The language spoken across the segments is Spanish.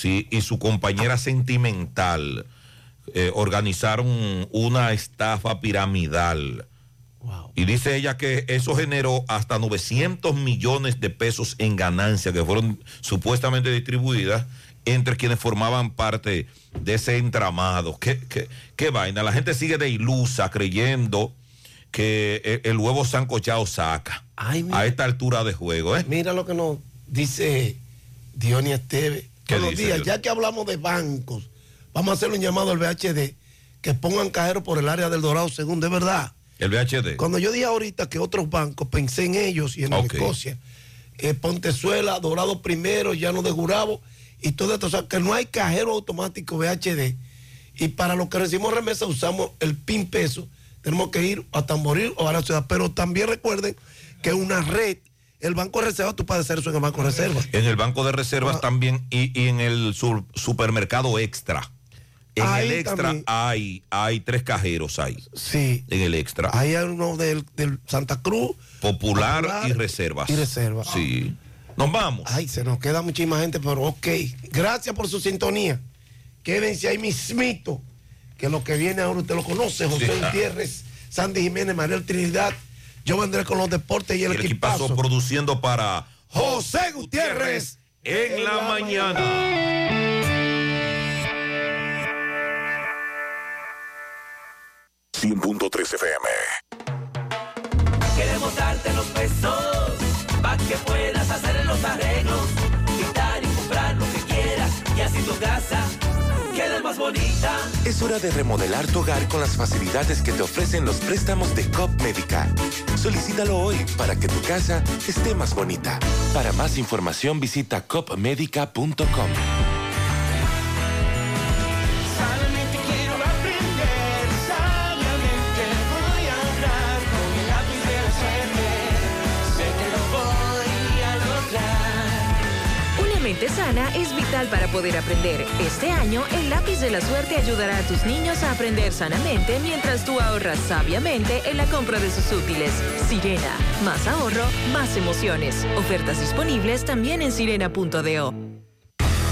sí, y su compañera sentimental eh, organizaron una estafa piramidal. Y dice ella que eso generó hasta 900 millones de pesos en ganancias que fueron supuestamente distribuidas entre quienes formaban parte de ese entramado. ¿Qué, qué, qué vaina? La gente sigue de ilusa creyendo que el, el huevo sancochado saca Ay, a esta altura de juego. ¿eh? Mira lo que nos dice Dionia Esteve. ¿Qué Buenos días, ya que hablamos de bancos, vamos a hacerle un llamado al VHD que pongan cajeros por el área del Dorado según de verdad. El VHD. Cuando yo dije ahorita que otros bancos, pensé en ellos y en Ok. Escocia, eh, Pontezuela, Dorado primero, Llano de Jurabo y todo esto, o sea, que no hay cajero automático VHD. Y para los que recibimos remesa usamos el PIN peso, tenemos que ir a Tamboril o a la ciudad. Pero también recuerden que una red, el Banco de Reserva, tú puedes hacer eso en el Banco de Reserva. En el Banco de Reservas Ah. también y, y en el sur- supermercado extra. En Ahí el extra también. hay, hay tres cajeros ahí. Sí. En el extra. Ahí hay uno del, del Santa Cruz. Popular, Popular y reservas. y reservas. Sí. Nos vamos. Ay, se nos queda muchísima gente, pero ok. Gracias por su sintonía. Quédense ahí mismito, que lo que viene ahora usted lo conoce, José Sí. Gutiérrez, Sandy Jiménez, Mariel Trinidad. Yo vendré con los deportes y el, Y el equipazo equipazo. produciendo para José Gutiérrez en la mañana. 100.3 FM. Queremos darte los para que puedas Es hora de remodelar tu hogar con las facilidades que te ofrecen los préstamos de COP Médica. Solicítalo hoy para que tu casa esté más bonita. Para más información visita copmedica.com. sana es vital para poder aprender. Este año, el lápiz de la suerte ayudará a tus niños a aprender sanamente mientras tú ahorras sabiamente en la compra de sus útiles. Sirena, más ahorro, más emociones. Ofertas disponibles también en sirena.do.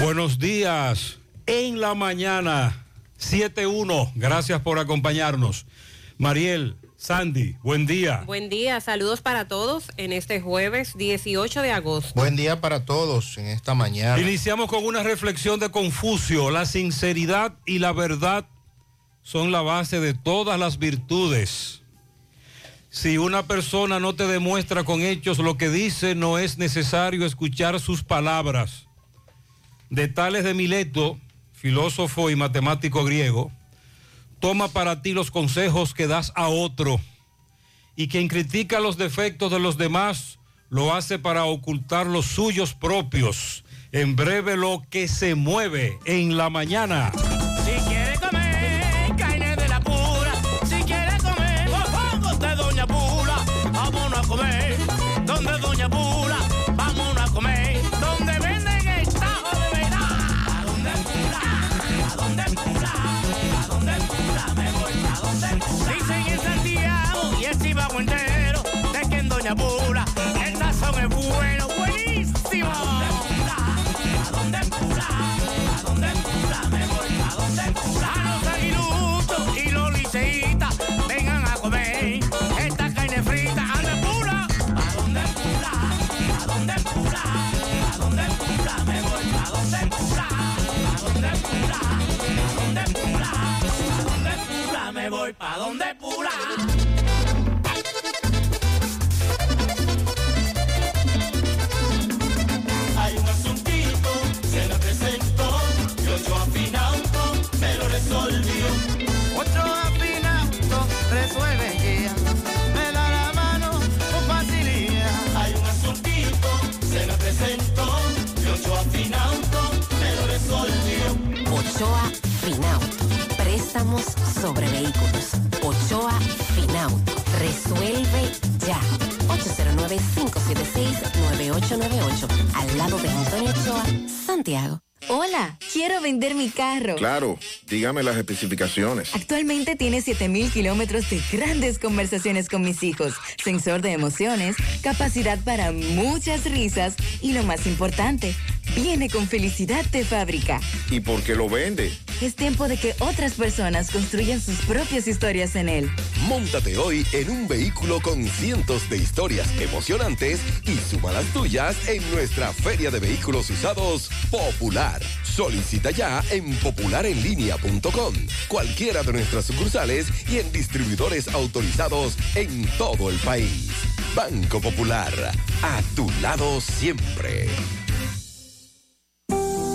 Buenos días. En la mañana, 7-1. Gracias por acompañarnos. Mariel, Sandy, buen día. Buen día, saludos para todos en este jueves 18 de agosto. Buen día para todos en esta mañana. Iniciamos con una reflexión de Confucio. La sinceridad y la verdad son la base de todas las virtudes. Si una persona no te demuestra con hechos lo que dice, no es necesario escuchar sus palabras. De Tales de Mileto, filósofo y matemático griego, toma para ti los consejos que das a otro. Y quien critica los defectos de los demás, lo hace para ocultar los suyos propios. En breve lo que se mueve en la mañana. Voy pa' donde Pula. Hay un asuntito, se me presentó, y ocho afinauto me lo resolvió. Ocho afinauto resuelve ya. Me da la mano con facilidad. Hay un asuntito, se me presentó, y ocho afinauto me lo resolvió. Ochoa Finauto. Préstamos sobre vehículos. Ochoa Finauto. Resuelve ya. 809-576-9898. Al lado de Antonio Ochoa, Santiago. Hola, quiero vender mi carro. Claro, dígame las especificaciones. Actualmente tiene 7000 kilómetros de grandes conversaciones con mis hijos, sensor de emociones, capacidad para muchas risas y lo más importante, viene con felicidad de fábrica. ¿Y por qué lo vende? Es tiempo de que otras personas construyan sus propias historias en él. Móntate hoy en un vehículo con cientos de historias emocionantes y suma las tuyas en nuestra Feria de Vehículos Usados Popular. Solicita ya en popularenlinea.com, cualquiera de nuestras sucursales y en distribuidores autorizados en todo el país. Banco Popular, a tu lado siempre.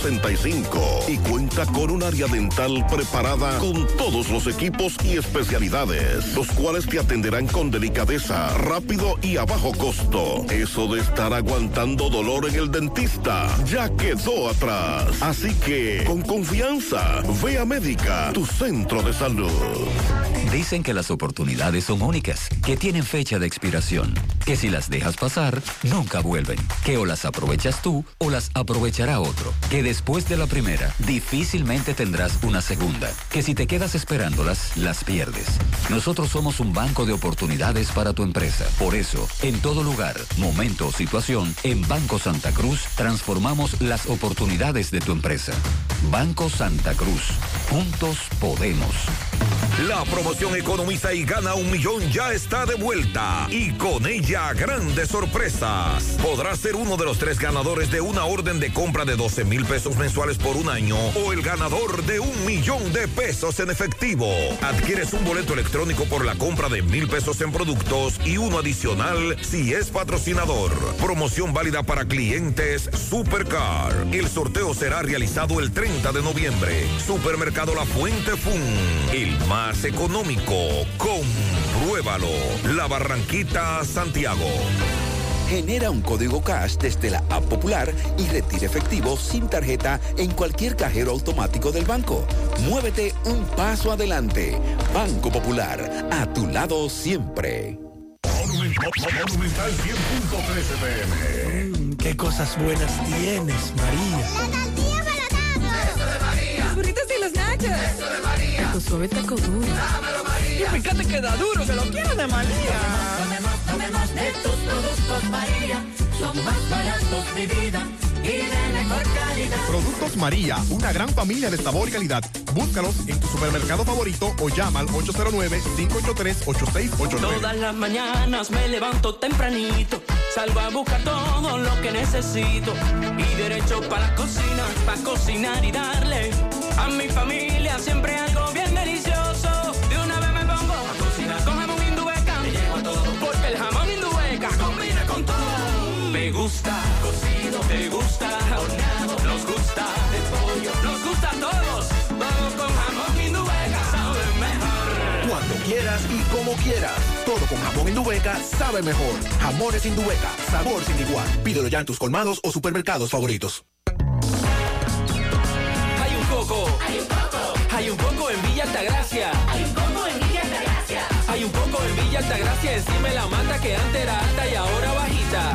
809-581-6565 y cuenta con un área dental preparada con todos los equipos y especialidades, los cuales te atenderán con delicadeza, rápido y a bajo costo. Eso de estar aguantando dolor en el dentista ya quedó atrás. Así que, con confianza, ve a Médica, tu centro de salud. Dicen que las oportunidades son únicas, que tienen fecha de expiración, que si las dejas pasar, nunca vuelven, que o las aprovechas tú o las aprovechará otro, que después de la primera, difícilmente tendrás una segunda, que si te quedas esperándolas, las pierdes. Nosotros somos un banco de oportunidades para tu empresa. Por eso, en todo lugar, momento o situación, en Banco Santa Cruz transformamos las oportunidades de tu empresa. Banco Santa Cruz. Juntos podemos. La promoción Economiza y gana un millón ya está de vuelta y con ella grandes sorpresas. Podrás ser uno de los tres ganadores de una orden de compra de 12 mil pesos mensuales por un año o el ganador de un millón de pesos en efectivo. Adquieres un boleto electrónico por la compra de mil pesos en productos y uno adicional si es patrocinador. Promoción válida para clientes Supercar. El sorteo será realizado el 30 de noviembre. Supermercado La Fuente Fun. El más económico. Compruébalo. La Barranquita, Santiago. Genera un código cash desde la app popular y retira efectivo sin tarjeta en cualquier cajero automático del banco. Muévete un paso adelante. Banco Popular, a tu lado siempre. Monumental 100.13 pm. Qué cosas buenas tienes, María. Eso de María. Los burritos y los nachos. Eso de María. Taco suave, taco duro. Dámelo, María. Y fíjate que da duro, que lo quiero de María. Tomemos, tomemos de tus productos, María. Son más baratos de vida y de mejor calidad. Productos María, una gran familia de sabor y calidad. Búscalos en tu supermercado favorito o llama al 809-583-8689. Todas las mañanas me levanto tempranito, salgo a buscar todo lo que necesito y derecho para la cocina, para cocinar y darle a mi familia siempre algo bien delicioso. Gusta cocido, me gusta horneado, nos gusta de pollo, nos gusta a todos, todo con jamón indueca sabe mejor. Cuando quieras y como quieras. Todo con jamón Indubeca sabe mejor. Jamones Indubeca, sabor sin igual. Pídelo ya en tus colmados o supermercados favoritos. Hay un coco. Hay un coco. Hay un coco en Villa Altagracia. Hay un coco en Villa Altagracia. Hay un coco en Villa Altagracia encima de la mata que antes era alta y ahora bajita.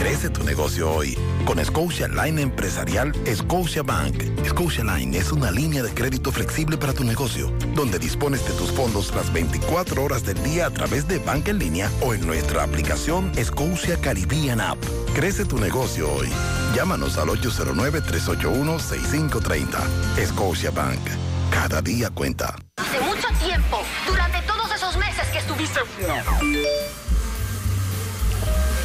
Crece tu negocio hoy con Scotia Line Empresarial Scotia Bank. Scotia Line es una línea de crédito flexible para tu negocio, donde dispones de tus fondos las 24 horas del día a través de banca en línea o en nuestra aplicación Scotia Caribbean App. Crece tu negocio hoy. Llámanos al 809-381-6530. Scotia Bank. Cada día cuenta. Hace mucho tiempo, durante todos esos meses que estuviste...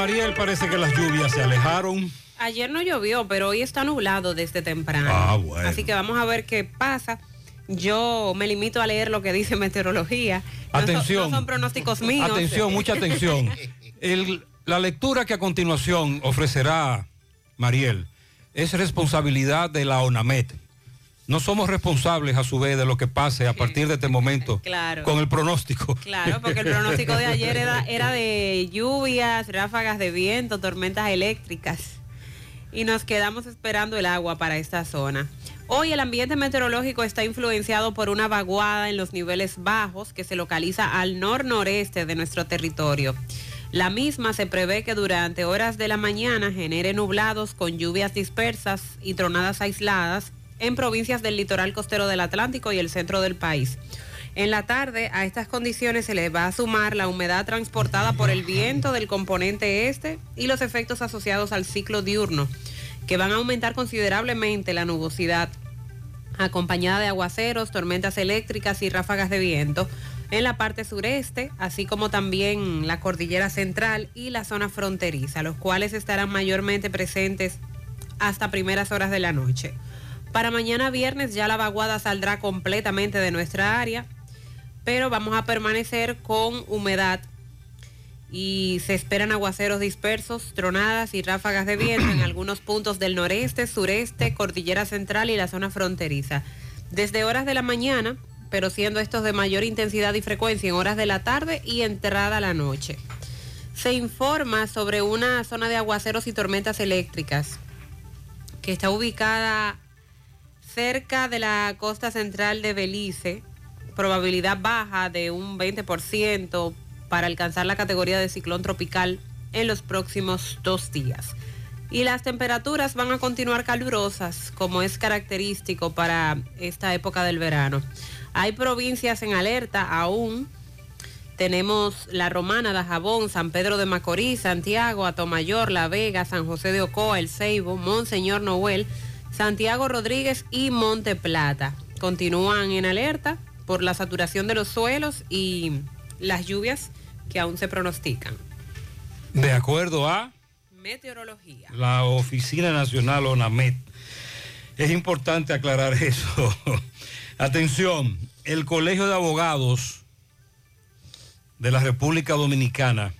Mariel, parece que las lluvias se alejaron. Ayer no llovió, pero hoy está nublado desde temprano. Ah, bueno. Así que vamos a ver qué pasa. Yo me limito a leer lo que dice meteorología. No son- Atención. No son, pronósticos míos. Atención, mucha atención. El- la lectura que a continuación ofrecerá Mariel es responsabilidad de la ONAMET. No somos responsables a su vez de lo que pase a partir de este momento Claro. con el pronóstico. Claro, porque el pronóstico de ayer era, era de lluvias, ráfagas de viento, tormentas eléctricas. Y nos quedamos esperando el agua para esta zona. Hoy el ambiente meteorológico está influenciado por una vaguada en los niveles bajos que se localiza al nor-noreste de nuestro territorio. La misma se prevé que durante horas de la mañana genere nublados con lluvias dispersas y tronadas aisladas en provincias del litoral costero del Atlántico y el centro del país. En la tarde a estas condiciones se le va a sumar la humedad transportada por el viento del componente este y los efectos asociados al ciclo diurno, que van a aumentar considerablemente la nubosidad, acompañada de aguaceros, tormentas eléctricas y ráfagas de viento en la parte sureste, así como también la cordillera central y la zona fronteriza, los cuales estarán mayormente presentes hasta primeras horas de la noche. Para mañana viernes ya la vaguada saldrá completamente de nuestra área, pero vamos a permanecer con humedad y se esperan aguaceros dispersos, tronadas y ráfagas de viento en algunos puntos del noreste, sureste, cordillera central y la zona fronteriza. Desde horas de la mañana, pero siendo estos de mayor intensidad y frecuencia en horas de la tarde y entrada la noche. Se informa sobre una zona de aguaceros y tormentas eléctricas que está ubicada cerca de la costa central de Belice, probabilidad baja de un 20% para alcanzar la categoría de ciclón tropical en los próximos dos días. Y las temperaturas van a continuar calurosas, como es característico para esta época del verano. Hay provincias en alerta aún. Tenemos La Romana, Dajabón, San Pedro de Macorís, Santiago, Atomayor, La Vega, San José de Ocoa, El Ceibo, Monseñor Noel, Santiago Rodríguez y Monte Plata. Continúan en alerta por la saturación de los suelos y las lluvias que aún se pronostican. De acuerdo a Meteorología. la Oficina Nacional ONAMET. Es importante aclarar eso. Atención, el Colegio de Abogados de la República Dominicana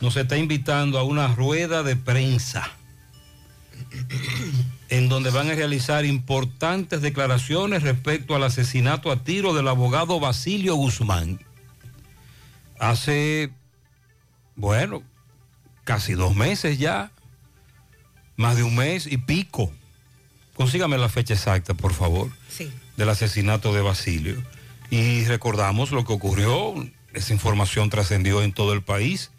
nos está invitando a una rueda de prensa en donde van a realizar importantes declaraciones respecto al asesinato a tiro del abogado Basilio Guzmán. Hace, bueno, casi dos meses ya, más de un mes y pico, consígame la fecha exacta, por favor, Sí. del asesinato de Basilio. Y recordamos lo que ocurrió, esa información trascendió en todo el país,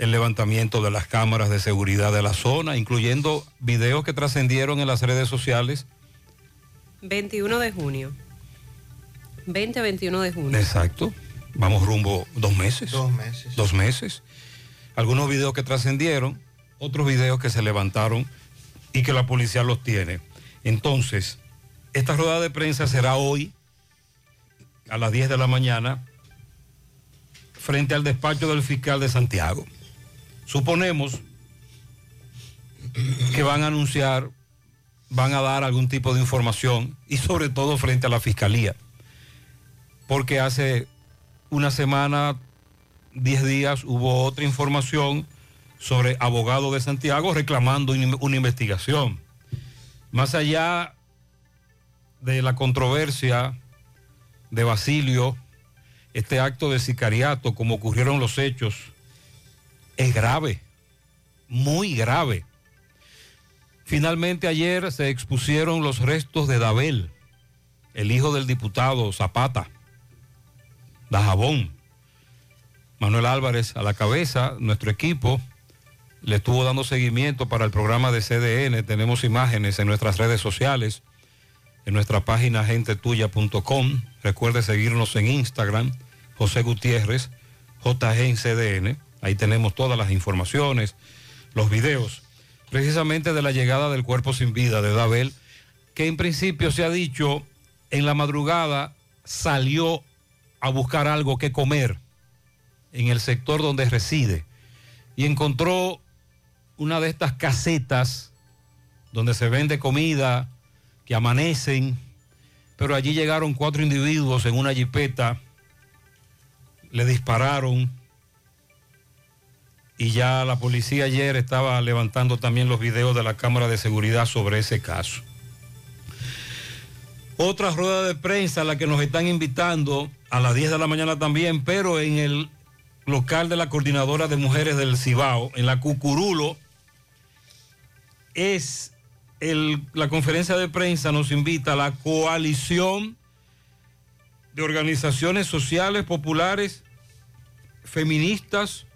el levantamiento de las cámaras de seguridad de la zona, incluyendo videos que trascendieron en las redes sociales. 21 de junio. 20-21 de junio. Exacto. Vamos rumbo dos meses. Dos meses. Dos meses. Algunos videos que trascendieron, otros videos que se levantaron y que la policía los tiene. Entonces, esta rueda de prensa será hoy a las 10 de la mañana frente al despacho del fiscal de Santiago. Suponemos que van a anunciar, van a dar algún tipo de información y sobre todo frente a la fiscalía. Porque hace una semana, 10 días, hubo otra información sobre abogado de Santiago reclamando una una investigación. Más allá de la controversia de Basilio, este acto de sicariato, como ocurrieron los hechos, es grave, muy grave. Finalmente ayer se expusieron los restos de Dabel, el hijo del diputado Zapata, Dajabón. Manuel Álvarez a la cabeza, nuestro equipo le estuvo dando seguimiento para el programa de CDN. Tenemos imágenes en nuestras redes sociales, en nuestra página gentetuya.com. Recuerde seguirnos en Instagram, José Gutiérrez, JG en CDN. Ahí tenemos todas las informaciones, los videos, precisamente de la llegada del cuerpo sin vida de Dabel, que en principio se ha dicho en la madrugada salió a buscar algo que comer en el sector donde reside y encontró una de estas casetas donde se vende comida, que amanecen, pero allí llegaron cuatro individuos en una jipeta, le dispararon y ya la policía ayer estaba levantando también los videos de la cámara de seguridad sobre ese caso. Otra rueda de prensa a la que nos están invitando a las 10 de la mañana también, pero en el local de la Coordinadora de Mujeres del Cibao, en la Cucurulo, es la conferencia de prensa nos invita a la coalición de organizaciones sociales populares, feministas,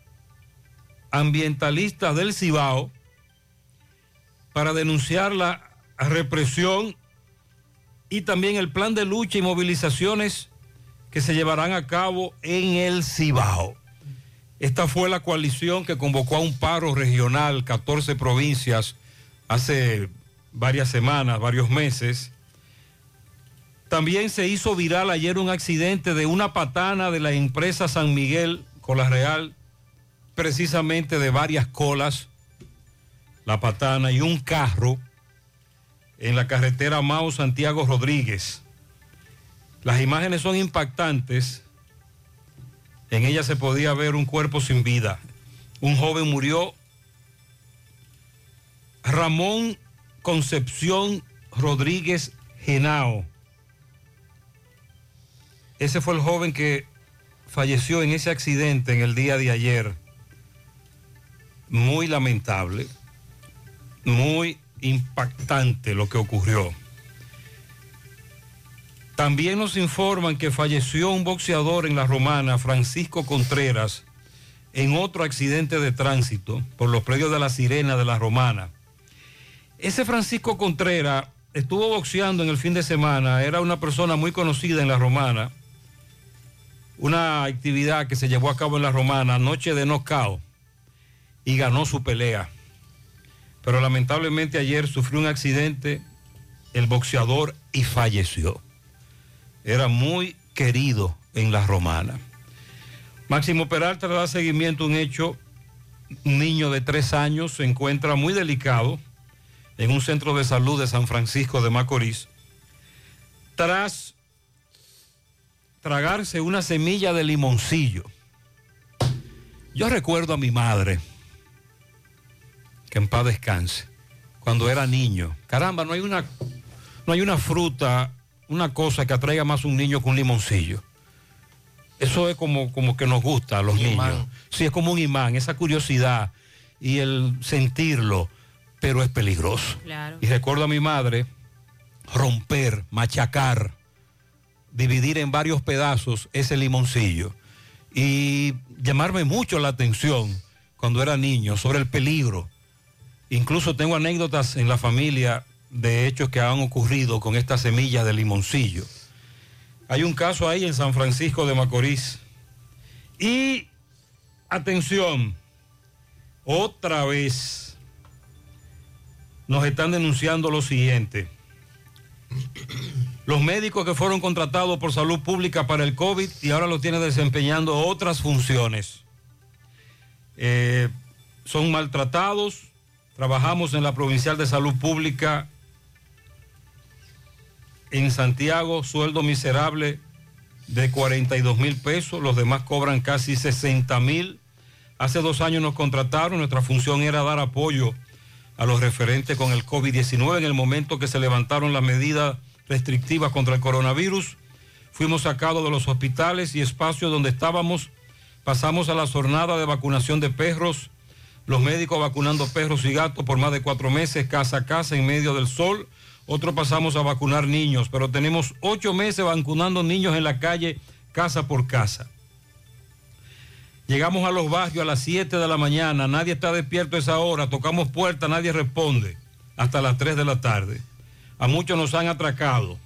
ambientalistas del Cibao, para denunciar la represión y también el plan de lucha y movilizaciones que se llevarán a cabo en el Cibao. Esta fue la coalición que convocó a un paro regional, 14 provincias, hace varias semanas, varios meses. También se hizo viral ayer un accidente de una patana de la empresa San Miguel Cola Real, precisamente de varias colas, la patana y un carro en la carretera Mao Santiago Rodríguez. Las imágenes son impactantes. En ella se podía ver un cuerpo sin vida. Un joven murió. Ramón Concepción Rodríguez Genao. Ese fue el joven que falleció en ese accidente en el día de ayer. Muy lamentable, muy impactante lo que ocurrió. También nos informan que falleció un boxeador en la romana, Francisco Contreras, en otro accidente de tránsito por los predios de la Sirena de la Romana. Ese Francisco Contreras estuvo boxeando en el fin de semana, era una persona muy conocida en la Romana, una actividad que se llevó a cabo en la Romana, noche de knockout, y ganó su pelea. Pero lamentablemente ayer sufrió un accidente el boxeador y falleció. Era muy querido en la Romana. Máximo Peralta le da seguimiento a un hecho. Un niño de tres años se encuentra muy delicado en un centro de salud de San Francisco de Macorís tras tragarse una semilla de limoncillo. Yo recuerdo a mi madre, que en paz descanse, cuando era niño. Caramba, no hay una, no hay una fruta, una cosa que atraiga más a un niño que un limoncillo. Eso es como, como que nos gusta a los niños. Sí, es como un imán, esa curiosidad y el sentirlo. pero es peligroso. Claro. Y recuerdo a mi madre romper, machacar, dividir en varios pedazos ese limoncillo y llamarme mucho la atención cuando era niño sobre el peligro. Incluso tengo anécdotas en la familia de hechos que han ocurrido con estas semillas de limoncillo. Hay un caso ahí en San Francisco de Macorís. Y atención, otra vez nos están denunciando lo siguiente. Los médicos que fueron contratados por salud pública para el COVID y ahora lo tienen desempeñando otras funciones. Eh, son maltratados. Trabajamos en la Provincial de Salud Pública en Santiago, sueldo miserable de 42 mil pesos, los demás cobran casi 60 mil. Hace dos años nos contrataron, nuestra función era dar apoyo a los referentes con el COVID-19 en el momento que se levantaron las medidas restrictivas contra el coronavirus. Fuimos sacados de los hospitales y espacios donde estábamos. Pasamos a la jornada de vacunación de perros, los médicos vacunando perros y gatos por más de cuatro meses, casa a casa, en medio del sol. Otro pasamos a vacunar niños, pero tenemos ocho meses vacunando niños en la calle, casa por casa. Llegamos a los barrios a las 7 de la mañana, nadie está despierto a esa hora, tocamos puerta, nadie responde, hasta las 3 de la tarde. A muchos nos han atracado.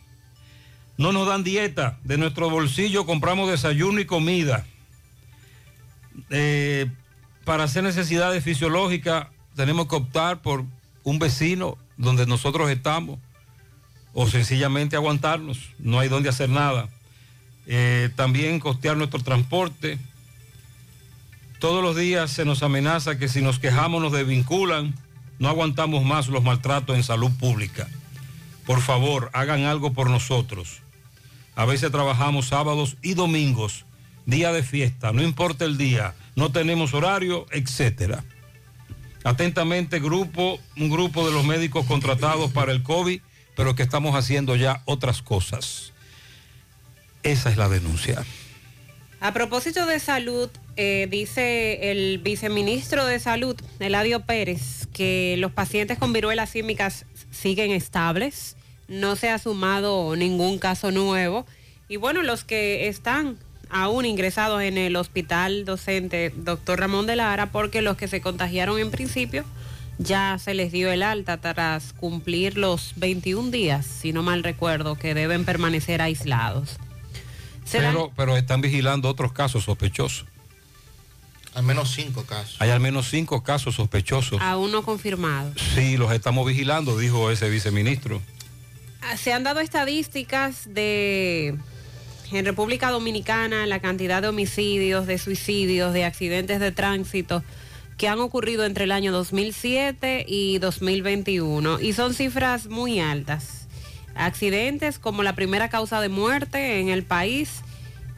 No nos dan dieta, de nuestro bolsillo compramos desayuno y comida. Eh, para hacer necesidades fisiológicas tenemos que optar por un vecino donde nosotros estamos o sencillamente aguantarnos, no hay donde hacer nada. Eh, también costear nuestro transporte. Todos los días se nos amenaza que si nos quejamos nos desvinculan, no aguantamos más los maltratos en salud pública. Por favor, hagan algo por nosotros. A veces trabajamos sábados y domingos, día de fiesta, no importa el día, no tenemos horario, etcétera. Atentamente, grupo, un grupo de los médicos contratados para el COVID, pero que estamos haciendo ya otras cosas. Esa es la denuncia. A propósito de salud, eh, dice el viceministro de Salud, Eladio Pérez, que los pacientes con viruela símicas siguen estables, no se ha sumado ningún caso nuevo. Y bueno, los que están aún ingresados en el hospital docente doctor Ramón de Lara, porque los que se contagiaron en principio ya se les dio el alta tras cumplir los 21 días, si no mal recuerdo, que deben permanecer aislados. Pero, pero están vigilando otros casos sospechosos. Al menos cinco casos. Hay al menos cinco casos sospechosos. aún no confirmados. Sí, los estamos vigilando, dijo ese viceministro. Ah, Se han dado estadísticas de en República Dominicana la cantidad de homicidios, de suicidios, de accidentes de tránsito que han ocurrido entre el año 2007 y 2021 y son cifras muy altas. Accidentes como la primera causa de muerte en el país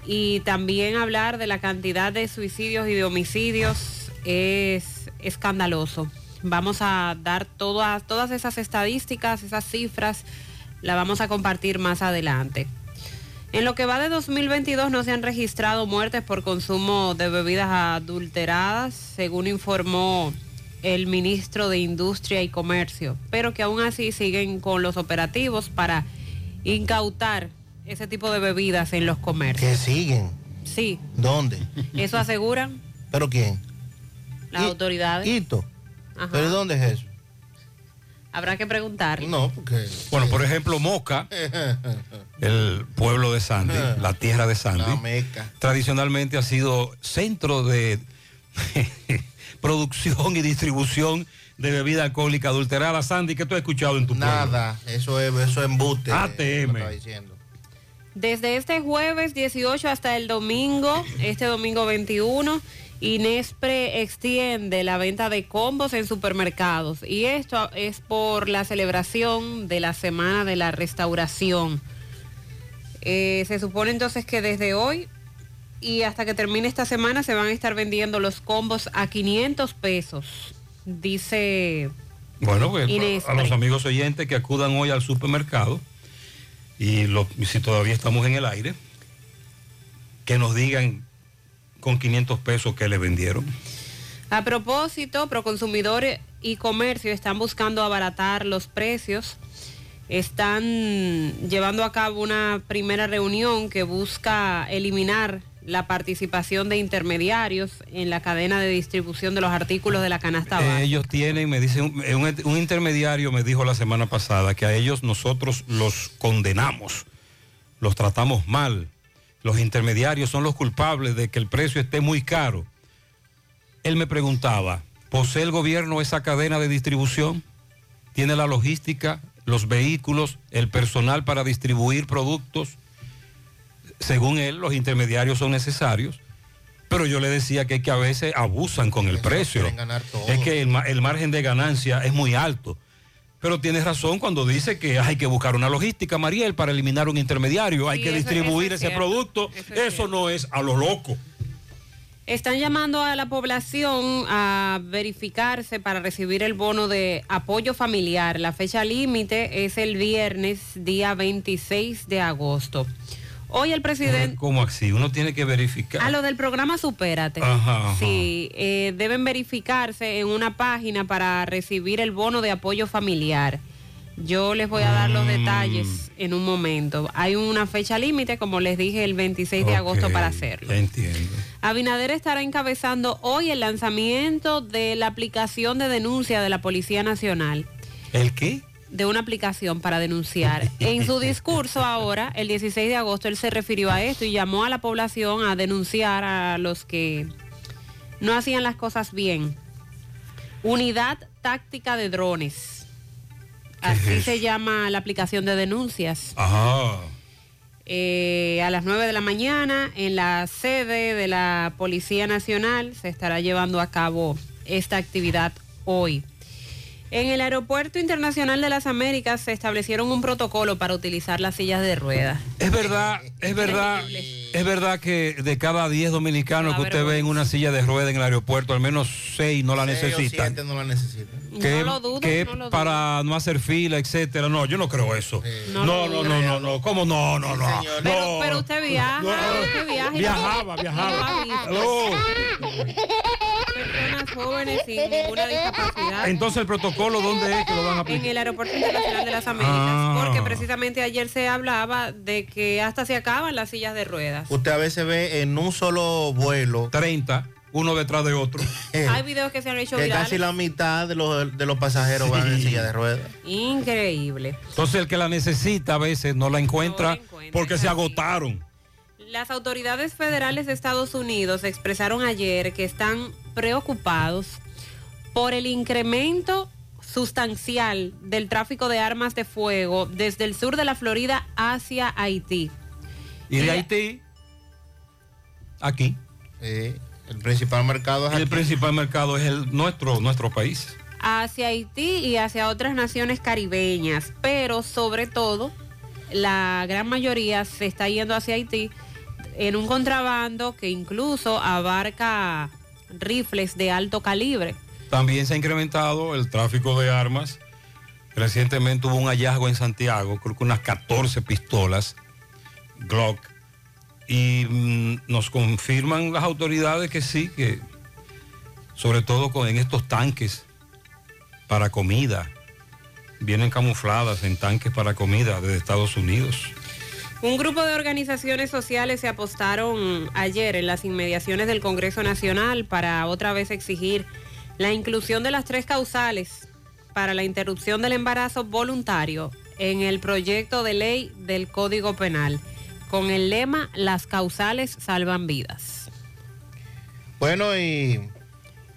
y también hablar de la cantidad de suicidios y de homicidios es escandaloso. Vamos a dar todas, todas esas estadísticas, esas cifras, la vamos a compartir más adelante. En lo que va de 2022 no se han registrado muertes por consumo de bebidas adulteradas, según informó el ministro de Industria y Comercio, pero que aún así siguen con los operativos para incautar ese tipo de bebidas en los comercios. Que siguen. Sí, ¿Dónde? eso aseguran ¿Pero quién? las autoridades. Ajá. ¿Pero dónde es eso? Habrá que preguntar. No, porque... Bueno, por ejemplo, Moca, el pueblo de Sandy, la tierra de Sandy, La Meca. tradicionalmente ha sido centro de producción y distribución de bebida alcohólica adulterada. Sandy, ¿qué tú has escuchado en tu pueblo? Nada, eso es, eso es embuste. ATM. estaba diciendo. Desde este jueves 18 hasta el domingo, este domingo 21, Inespre extiende la venta de combos en supermercados y esto es por la celebración de la Semana de la Restauración. Eh, se supone entonces que desde hoy y hasta que termine esta semana se van a estar vendiendo los combos a 500 pesos, dice Bueno, pues, a los amigos oyentes que acudan hoy al supermercado y lo- y si todavía estamos en el aire, que nos digan con 500 pesos que le vendieron. A propósito, Proconsumidor y Comercio están buscando abaratar los precios. Están llevando a cabo una primera reunión que busca eliminar la participación de intermediarios en la cadena de distribución de los artículos de la canasta básica. Eh, ellos tienen, me dice, un, un- un intermediario me dijo la semana pasada que a ellos nosotros los condenamos, los tratamos mal. Los intermediarios son los culpables de que el precio esté muy caro. Él me preguntaba, ¿posee el gobierno esa cadena de distribución? ¿Tiene la logística, los vehículos, el personal para distribuir productos? Según él, los intermediarios son necesarios, pero yo le decía que, es que a veces abusan con el precio. Es que el, el margen de ganancia es muy alto. Pero tienes razón cuando dice que hay que buscar una logística, Mariel, para eliminar un intermediario. Hay Sí, que eso- distribuir eso es ese producto. Eso, no es a lo loco. Están llamando a la población a verificarse para recibir el bono de apoyo familiar. La fecha límite es el viernes, día 26 de agosto. Hoy el presidente... ¿Cómo así? Uno tiene que verificar. A lo del programa Supérate. Ajá, ajá. Sí, eh, deben verificarse en una página para recibir el bono de apoyo familiar. Yo les voy a dar Mm. los detalles en un momento. Hay una fecha límite, como les dije, el 26 de agosto para hacerlo. Entiendo. Abinader estará encabezando hoy el lanzamiento de la aplicación de denuncia de la Policía Nacional, ¿El qué? De una aplicación para denunciar. En su discurso ahora, el 16 de agosto, él se refirió a esto y llamó a la población a denunciar a los que no hacían las cosas bien. Unidad táctica de drones. Así se llama la aplicación de denuncias. Ajá. Eh, a las 9 de la mañana en la sede de la Policía Nacional se estará llevando a cabo esta actividad hoy. En el Aeropuerto Internacional de las Américas se establecieron un protocolo para utilizar las sillas de ruedas. Es verdad, es verdad, es verdad que de cada 10 dominicanos que usted ve en una silla de rueda en el aeropuerto, al menos 6 no la Seis o necesitan. siete no la necesitan. Que, No lo dudo, que no lo dudo. para no hacer fila, etcétera. No, yo no creo eso. No No, no, no, no, no, ¿Cómo no, no, no? Pero, no. pero usted viaja, usted viaja. y Viajaba, no- viajaba. Personas jóvenes sin ninguna discapacidad. Entonces el protocolo, ¿dónde es que lo van a en aplicar? el Aeropuerto Internacional de las Américas, Ah. porque precisamente ayer se hablaba de que hasta se acaban las sillas de ruedas. Usted a veces ve en un solo vuelo 30, uno detrás de otro. Hay videos que se han hecho que virales. casi la mitad de los, de los pasajeros van en silla de ruedas. Increíble. Entonces el que la necesita a veces no la encuentra porque se agotaron. Las autoridades federales de Estados Unidos expresaron ayer que están preocupados por el incremento sustancial del tráfico de armas de fuego desde el sur de la Florida hacia Haití. Y de Haití, aquí. el principal mercado es El principal mercado es el nuestro, nuestro país. hacia Haití y hacia otras naciones caribeñas, pero sobre todo la gran mayoría se está yendo hacia Haití en un contrabando que incluso abarca rifles de alto calibre. También se ha incrementado el tráfico de armas. Recientemente hubo un hallazgo en Santiago, creo que unas 14 pistolas Glock. Y mm, nos confirman las autoridades que sí, que sobre todo en estos tanques para comida, vienen camufladas en tanques para comida de Estados Unidos. Un grupo de organizaciones sociales se apostaron ayer en las inmediaciones del Congreso Nacional para otra vez exigir la inclusión de las tres causales para la interrupción del embarazo voluntario en el proyecto de ley del Código Penal, con el lema Las causales salvan vidas. Bueno, y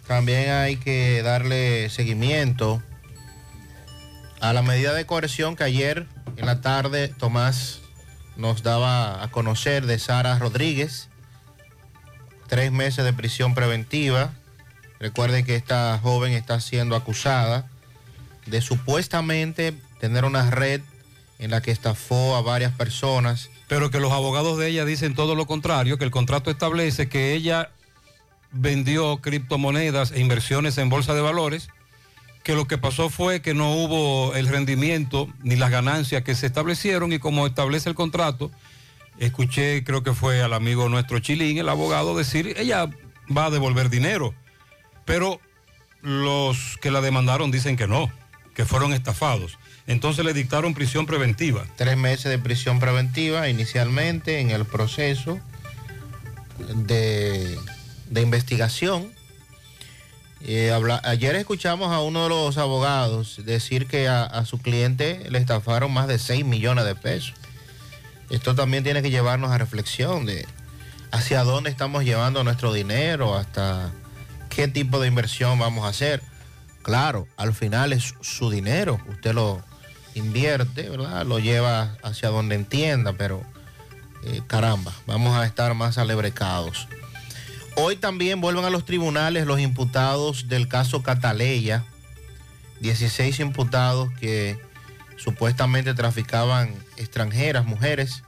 también hay que darle seguimiento a la medida de coerción que ayer en la tarde Tomás nos daba a conocer de Sara Rodríguez. Tres meses de prisión preventiva. Recuerden que esta joven está siendo acusada de supuestamente tener una red en la que estafó a varias personas. Pero que los abogados de ella dicen todo lo contrario, que el contrato establece que ella vendió criptomonedas e inversiones en bolsa de valores, que lo que pasó fue que no hubo el rendimiento ni las ganancias que se establecieron y como establece el contrato, escuché, creo que fue al amigo nuestro Chilín, el abogado, decir, ella va a devolver dinero, pero los que la demandaron dicen que no, que fueron estafados. Entonces le dictaron prisión preventiva. Tres meses de prisión preventiva inicialmente en el proceso de, de investigación. Eh, ayer escuchamos a uno de los abogados decir que a, su cliente le estafaron más de 6 millones de pesos. Esto también tiene que llevarnos a reflexión de hacia dónde estamos llevando nuestro dinero, hasta qué tipo de inversión vamos a hacer. Claro, al final es su dinero, usted lo invierte. Lo lleva hacia donde entienda, pero eh, caramba, vamos a estar más alebrecados. Hoy también vuelven a los tribunales los imputados del caso Cataleya, 16 imputados que supuestamente traficaban extranjeras, mujeres,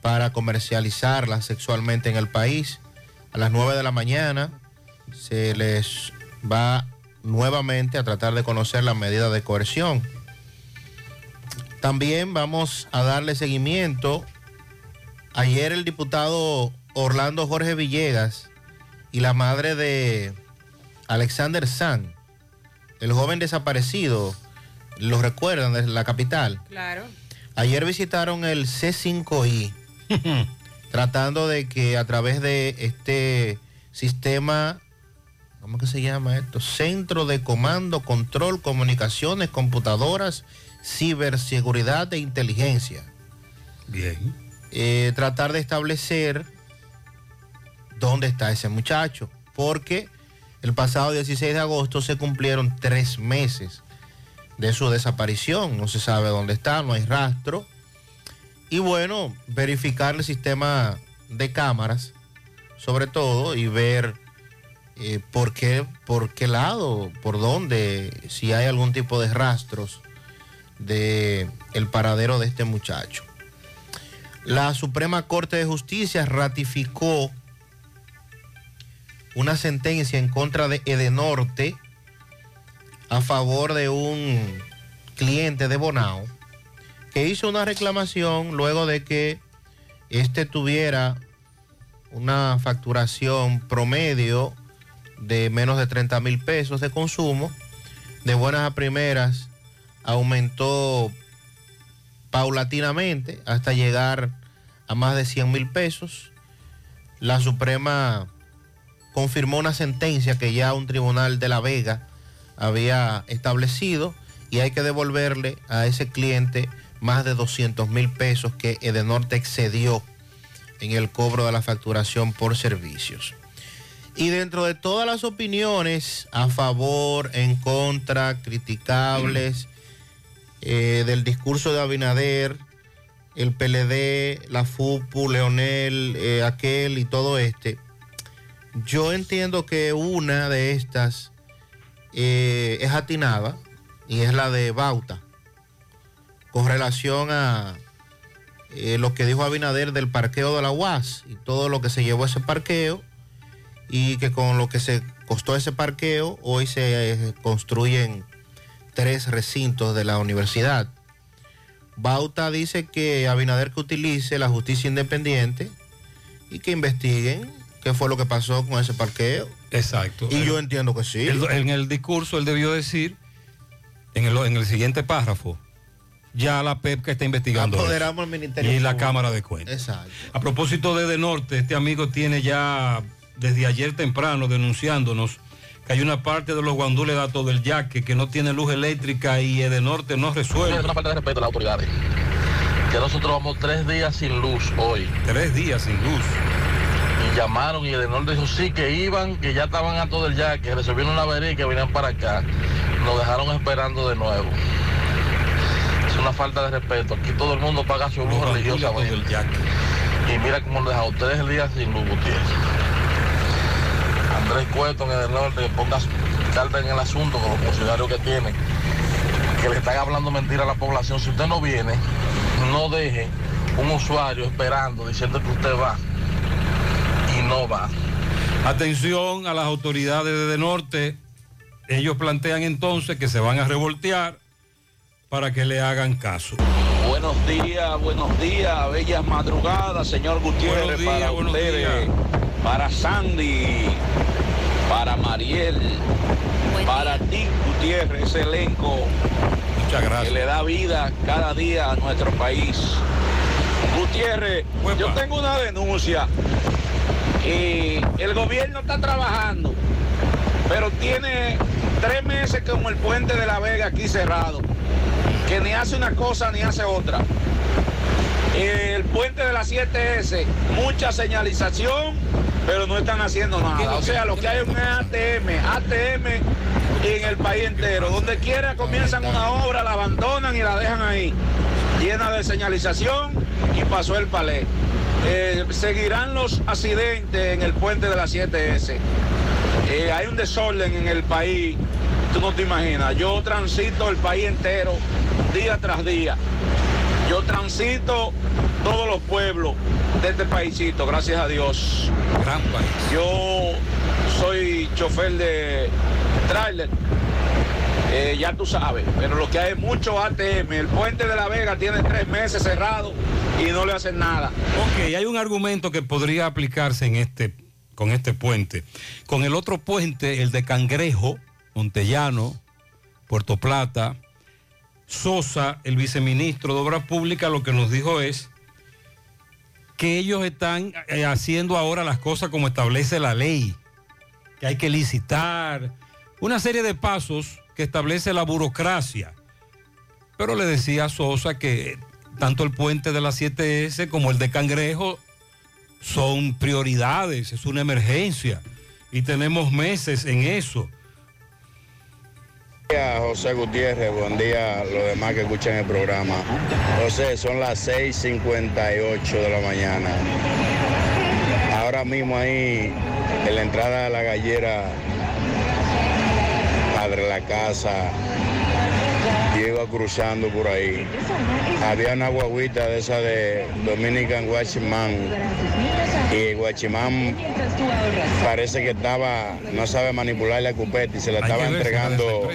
para comercializarlas sexualmente en el país. A las 9 de la mañana se les va nuevamente a tratar de conocer la medida de coerción. También vamos a darle seguimiento. Ayer el diputado Orlando Jorge Villegas y la madre de Alexander San, el joven desaparecido, lo recuerdan de la capital. Claro. Ayer visitaron el C5I, tratando de que a través de este sistema, ¿cómo que se llama esto? Centro de Comando, Control, Comunicaciones, Computadoras, Ciberseguridad e Inteligencia. Bien. Eh, tratar de establecer dónde está ese muchacho, porque el pasado 16 de agosto se cumplieron tres meses de su desaparición, no se sabe dónde está, no hay rastro. Y bueno, verificar el sistema de cámaras, sobre todo, y ver eh, por, qué, por qué lado, por dónde, si hay algún tipo de rastros de el paradero de este muchacho. La Suprema Corte de Justicia ratificó una sentencia en contra de Edenorte a favor de un cliente de Bonao que hizo una reclamación luego de que este tuviera una facturación promedio de menos de 30 mil pesos de consumo. De buenas a primeras aumentó paulatinamente hasta llegar a más de 100 mil pesos. La Suprema confirmó una sentencia que ya un tribunal de La Vega había establecido y hay que devolverle a ese cliente más de 200 mil pesos que Edenorte excedió en el cobro de la facturación por servicios. Y dentro de todas las opiniones a favor, en contra, criticables eh, del discurso de Abinader, el PLD, la FUPU, Leonel, eh, aquel y todo este, yo entiendo que una de estas eh, es atinada y es la de Bauta, con relación a eh, lo que dijo Abinader del parqueo de la UAS y todo lo que se llevó ese parqueo y que con lo que se costó ese parqueo hoy se eh, construyen tres recintos de la universidad. Bauta dice que Abinader que utilice la justicia independiente y que investiguen qué fue lo que pasó con ese parqueo. Exacto. Y yo entiendo que sí. En el discurso él debió decir, en el, en el siguiente párrafo, ya la PEP que está investigando. eso. Apoderamos al Ministerio Y la. Cámara de Cuentas. Exacto. A propósito de De Norte, este amigo tiene ya desde ayer temprano denunciándonos que hay una parte de los guandules datos del yaque que no tiene luz eléctrica y de Norte no Es resuelve. una falta de respeto a las autoridades. Que nosotros vamos tres días sin luz hoy. Tres días sin luz. Llamaron y el norte dijo sí que iban, que ya estaban a todo el ya, que resolvieron una avería y que venían para acá. Nos dejaron esperando de nuevo. Es una falta de respeto. Aquí todo el mundo paga su luz religiosa. Y mira cómo nos dejado tres días sin luz, Gutiérrez. Andrés Cueto en el norte, que ponga carta en el asunto con los funcionarios que tiene, que le están hablando mentira a la población. Si usted no viene, no deje un usuario esperando, diciendo que usted va y no va. Atención a las autoridades de Norte. Ellos plantean entonces que se van a revoltear para que le hagan caso. Buenos días, buenos días, bellas madrugadas, señor Gutiérrez, Buenos días, para buenos ustedes, para Sandy, para Mariel, para ti, Gutiérrez, ese elenco Muchas gracias. que le da vida cada día a nuestro país. Gutiérrez, yo tengo una denuncia y el gobierno está trabajando, pero tiene tres meses con el puente de la Vega aquí cerrado, que ni hace una cosa ni hace otra. El puente de la 7S, mucha señalización, pero no están haciendo nada. O sea, lo que hay es un ATM, ATM en el país entero. Donde quiera comienzan una obra, la abandonan y la dejan ahí, llena de señalización y pasó el palé. Eh, seguirán los accidentes en el puente de la 7S. Eh, hay un desorden en el país, tú no te imaginas. Yo transito el país entero día tras día. Yo transito todos los pueblos de este paísito, gracias a Dios. Gran país. Yo soy chofer de tráiler. Eh, ya tú sabes, pero lo que hay es mucho ATM. El puente de la Vega tiene tres meses cerrado y no le hacen nada. Ok, hay un argumento que podría aplicarse en este, con este puente. Con el otro puente, el de Cangrejo, Montellano, Puerto Plata, Sosa, el viceministro de Obras Públicas, lo que nos dijo es que ellos están eh, haciendo ahora las cosas como establece la ley, que hay que licitar, una serie de pasos que establece la burocracia. Pero le decía a Sosa que tanto el puente de la 7S como el de Cangrejo son prioridades, es una emergencia y tenemos meses en eso. Buen día, José Gutiérrez, buen día los demás que escuchan el programa. José, son las 6.58 de la mañana. Ahora mismo ahí, en la entrada de la gallera, Padre La Casa, yo iba cruzando por ahí. Había una guaguita de esa de Dominican Guachimán. Y Guachimán parece que estaba, no sabe manipular la cupeta y se la Hay estaba que entregando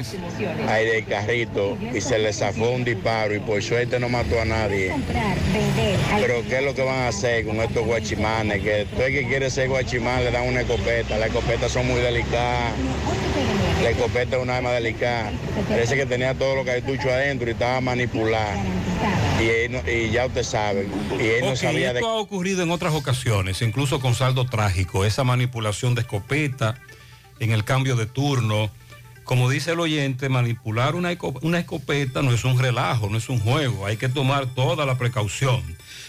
ahí del carrito y se le zafó un disparo y por suerte no mató a nadie. Pero ¿qué es lo que van a hacer con estos guachimanes? Que todo el que quiere ser guachimán le dan una escopeta. Las escopetas son muy delicadas. La escopeta es una arma delicada. Parece que tenía todo lo adentro y estaba manipulado. Y, él no- y ya usted sabe. Y él no sabía de esto ha ocurrido en otras ocasiones, incluso con saldo trágico, esa manipulación de escopeta en el cambio de turno. Como dice el oyente, manipular una, eco- una escopeta no es un relajo, no es un juego, hay que tomar toda la precaución.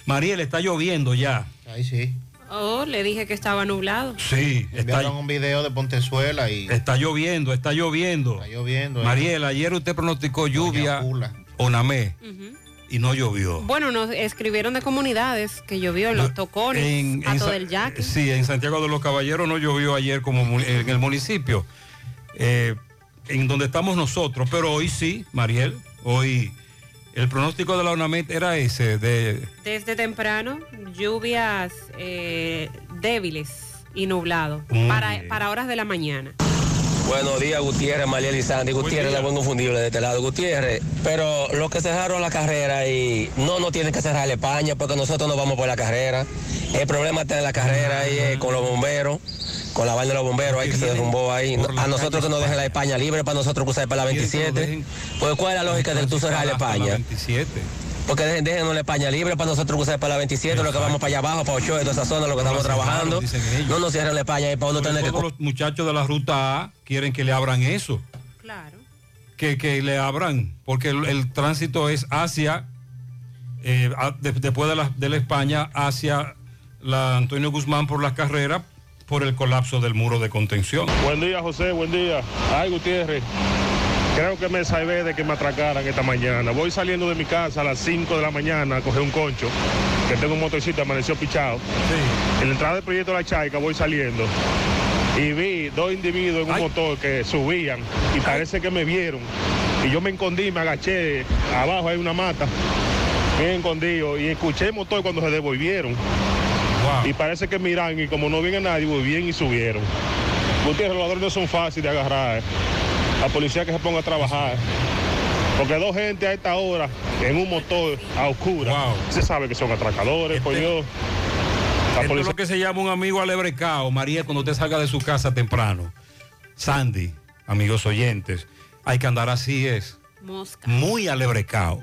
Mariel, está lloviendo ya. Ahí sí. Oh, le dije que estaba nublado. Sí, está, Enviaron un video de Pontezuela y está lloviendo, está lloviendo. está lloviendo. ¿eh? Mariel, ayer usted pronosticó lluvia Pula. o namé y no llovió. Bueno, nos escribieron de comunidades que llovió en los tocones, En- a en todo Sa- el yaque. Sí, en Santiago de los Caballeros no llovió ayer como en el municipio, eh, en donde estamos nosotros, pero hoy sí, Mariel, hoy el pronóstico de la ONAMET era ese, de Desde temprano, lluvias eh, débiles y nublado para, para horas de la mañana. Buenos días, Gutiérrez, Mariel y Sandy. Gutiérrez, la buen confundible de este lado. Gutiérrez, pero los que cerraron la carrera y no, no tienen que cerrar la España porque nosotros no vamos por la carrera. El problema está en la carrera ahí eh, con los bomberos, con la vaina de los bomberos ahí que se derrumbó ahí. A nosotros que nos dejen la España libre para nosotros cruzar para la 27. Pues, ¿cuál es la lógica de tú cerrar la España? 27. Porque dejen, déjenos la España libre para nosotros cruzar para la 27, lo que vamos para allá abajo, para Ochoa, de toda esa zona, lo que estamos trabajando. No nos cierren la España y para uno tener que... los muchachos de la ruta A quieren que le abran eso. Claro. Que, que le abran, porque el, el tránsito es hacia, eh, a- de- después de la, de la España, hacia la Antonio Guzmán por las carreras, por el colapso del muro de contención. Buen día, José, buen día. Ay, Gutiérrez, creo que me salvé de que me atracaran esta mañana. Voy saliendo de mi casa a las 5 de la mañana a coger un concho, que tengo un motorcito, amaneció pichado. En la entrada del proyecto La Chaica voy saliendo y vi dos individuos en un motor que subían y parece que me vieron. Y yo me escondí, me agaché, abajo hay una mata, bien escondido, y escuché el motor cuando se devolvieron. Y parece que miran y como no viene nadie, volvieron y subieron. Gutiérrez, los ladrones no son fáciles de agarrar. La policía que se ponga a trabajar. Porque dos gente a esta hora en un motor a oscura, se sabe que son atracadores, pues yo. La Esto es lo que se llama un amigo alebrecao, María, cuando usted salga de su casa temprano. Sandy, amigos oyentes, hay que andar así es, Mosca. muy alebrecao.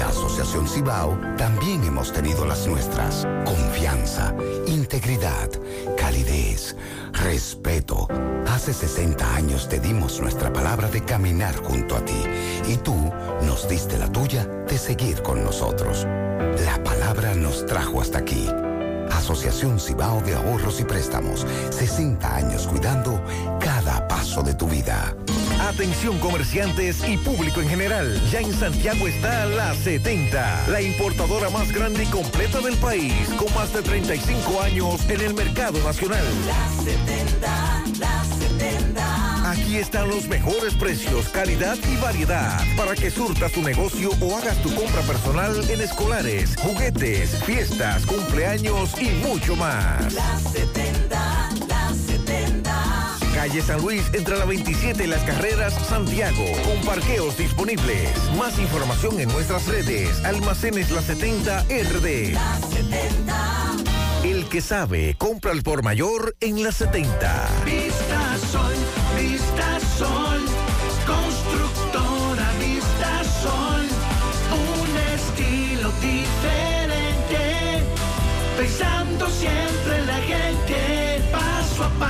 la Asociación Cibao también hemos tenido las nuestras. Confianza, integridad, calidez, respeto. Hace 60 años te dimos nuestra palabra de caminar junto a ti y tú nos diste la tuya de seguir con nosotros. La palabra nos trajo hasta aquí. Asociación Cibao de Ahorros y Préstamos. 60 años cuidando cada paso de tu vida. Atención comerciantes y público en general. Ya en Santiago está La 70, la importadora más grande y completa del país, con más de 35 años en el mercado nacional. La 70, la 70. Aquí están los mejores precios, calidad y variedad para que surtas tu negocio o hagas tu compra personal en escolares, juguetes, fiestas, cumpleaños y mucho más. La 70, la 70. Calle San Luis entre la 27 y las carreras Santiago, con parqueos disponibles. Más información en nuestras redes. Almacenes La 70 RD. La 70. El que sabe, compra al por mayor en la 70. Vista Sol, Vista Sol, constructora Vista Sol, un estilo diferente, pensando siempre en la gente, paso a paso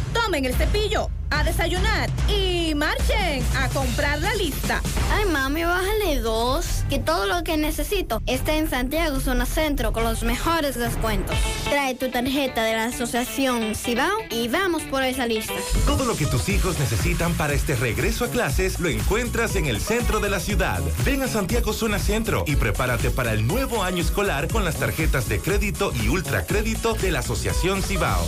tomen el cepillo, a desayunar y marchen a comprar la lista. Ay, mami, bájale dos. Que todo lo que necesito está en Santiago Zona Centro con los mejores descuentos. Trae tu tarjeta de la Asociación Cibao y vamos por esa lista. Todo lo que tus hijos necesitan para este regreso a clases lo encuentras en el centro de la ciudad. Ven a Santiago Zona Centro y prepárate para el nuevo año escolar con las tarjetas de crédito y ultracrédito de la Asociación Cibao.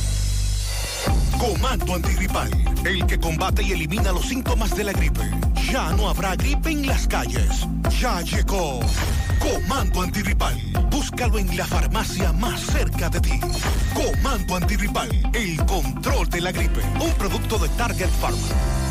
Comando antigripal, el que combate y elimina los síntomas de la gripe. Ya no habrá gripe en las calles. Ya llegó. Comando antigripal. Búscalo en la farmacia más cerca de ti. Comando antigripal, el control de la gripe. Un producto de Target Pharma.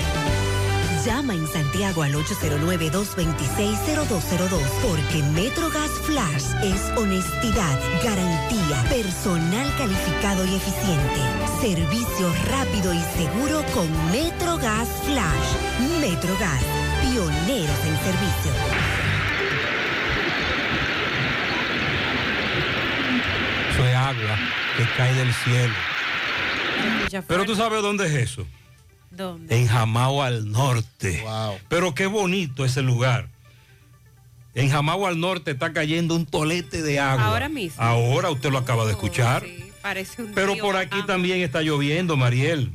Llama en Santiago al 809-226-0202 porque MetroGas Flash es honestidad, garantía, personal calificado y eficiente, servicio rápido y seguro con MetroGas Flash. MetroGas, pioneros en servicio. Eso es agua que cae del cielo. Pero tú sabes dónde es eso. ¿Dónde? En Jamao al norte. Pero qué bonito ese lugar. En Jamao al norte está cayendo un tolete de agua. Ahora mismo. Ahora usted lo acaba de escuchar. Parece un Pero por aquí también está lloviendo, Mariel.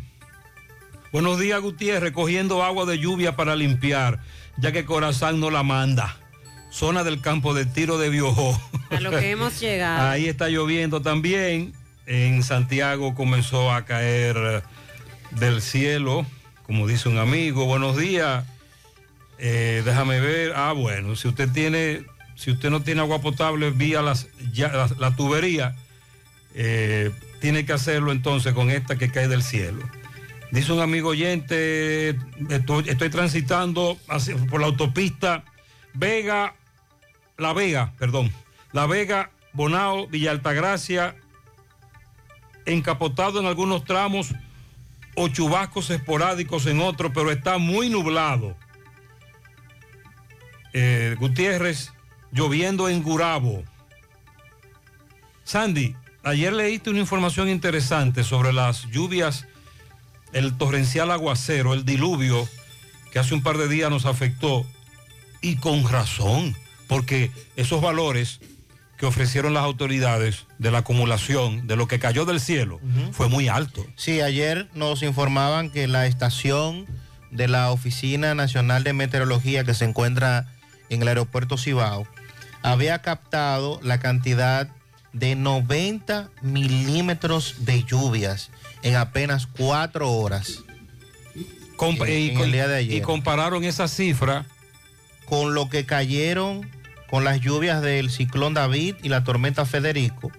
Buenos días, Gutiérrez, recogiendo agua de lluvia para limpiar, ya que Corazán no la manda. Zona del campo de tiro de Biojó. A lo que hemos llegado. Ahí está lloviendo también. En Santiago comenzó a caer del cielo, como dice un amigo. Buenos días. Eh, déjame ver. Ah, bueno, si usted tiene, si usted no tiene agua potable vía la, tubería, eh, tiene que hacerlo entonces con esta que cae del cielo. Dice un amigo oyente, estoy, transitando por la autopista Vega, La Vega, perdón, La Vega, Bonao, Villa Altagracia, encapotado en algunos tramos o chubascos esporádicos en otros, pero está muy nublado. Eh, Gutiérrez, lloviendo en Gurabo. Sandy, ayer leíste una información interesante sobre las lluvias, el torrencial aguacero, el diluvio que hace un par de días nos afectó y con razón, porque esos valores que ofrecieron las autoridades de la acumulación de lo que cayó del cielo fue muy alto. Sí, ayer nos informaban que la estación de la Oficina Nacional de Meteorología que se encuentra en el aeropuerto Cibao había captado la cantidad de 90 milímetros de lluvias en apenas cuatro horas. Compa- en- y, en el día de ayer. y compararon esa cifra con lo que cayeron con las lluvias del ciclón David y la tormenta Federico,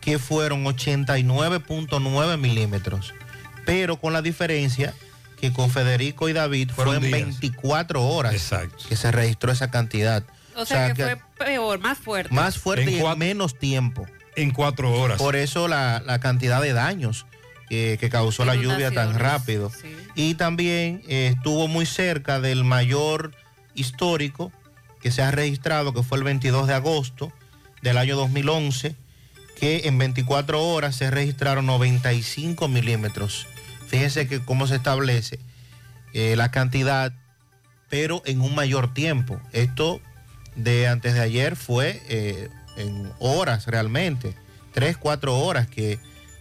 que fueron 89.9 milímetros. Pero con la diferencia que con Federico y David Fueron fueron días. 24 horas que se registró esa cantidad. O sea, que, fue peor, más fuerte. más fuerte En y en menos tiempo. En cuatro horas. Por eso la, la cantidad de daños que, que causó la lluvia tan rápido. Y también eh, estuvo muy cerca del mayor histórico que se ha registrado, que fue el 22 de agosto del año 2011, que en 24 horas se registraron 95 milímetros. Fíjense que cómo se establece eh, la cantidad, pero en un mayor tiempo. Esto de antes de ayer fue eh, en horas realmente, 3, 4 horas que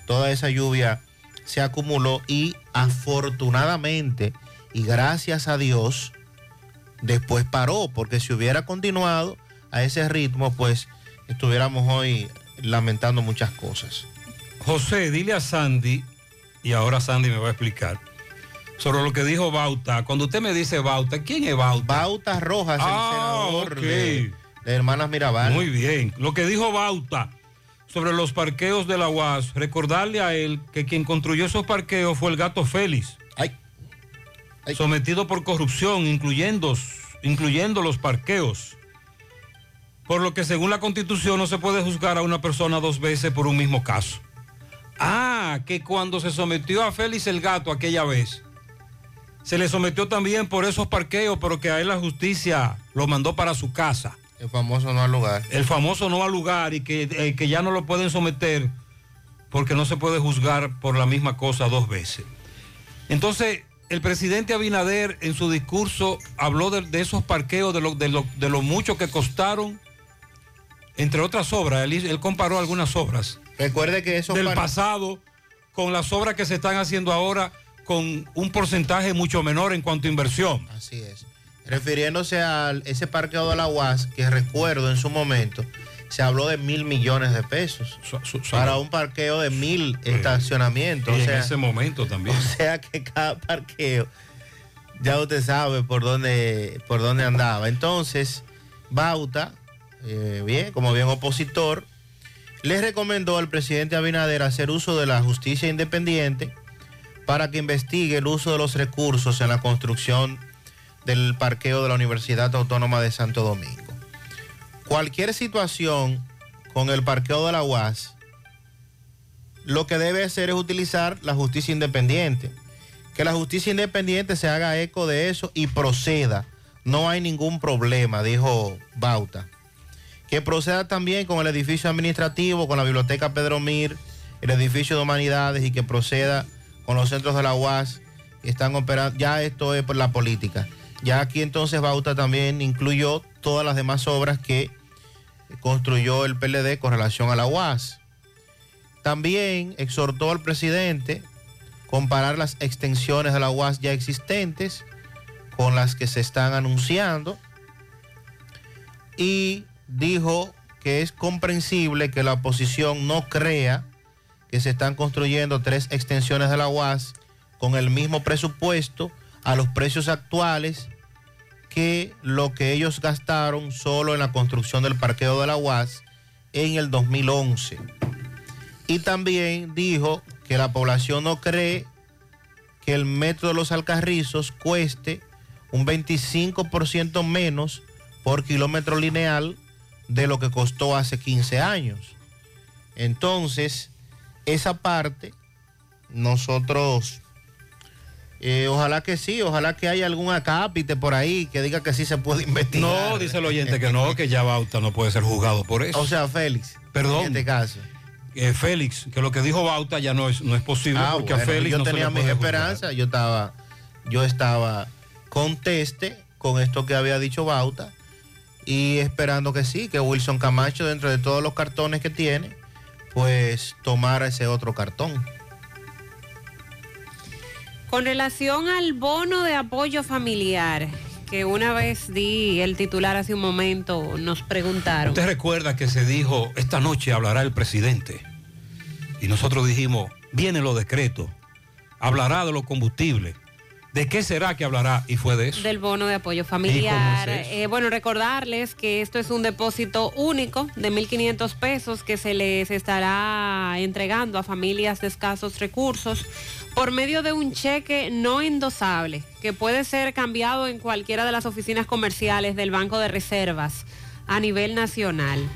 toda esa lluvia se acumuló y afortunadamente y gracias a Dios después paró, porque si hubiera continuado a ese ritmo, pues estuviéramos hoy lamentando muchas cosas. José, dile a Sandy, y ahora Sandy me va a explicar, sobre lo que dijo Bauta. Cuando usted me dice Bauta, ¿quién es Bauta? Bauta Rojas, Ah, el senador ok. de, de Hermanas Mirabal. Muy bien. Lo que dijo Bauta sobre los parqueos de la UAS, recordarle a él que quien construyó esos parqueos fue el gato Félix. Sometido por corrupción, incluyendo, incluyendo los parqueos. Por lo que según la constitución no se puede juzgar a una persona dos veces por un mismo caso. Ah, que cuando se sometió a Félix el gato aquella vez, se le sometió también por esos parqueos, pero que a él la justicia lo mandó para su casa. El famoso no al lugar. El famoso no al lugar y que, eh, que ya no lo pueden someter porque no se puede juzgar por la misma cosa dos veces. Entonces, el presidente Abinader en su discurso habló de, de esos parqueos, de lo, de, lo, de lo mucho que costaron, entre otras obras. Él, él comparó algunas obras. Recuerde que eso del pasado con las obras que se están haciendo ahora con un porcentaje mucho menor en cuanto a inversión. Así es. Refiriéndose a ese parqueo de la UAS, que recuerdo en su momento, se habló de mil millones de pesos para un parqueo de mil estacionamientos. O en sea, ese momento también. O sea que cada parqueo, ya usted sabe por dónde, por dónde andaba. Entonces, Bauta, eh, bien, como bien opositor, le recomendó al presidente Abinader hacer uso de la justicia independiente para que investigue el uso de los recursos en la construcción del parqueo de la Universidad Autónoma de Santo Domingo. Cualquier situación con el parqueo de la UAS, lo que debe hacer es utilizar la justicia independiente. Que la justicia independiente se haga eco de eso y proceda. No hay ningún problema, dijo Bauta. Que proceda también con el edificio administrativo, con la biblioteca Pedro Mir, el edificio de humanidades y que proceda con los centros de la UAS que están operando. Ya esto es por la política. Ya aquí entonces Bauta también incluyó todas las demás obras que construyó el PLD con relación a la UAS. También exhortó al presidente comparar las extensiones de la UAS ya existentes con las que se están anunciando y dijo que es comprensible que la oposición no crea que se están construyendo tres extensiones de la UAS con el mismo presupuesto a los precios actuales que lo que ellos gastaron solo en la construcción del parqueo de la UAS en el 2011. Y también dijo que la población no cree que el metro de los Alcarrizos cueste un 25% menos por kilómetro lineal de lo que costó hace 15 años. Entonces, esa parte, nosotros, eh, ojalá que sí, ojalá que haya algún acápite por ahí que diga que sí se puede investigar. No, dice el oyente que no, que ya Bauta no puede ser juzgado por eso. O sea, Félix. Perdón. En este caso. Eh, Félix, que lo que dijo Bauta ya no es, no es posible Ah, porque bueno, a Félix yo no tenía mis esperanzas, yo estaba, yo estaba conteste con esto que había dicho Bauta y esperando que sí, que Wilson Camacho dentro de todos los cartones que tiene, pues tomara ese otro cartón. Con relación al bono de apoyo familiar, que una vez di el titular hace un momento, nos preguntaron. Usted recuerda que se dijo, esta noche hablará el presidente. Y nosotros dijimos, vienen los decretos, hablará de los combustibles. ¿De qué será que hablará? Y fue de eso. Del bono de apoyo familiar. Eh, bueno, recordarles que esto es un depósito único de 1.500 pesos que se les estará entregando a familias de escasos recursos por medio de un cheque no endosable que puede ser cambiado en cualquiera de las oficinas comerciales del Banco de Reservas a nivel nacional.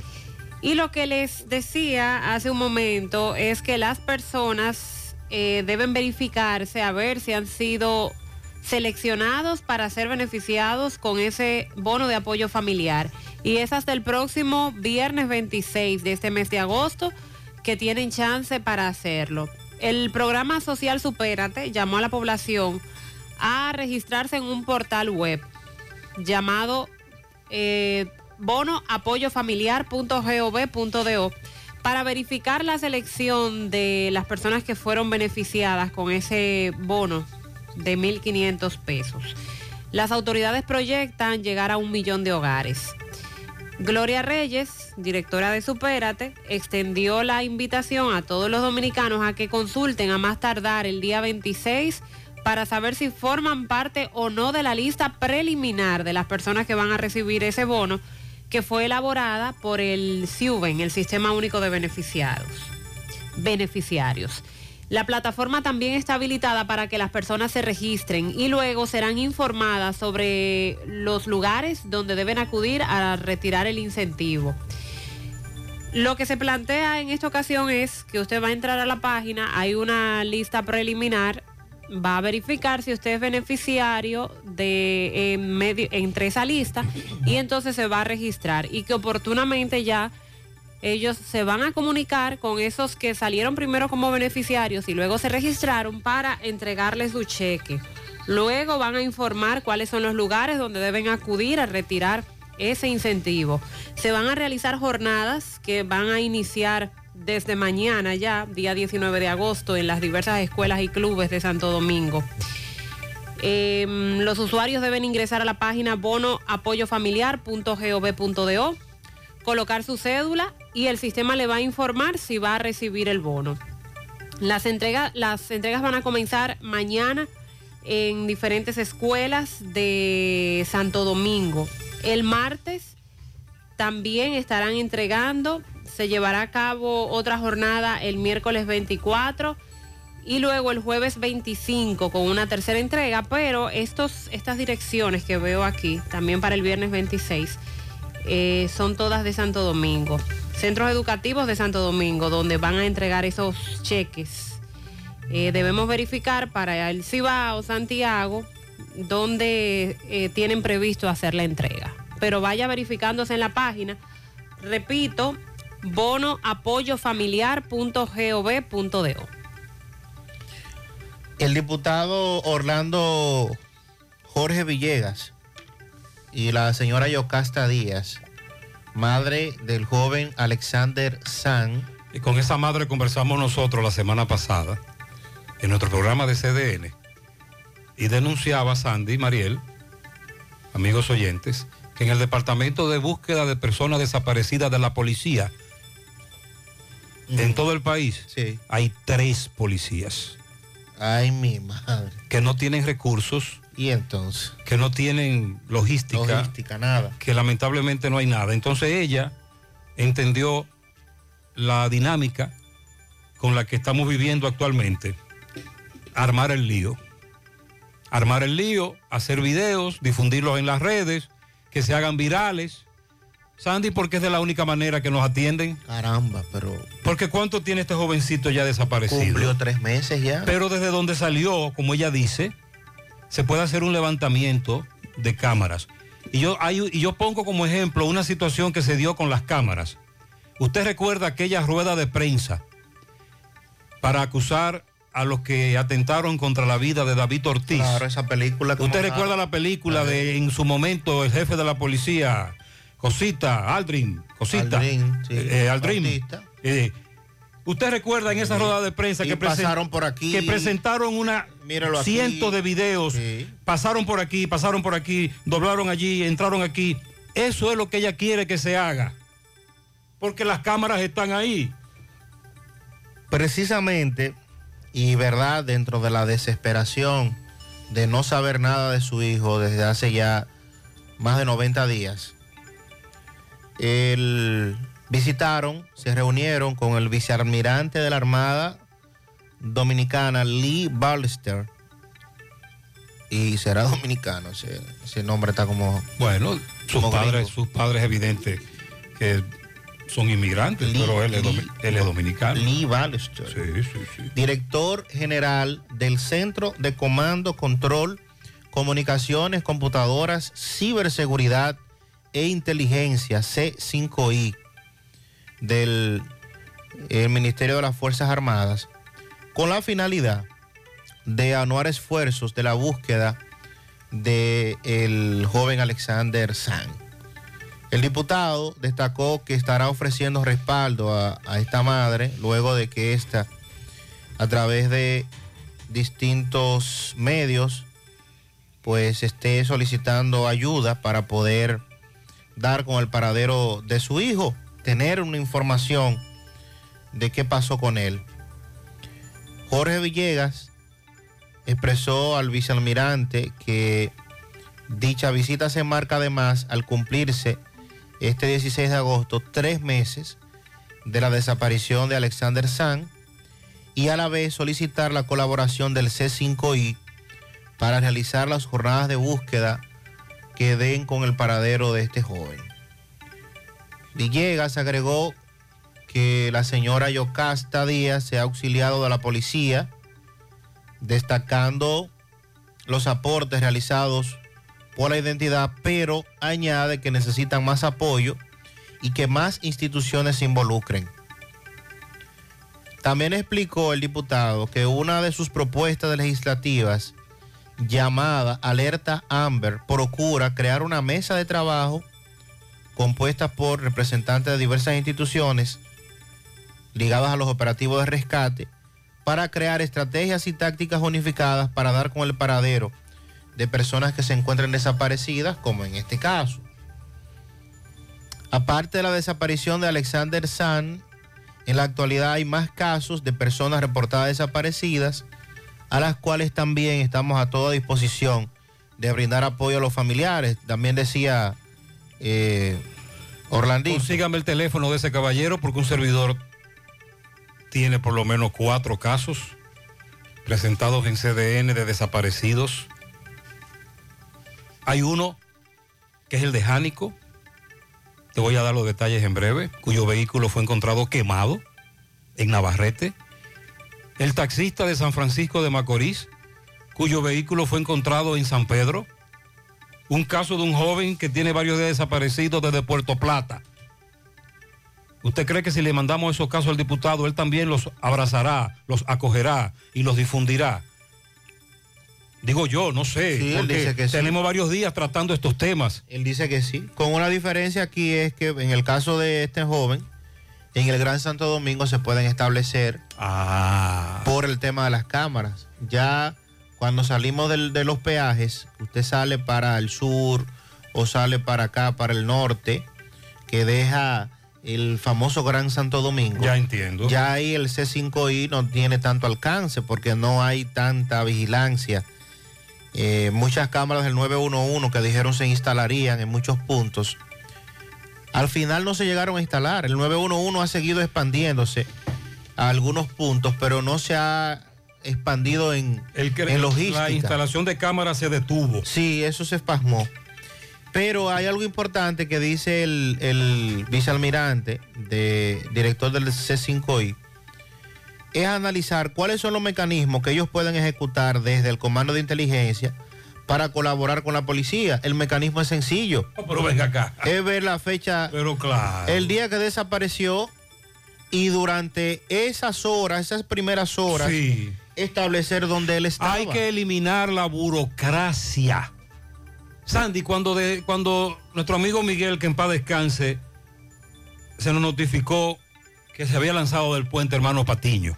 Y lo que les decía hace un momento es que las personas eh, deben verificarse a ver si han sido seleccionados para ser beneficiados con ese bono de apoyo familiar. Y es hasta el próximo viernes 26 de este mes de agosto que tienen chance para hacerlo. El programa social Supérate llamó a la población a registrarse en un portal web llamado eh, bonoapoyofamiliar.gov.do para verificar la selección de las personas que fueron beneficiadas con ese bono de 1.500 pesos. Las autoridades proyectan llegar a un millón de hogares. Gloria Reyes, directora de Supérate, extendió la invitación a todos los dominicanos a que consulten a más tardar el día 26 para saber si forman parte o no de la lista preliminar de las personas que van a recibir ese bono que fue elaborada por el CIUBEN, el Sistema Único de Beneficiados. Beneficiarios. La plataforma también está habilitada para que las personas se registren y luego serán informadas sobre los lugares donde deben acudir a retirar el incentivo. Lo que se plantea en esta ocasión es que usted va a entrar a la página, hay una lista preliminar, va a verificar si usted es beneficiario de en medio, entre esa lista y entonces se va a registrar y que oportunamente ya ellos se van a comunicar con esos que salieron primero como beneficiarios y luego se registraron para entregarles su cheque. Luego van a informar cuáles son los lugares donde deben acudir a retirar ese incentivo. Se van a realizar jornadas que van a iniciar desde mañana ya, día 19 de agosto, en las diversas escuelas y clubes de Santo Domingo. Em, los usuarios deben ingresar a la página bonoapoyofamiliar.gov.do, colocar su cédula y el sistema le va a informar si va a recibir el bono. Las, entregas las entregas van a comenzar mañana en diferentes escuelas de Santo Domingo. El martes también estarán entregando, se llevará a cabo otra jornada el miércoles 24 y luego el jueves 25 con una tercera entrega, pero estos, estas direcciones que veo aquí, también para el viernes 26, eh, son todas de Santo Domingo. Centros educativos de Santo Domingo, donde van a entregar esos cheques. Eh, debemos verificar para el Cibao, Santiago, donde eh, tienen previsto hacer la entrega. Pero vaya verificándose en la página. Repito, bonoapoyofamiliar.gov.do. El diputado Orlando Jorge Villegas y la señora Yocasta Díaz, madre del joven Alexander San. Y con esa madre conversamos nosotros la semana pasada en nuestro programa de CDN y denunciaba Sandy Mariel, amigos oyentes, que en el Departamento de Búsqueda de Personas Desaparecidas de la Policía, en todo el país, hay tres policías. Ay, mi madre. Que no tienen recursos. ¿Y entonces? Que no tienen logística. Logística, nada. Que lamentablemente no hay nada. Entonces ella entendió la dinámica con la que estamos viviendo actualmente. Armar el lío. Armar el lío, hacer videos, difundirlos en las redes, que se hagan virales. Sandy, porque es de la única manera que nos atienden. Caramba, pero. Porque ¿cuánto tiene este jovencito ya desaparecido? Cumplió tres meses ya. Pero desde donde salió, como ella dice, se puede hacer un levantamiento de cámaras. Y yo, hay, y yo pongo como ejemplo una situación que se dio con las cámaras. Usted recuerda aquella rueda de prensa para acusar a los que atentaron contra la vida de David Ortiz. Claro, esa película. ¿Usted recuerda la película de en su momento el jefe de la policía, Cosita, Aldrin, Cosita, Aldrin, sí. eh, eh, Aldrin. Eh, ¿Usted recuerda en esa rueda de prensa Y que, pasaron por aquí. que presentaron una Míralo aquí. de videos, pasaron por aquí, pasaron por aquí, doblaron allí, entraron aquí? Eso es lo que ella quiere que se haga. Porque las cámaras están ahí. Precisamente, y verdad, dentro de la desesperación de no saber nada de su hijo desde hace ya más de 90 días, el, visitaron, se reunieron con el vicealmirante de la Armada Dominicana, Lee Ballester, y será dominicano, ese, ese nombre está como... Bueno, sus como padres, gringo. sus padres evidente que son inmigrantes, Lee- pero él es, Lee- él es dominicano. Lee Ballester. Sí, sí, sí. director general del Centro de Comando, Control, Comunicaciones, Computadoras, Ciberseguridad e Inteligencia, C5I, del el Ministerio de las Fuerzas Armadas, con la finalidad de anuar esfuerzos de la búsqueda del joven Alexander San. El diputado destacó que estará ofreciendo respaldo a, a esta madre luego de que ésta, a través de distintos medios, pues esté solicitando ayuda para poder dar con el paradero de su hijo, tener una información de qué pasó con él. Jorge Villegas expresó al vicealmirante que dicha visita se marca además al cumplirse este 16 de agosto, tres meses de la desaparición de Alexander San y a la vez solicitar la colaboración del C5I para realizar las jornadas de búsqueda que den con el paradero de este joven. Villegas agregó que la señora Yocasta Díaz se ha auxiliado de la policía, destacando los aportes realizados por la identidad, pero añade que necesitan más apoyo y que más instituciones se involucren. También explicó el diputado que una de sus propuestas legislativas llamada Alerta Amber procura crear una mesa de trabajo compuesta por representantes de diversas instituciones ligadas a los operativos de rescate para crear estrategias y tácticas unificadas para dar con el paradero de personas que se encuentren desaparecidas, como en este caso. Aparte de la desaparición de Alexander San, en la actualidad hay más casos de personas reportadas desaparecidas, a las cuales también estamos a toda disposición de brindar apoyo a los familiares. También decía eh. Consígame el teléfono de ese caballero porque un servidor tiene por lo menos cuatro casos presentados en CDN de desaparecidos. Hay uno que es el de Jánico, te voy a dar los detalles en breve, cuyo vehículo fue encontrado quemado en Navarrete. El taxista de San Francisco de Macorís, cuyo vehículo fue encontrado en San Pedro. Un caso de un joven que tiene varios días desaparecidos desde Puerto Plata. ¿Usted cree que si le mandamos esos casos al diputado, él también los abrazará, los acogerá y los difundirá? Digo yo, no sé, Sí, él porque dice que sí. tenemos varios días tratando estos temas. Él dice que sí. Con una diferencia aquí es que en el caso de este joven, en el Gran Santo Domingo se pueden establecer Ah. por el tema de las cámaras. Ya cuando salimos del- de los peajes, usted sale para el sur o sale para acá, para el norte, que deja el famoso Gran Santo Domingo. Ya entiendo. Ya ahí el C5I no tiene tanto alcance porque no hay tanta vigilancia. Eh, muchas cámaras del 911 que dijeron se instalarían en muchos puntos. Al final no se llegaron a instalar. El 911 ha seguido expandiéndose a algunos puntos, pero no se ha expandido en, El que- en logística. La instalación de cámaras se detuvo. Sí, eso se espasmó. Pero hay algo importante que dice el, el vicealmirante, de, director del C5I, es analizar cuáles son los mecanismos que ellos pueden ejecutar desde el Comando de Inteligencia para colaborar con la policía. El mecanismo es sencillo. Pero venga acá. Es ver la fecha, Pero claro. el día que desapareció y durante esas horas, esas primeras horas, Sí. Establecer dónde él estaba. Hay que eliminar la burocracia. Sandy, cuando, de, cuando nuestro amigo Miguel, que en paz descanse, se nos notificó que se había lanzado del puente hermano Patiño.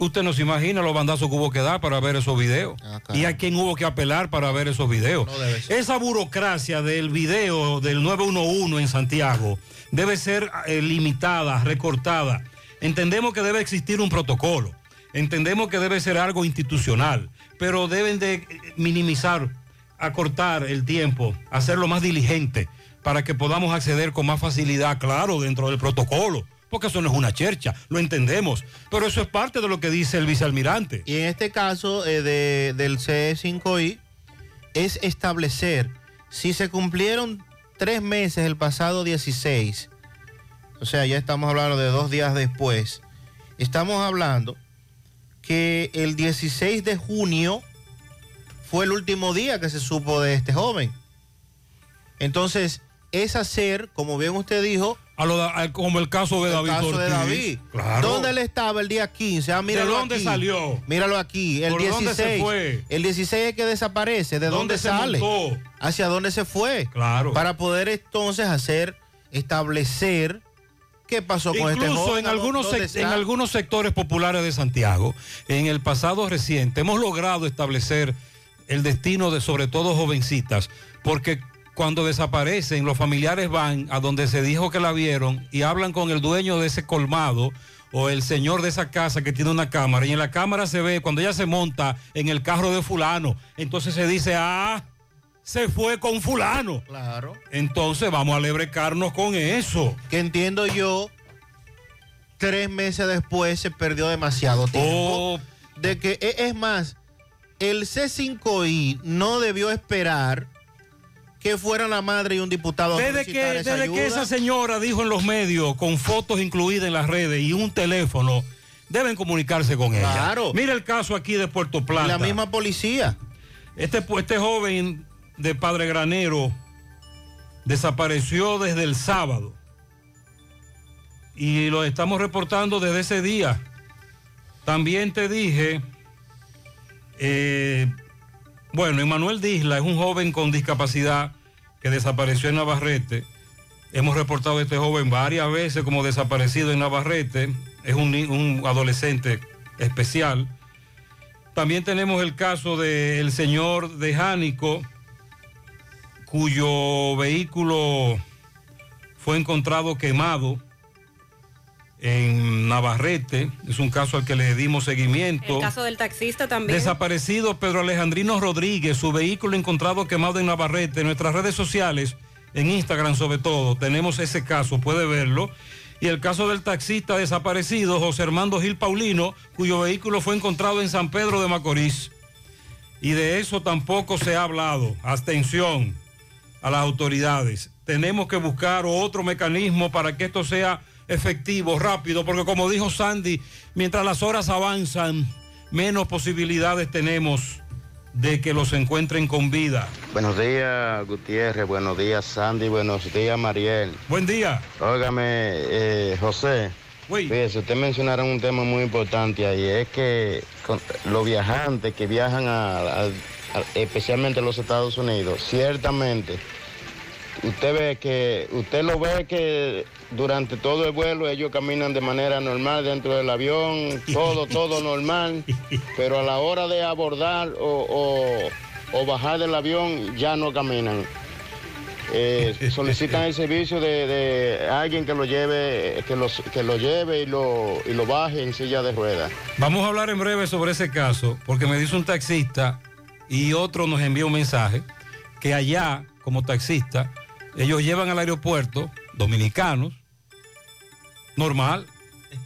Usted no se imagina los bandazos que hubo que dar para ver esos videos. y a quién hubo que apelar para ver esos videos. Esa burocracia del video del 911 en Santiago debe ser eh, limitada, recortada. Entendemos que debe existir un protocolo. Entendemos que debe ser algo institucional. Pero deben de eh, minimizar, acortar el tiempo, hacerlo más diligente para que podamos acceder con más facilidad, claro, dentro del protocolo. Porque eso no es una chercha, lo entendemos. Pero eso es parte de lo que dice el vicealmirante. Y en este caso eh, de- del C5I es establecer si se cumplieron tres meses el pasado 16, o sea, ya estamos hablando de dos días después, estamos hablando que el 16 de junio fue el último día que se supo de este joven. Entonces, es hacer, como bien usted dijo, A lo a- como el caso de el David caso de. David. Claro. ¿Dónde él estaba el día 15? Ah, míralo ¿De dónde aquí. salió? Míralo aquí. El ¿Por 16. dónde se fue? El 16 es que desaparece. ¿De dónde, ¿Dónde se sale? montó? ¿Hacia dónde se fue? Claro. Para poder entonces hacer, establecer qué pasó con este Incluso joven. en algunos, ¿Dónde sec- en algunos sectores populares de Santiago, en el pasado reciente, hemos logrado establecer el destino de sobre todo jovencitas, porque cuando desaparecen, los familiares van a donde se dijo que la vieron y hablan con el dueño de ese colmado o el señor de esa casa que tiene una cámara y en la cámara se ve cuando ella se monta en el carro de fulano, entonces se dice, ah, se fue con fulano. Claro. Entonces vamos a lebrecarnos con eso. Que entiendo yo, tres meses después se perdió demasiado tiempo. Oh. De que, e- es más, el C5I no debió esperar que fuera la madre y un diputado a Desde solicitar que, esa desde que esa señora dijo en los medios, con fotos incluidas en las redes y un teléfono, deben comunicarse con ella. Claro. Mira el caso aquí de Puerto Plata. La misma policía. Este, este joven de Padre Granero desapareció desde el sábado. Y lo estamos reportando desde ese día. También te dije, eh, bueno, Emanuel Disla es un joven con discapacidad que desapareció en Navarrete. Hemos reportado a este joven varias veces como desaparecido en Navarrete. Es un, adolescente especial. También tenemos el caso del señor de Jánico, cuyo vehículo fue encontrado quemado en Navarrete. Es un caso al que le dimos seguimiento. El caso del taxista también. Desaparecido Pedro Alejandrino Rodríguez, su vehículo encontrado quemado en Navarrete. En nuestras redes sociales, en Instagram sobre todo, tenemos ese caso, puede verlo. Y el caso del taxista desaparecido, José Armando Gil Paulino, cuyo vehículo fue encontrado en San Pedro de Macorís. Y de eso tampoco se ha hablado. Abstención a las autoridades. Tenemos que buscar otro mecanismo para que esto sea efectivo, rápido, porque como dijo Sandy, mientras las horas avanzan, menos posibilidades tenemos de que los encuentren con vida. Buenos días, Gutiérrez. Buenos días, Sandy. Buenos días, Mariel. Buen día. Óigame, eh, José. Fíjese, usted mencionaron un tema muy importante ahí. Es que con- los viajantes que viajan a- especialmente los Estados Unidos, ciertamente, usted ve que, usted lo ve que durante todo el vuelo ellos caminan de manera normal dentro del avión, todo, todo normal, pero a la hora de abordar o, o- o bajar del avión ya no caminan. Eh, solicitan el servicio de, de alguien que lo lleve, que los, que lo lleve y lo, y lo baje en silla de ruedas. Vamos a hablar en breve sobre ese caso, porque me dice un taxista y otro nos envió un mensaje que allá, como taxista, ellos llevan al aeropuerto dominicanos, normal,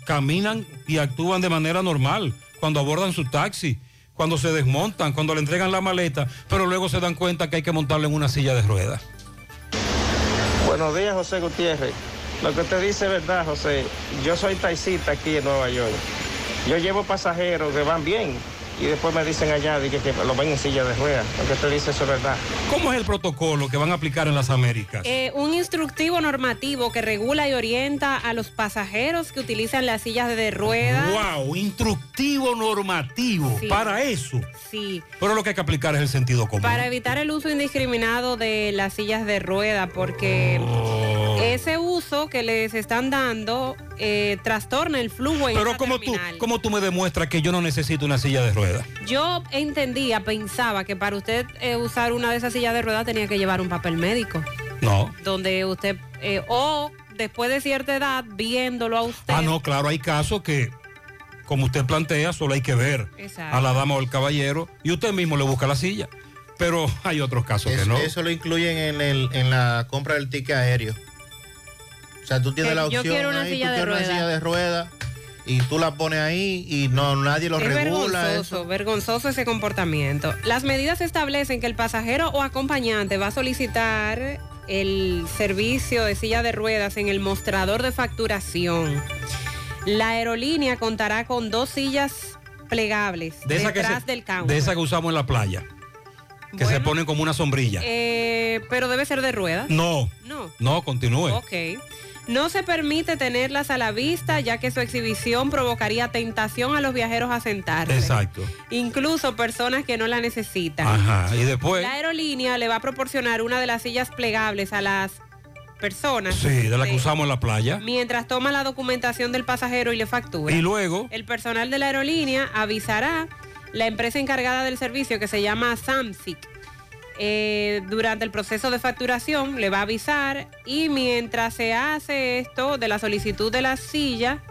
caminan y actúan de manera normal cuando abordan su taxi, cuando se desmontan, cuando le entregan la maleta, pero luego se dan cuenta que hay que montarle en una silla de ruedas. Buenos días, José Gutiérrez. Lo que usted dice es verdad, José. Yo soy taxista aquí en Nueva York. Yo llevo pasajeros que van bien y después me dicen allá dije, que lo ven en silla de ruedas. Lo que usted dice eso es verdad. ¿Cómo es el protocolo que van a aplicar en las Américas? Eh, un instructivo normativo que regula y orienta a los pasajeros que utilizan las sillas de ruedas. ¡Wow! Instructivo normativo Sí. para eso. Sí. Pero lo que hay que aplicar es el sentido común. Para evitar el uso indiscriminado de las sillas de rueda, porque Oh. ese uso que les están dando eh, trastorna el flujo en Pero como tú, terminal. ¿cómo tú me demuestras que yo no necesito una silla de ruedas? Yo entendía, pensaba que para usted eh, usar una de esas sillas de ruedas tenía que llevar un papel médico, No. donde usted, eh, o después de cierta edad, viéndolo a usted. Ah, no, claro, hay casos que, como usted plantea, solo hay que ver Exacto. a la dama o al caballero y usted mismo le busca la silla. Pero hay otros casos que no. Eso lo incluyen en, el- en la compra del ticket aéreo. O sea, tú tienes Que la yo opción quiero una ahí, tú silla de quieres una silla de ruedas y tú la pones ahí y no nadie lo es regula. vergonzoso, eso. vergonzoso ese comportamiento. Las medidas establecen que el pasajero o acompañante va a solicitar el servicio de silla de ruedas en el mostrador de facturación. La aerolínea contará con dos sillas plegables De detrás se- del counter. de esa que usamos en la playa, que se ponen como una sombrilla. Eh, pero debe ser de ruedas. No, No. no, continúe. Ok. No se permite tenerlas a la vista ya que su exhibición provocaría tentación a los viajeros a sentarse. Exacto. Incluso personas que no la necesitan. Ajá, y después, La aerolínea le va a proporcionar una de las sillas plegables a las personas. sí, de la que usamos en la playa. Mientras toma la documentación del pasajero y le factura. Y luego, El personal de la aerolínea avisará la empresa encargada del servicio que se llama Samsic. Eh, durante el proceso de facturación le va a avisar y mientras se hace esto de la solicitud de la silla,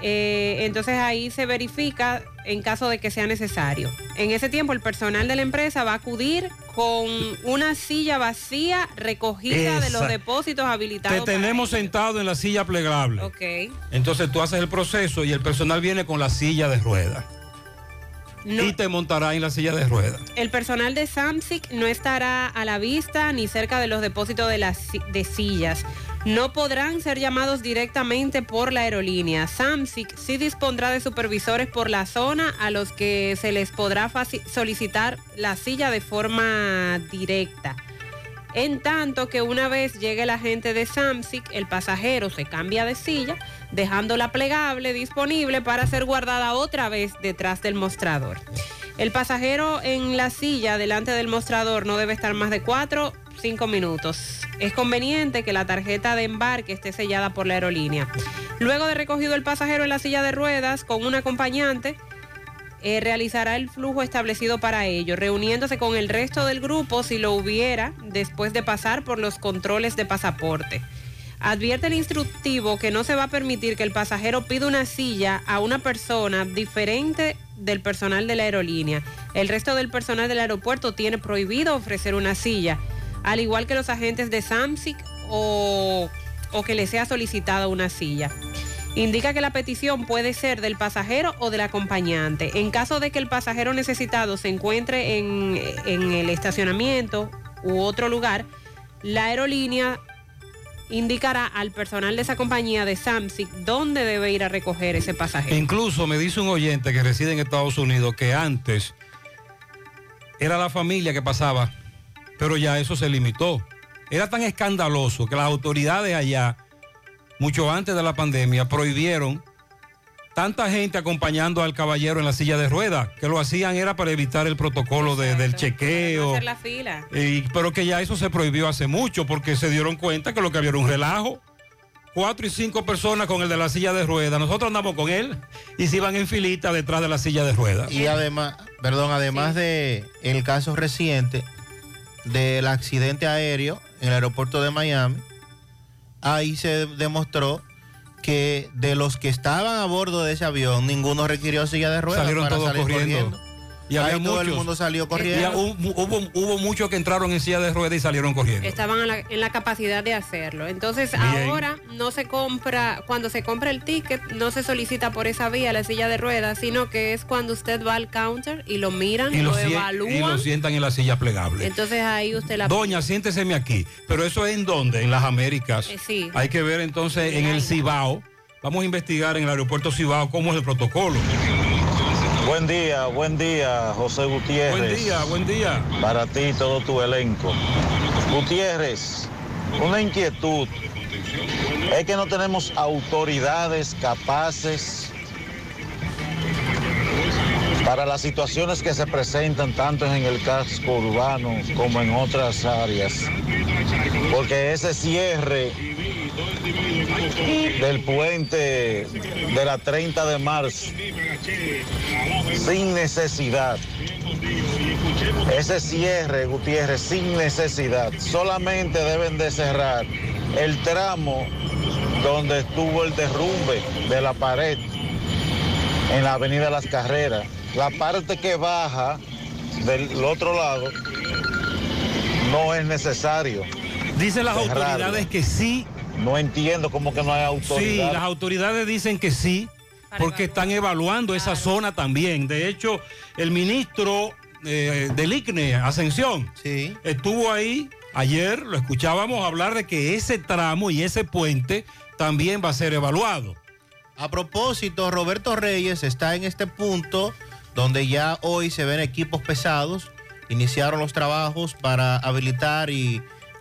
eh, entonces ahí se verifica en caso de que sea necesario. En ese tiempo el personal de la empresa va a acudir con una silla vacía recogida de los depósitos Te habilitados. tenemos sentado en la silla plegable. Ok. Entonces tú haces el proceso y el personal viene con la silla de ruedas. Y te montará en la silla de ruedas. El personal de SAMSIC no estará a la vista ni cerca de los depósitos de las de sillas. No podrán ser llamados directamente por la aerolínea. SAMSIC sí dispondrá de supervisores por la zona a los que se les podrá solicitar la silla de forma directa. En tanto que una vez llegue el agente de SAMSIC, el pasajero se cambia de silla, dejándola plegable disponible para ser guardada otra vez detrás del mostrador. El pasajero en la silla delante del mostrador no debe estar más de 4 5 minutos. Es conveniente que la tarjeta de embarque esté sellada por la aerolínea. Luego de recogido el pasajero en la silla de ruedas con un acompañante, eh, realizará el flujo establecido para ello, reuniéndose con el resto del grupo si lo hubiera después de pasar por los controles de pasaporte. Advierte el instructivo que no se va a permitir que el pasajero pida una silla a una persona diferente del personal de la aerolínea. El resto del personal del aeropuerto tiene prohibido ofrecer una silla, al igual que los agentes de SAMSIC o, que le sea solicitada una silla. Indica que la petición puede ser del pasajero o del acompañante. En caso de que el pasajero necesitado se encuentre en, en el estacionamiento u otro lugar, la aerolínea indicará al personal de esa compañía de SAMSIC dónde debe ir a recoger ese pasajero. Incluso me dice un oyente que reside en Estados Unidos que antes era la familia que pasaba, pero ya eso se limitó. Era tan escandaloso que las autoridades allá, mucho antes de la pandemia, prohibieron tanta gente acompañando al caballero en la silla de ruedas, que lo hacían era para evitar el protocolo de- del chequeo. hacer la fila. Y- pero que ya eso se prohibió hace mucho porque se dieron cuenta que lo que había era un relajo. Cuatro y cinco personas con el de la silla de ruedas. Nosotros andamos con él y se iban en filita detrás de la silla de ruedas. Y además, perdón, además de el caso reciente del accidente aéreo en el aeropuerto de Miami, ahí se demostró que de los que estaban a bordo de ese avión, ninguno requirió silla de ruedas. Salieron para todos salir corriendo. Y había Ahí todo el mundo salió Y corriendo. hubo, hubo- hubo muchos que entraron en silla de ruedas y salieron corriendo. Estaban en la, en la capacidad de hacerlo. Entonces Bien. ahora no se compra, cuando se compra el ticket, no se solicita por esa vía la silla de ruedas, sino que es cuando usted va al counter y lo miran, Y lo, lo, evalúan. y lo sientan en la silla plegable. Entonces ahí usted la... Doña, siénteseme aquí. Pero eso es en dónde? En las Américas. Eh, sí. Hay que ver entonces en el Cibao. Vamos a investigar en el aeropuerto Cibao cómo es el protocolo. Buen día, buen día, José Gutiérrez. Buen día, buen día. Para ti y todo tu elenco. Gutiérrez, una inquietud. Es que no tenemos autoridades capaces para las situaciones que se presentan tanto en el casco urbano como en otras áreas. Porque ese cierre del puente de la 30 de marzo sin necesidad. Ese cierre, Gutiérrez, sin necesidad. Solamente deben de cerrar el tramo donde estuvo el derrumbe de la pared en la Avenida Las Carreras. La parte que baja del otro lado no es necesario. Dicen las autoridades que sí. No entiendo cómo que no hay Sí, autoridad. las autoridades dicen que sí, porque están evaluando esa zona también. De hecho, el ministro eh, del ICNE, Ascensión, estuvo ahí ayer, lo escuchábamos hablar de que ese tramo y ese puente también va a ser evaluado. A propósito, Roberto Reyes está en este punto donde ya hoy se ven equipos pesados. Iniciaron los trabajos para habilitar y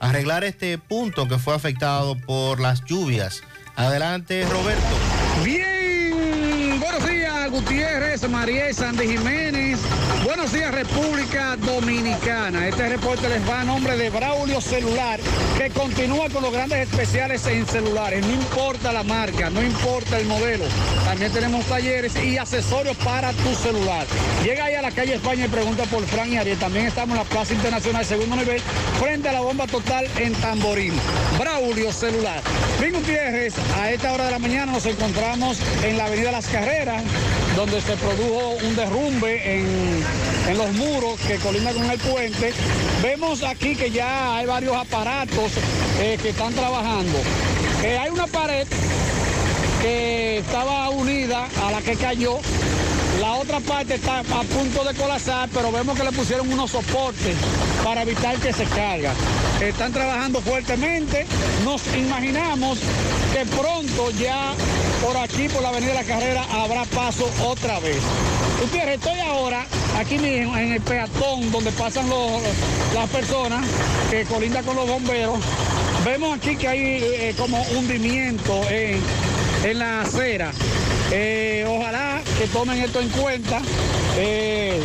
arreglar este punto que fue afectado por las lluvias. Adelante, Roberto. Gutiérrez, María Sandy Jiménez. Buenos días República Dominicana. Este reporte les va a nombre de Braulio Celular, que continúa con los grandes especiales en celulares. No importa la marca, no importa el modelo. También tenemos talleres y accesorios para tu celular. Llega ahí a la calle España y pregunta por Fran y Ariel. También estamos en la Plaza Internacional Segundo Nivel, frente a la bomba total en Tamborín. Braulio Celular. Bien Gutiérrez, a esta hora de la mañana nos encontramos en la Avenida Las Carreras donde se produjo un derrumbe en, en los muros que colindan con el puente. Vemos aquí que ya hay varios aparatos eh, que están trabajando. Eh, hay una pared estaba unida a la que cayó. La otra parte está a punto de colapsar, pero vemos que le pusieron unos soportes para evitar que se caiga. Están trabajando fuertemente. Nos imaginamos que pronto ya por aquí, por la Avenida de la Carrera, habrá paso otra vez. Gutiérrez, estoy ahora aquí mismo en el peatón donde pasan los- las personas que colinda con los bomberos. Vemos aquí que hay eh, como hundimiento en, en la acera. Eh, ojalá que tomen esto en cuenta. Eh,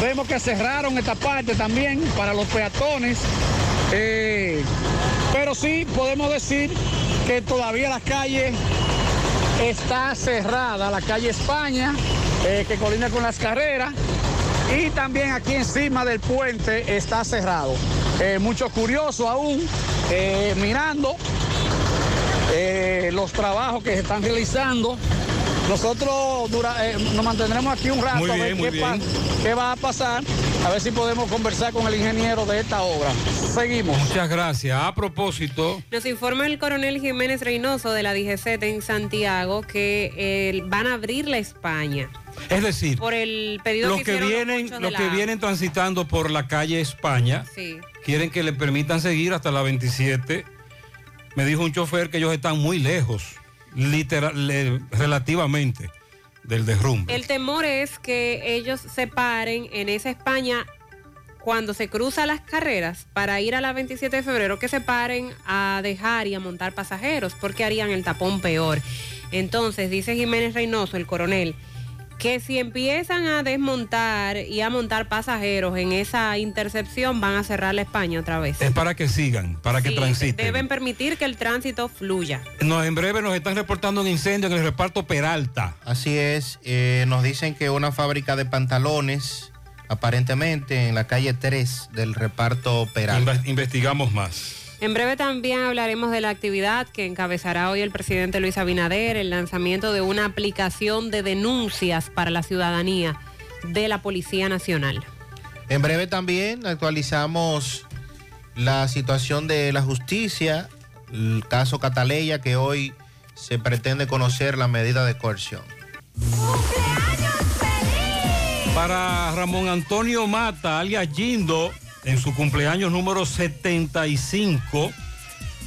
vemos que cerraron esta parte también para los peatones. Eh, pero sí podemos decir que todavía la calle está cerrada, la calle España, que colinda con las carreras. Y también aquí encima del puente está cerrado. Muchos curiosos aún mirando eh, los trabajos que se están realizando. Nosotros dura- eh, nos mantendremos aquí un rato Muy a ver bien, qué, pa- va a pasar, a ver si podemos conversar con el ingeniero de esta obra. Seguimos. Muchas gracias. A propósito, Nos informa el coronel Jiménez Reynoso de la DGC en Santiago que eh, van a abrir la España es decir, por el pedido los que, que vienen, los la- que vienen transitando por la calle España Sí. quieren que le permitan seguir hasta la 27. Me dijo un chofer que ellos están muy lejos, literal, relativamente, del derrumbe. El temor es que ellos se paren en esa España cuando se cruzan las carreras para ir a la 27 de febrero, que se paren a dejar y a montar pasajeros, porque harían el tapón peor. Entonces, dice Jiménez Reynoso, el coronel, que si empiezan a desmontar y a montar pasajeros en esa intercepción, van a cerrar la España otra vez. Es para que sigan, para que transiten. Deben permitir que el tránsito fluya. No, en breve nos están reportando un incendio en el reparto Peralta. Así es, eh, nos dicen que una fábrica de pantalones, aparentemente en la calle 3 del reparto Peralta. Inve- investigamos más. En breve también hablaremos de la actividad que encabezará hoy el presidente Luis Abinader, el lanzamiento de una aplicación de denuncias para la ciudadanía de la Policía Nacional. En breve también actualizamos la situación de la justicia, el caso Cataleya, que hoy se pretende conocer la medida de coerción. Para Ramón Antonio Mata, alias Gindo, en su cumpleaños número 75,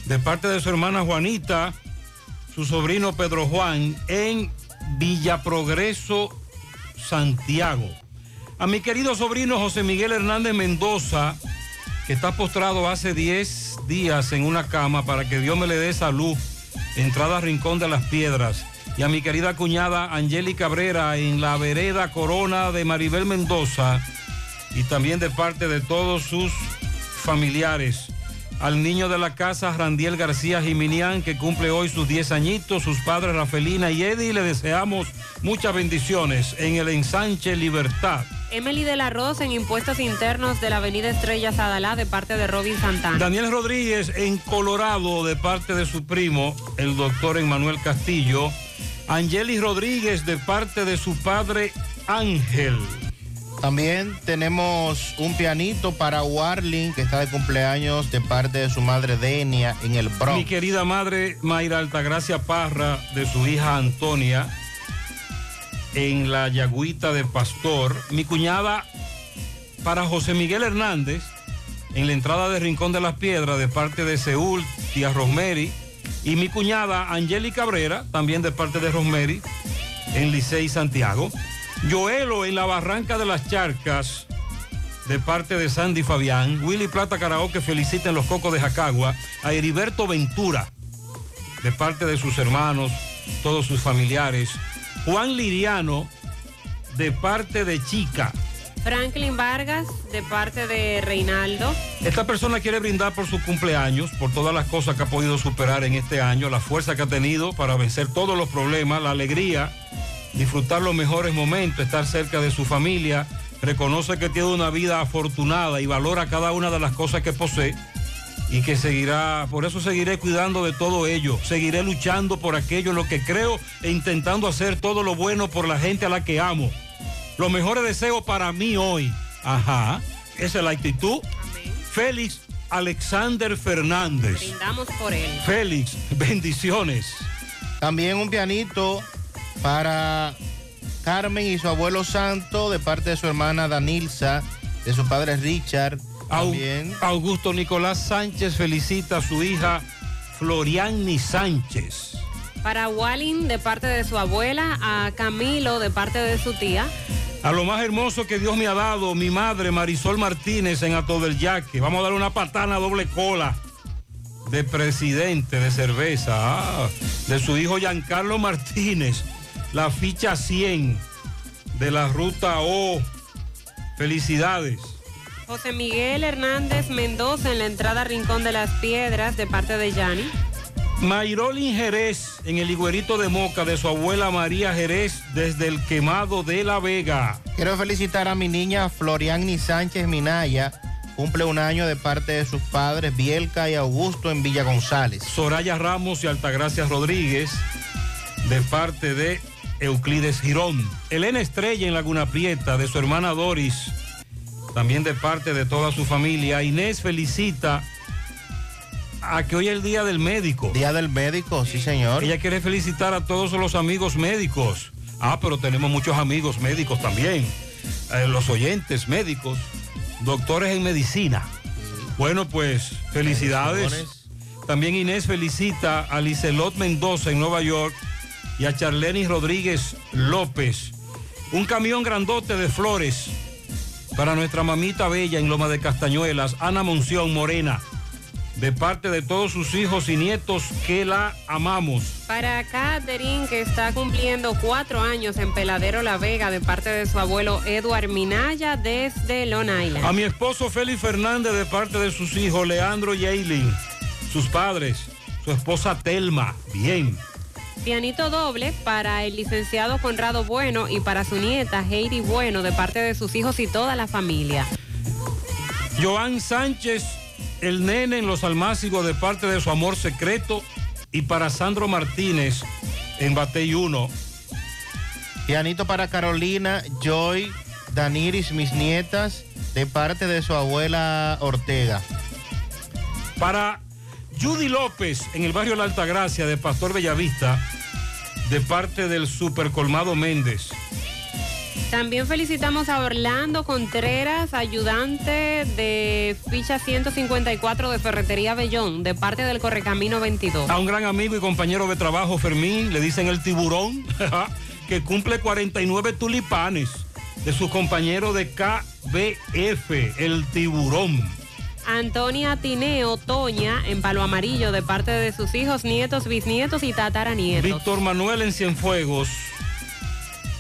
de parte de su hermana Juanita, su sobrino Pedro Juan, en Villa Progreso, Santiago. A mi querido sobrino José Miguel Hernández Mendoza, que está postrado hace 10 días en una cama para que Dios me le dé salud, entrada a Rincón de las Piedras. Y a mi querida cuñada Angélica Cabrera en la vereda Corona de Maribel Mendoza y también de parte de todos sus familiares. Al niño de la casa, Randiel García Jiminián, que cumple hoy sus 10 añitos, sus padres Rafelina y Eddie, le deseamos muchas bendiciones en el ensanche Libertad. Emily de la Rosa en impuestos internos de la Avenida Estrella Sadalá de parte de Robin Santana. Daniel Rodríguez en Colorado de parte de su primo, el doctor Emmanuel Castillo. Angelis Rodríguez de parte de su padre Ángel. También tenemos un pianito para Warling, que está de cumpleaños de parte de su madre Denia en el Mi Bronx. querida madre Mayra Altagracia Parra de su hija Antonia en la Yagüita de Pastor. Mi cuñada para José Miguel Hernández en la entrada de Rincón de las Piedras de parte de Seúl, tía Rosemary. Y mi cuñada Angélica Cabrera, también de parte de Rosemary, en Licey Santiago. Joelo en la Barranca de las Charcas, de parte de Sandy Fabián. Willy Plata Karaoke felicita en los Cocos de Jacagua a Heriberto Ventura, de parte de sus hermanos, todos sus familiares. Juan Liriano, de parte de Chica. Franklin Vargas de parte de Reinaldo. Esta persona quiere brindar por su cumpleaños, por todas las cosas que ha podido superar en este año, la fuerza que ha tenido para vencer todos los problemas, la alegría, disfrutar los mejores momentos, estar cerca de su familia. Reconoce que tiene una vida afortunada y valora cada una de las cosas que posee. y que seguirá, por eso seguiré cuidando de todo ello, seguiré luchando por aquello en lo que creo e intentando hacer todo lo bueno por la gente a la que amo. Los mejores deseos para mí hoy, ajá, esa es la actitud. Félix Alexander Fernández. Brindamos por él. Félix, bendiciones. También un pianito para Carmen y su abuelo Santo de parte de su hermana Danilza, de su padre Richard. También. Augusto Nicolás Sánchez felicita a su hija Floriani Sánchez. Para Walling de parte de su abuela, a Camilo de parte de su tía. A lo más hermoso que Dios me ha dado, mi madre Marisol Martínez en Ato del Yaque. Vamos a darle una patana doble cola de presidente de cerveza. Ah, de su hijo Giancarlo Martínez. La ficha 100 de la ruta O. Felicidades. José Miguel Hernández Mendoza en la entrada Rincón de las Piedras de parte de Yanni. Mayrolin Jerez en el higuerito de Moca de su abuela María Jerez desde el quemado de La Vega. Quiero felicitar a mi niña Floriani Sánchez Minaya. Cumple un año de parte de sus padres Bielka y Augusto en Villa González. Soraya Ramos y Altagracia Rodríguez de parte de Euclides Girón. Elena Estrella en Laguna Prieta de su hermana Doris, también de parte de toda su familia. Inés felicita a que hoy es el Día del Médico. Día del Médico, sí señor. Ella quiere felicitar a todos los amigos médicos. Ah, pero tenemos muchos amigos médicos también. Eh, los oyentes médicos, doctores en medicina. Bueno, pues felicidades. También Inés felicita a Licelot Mendoza en Nueva York y a Charleni Rodríguez López. Un camión grandote de flores para nuestra mamita bella en Loma de Castañuelas, Ana Monción Morena, de parte de todos sus hijos y nietos que la amamos. Para Catherine, que está cumpliendo cuatro años en Peladero La Vega, de parte de su abuelo Eduard Minaya, desde Long Island. A mi esposo Félix Fernández, de parte de sus hijos Leandro y Eileen, sus padres, su esposa Telma, bien. Pianito doble para el licenciado Conrado Bueno y para su nieta Heidi Bueno de parte de sus hijos y toda la familia. Joan Sánchez, el nene en los almácigos de parte de su amor secreto y para Sandro Martínez en Batey 1. Pianito para Carolina, Joy, Daniris, mis nietas, de parte de su abuela Ortega. Para Judy López en el barrio La Altagracia de Pastor Bellavista, de parte del Super Colmado Méndez. También felicitamos a Orlando Contreras, ayudante de ficha 154 de Ferretería Bellón, de parte del Correcamino 22. A un gran amigo y compañero de trabajo, Fermín, le dicen el tiburón, que cumple 49 tulipanes de su compañero de KBF, el tiburón. Antonia Tineo Toña en Palo Amarillo de parte de sus hijos, nietos, bisnietos y tataranietos. Víctor Manuel en Cienfuegos.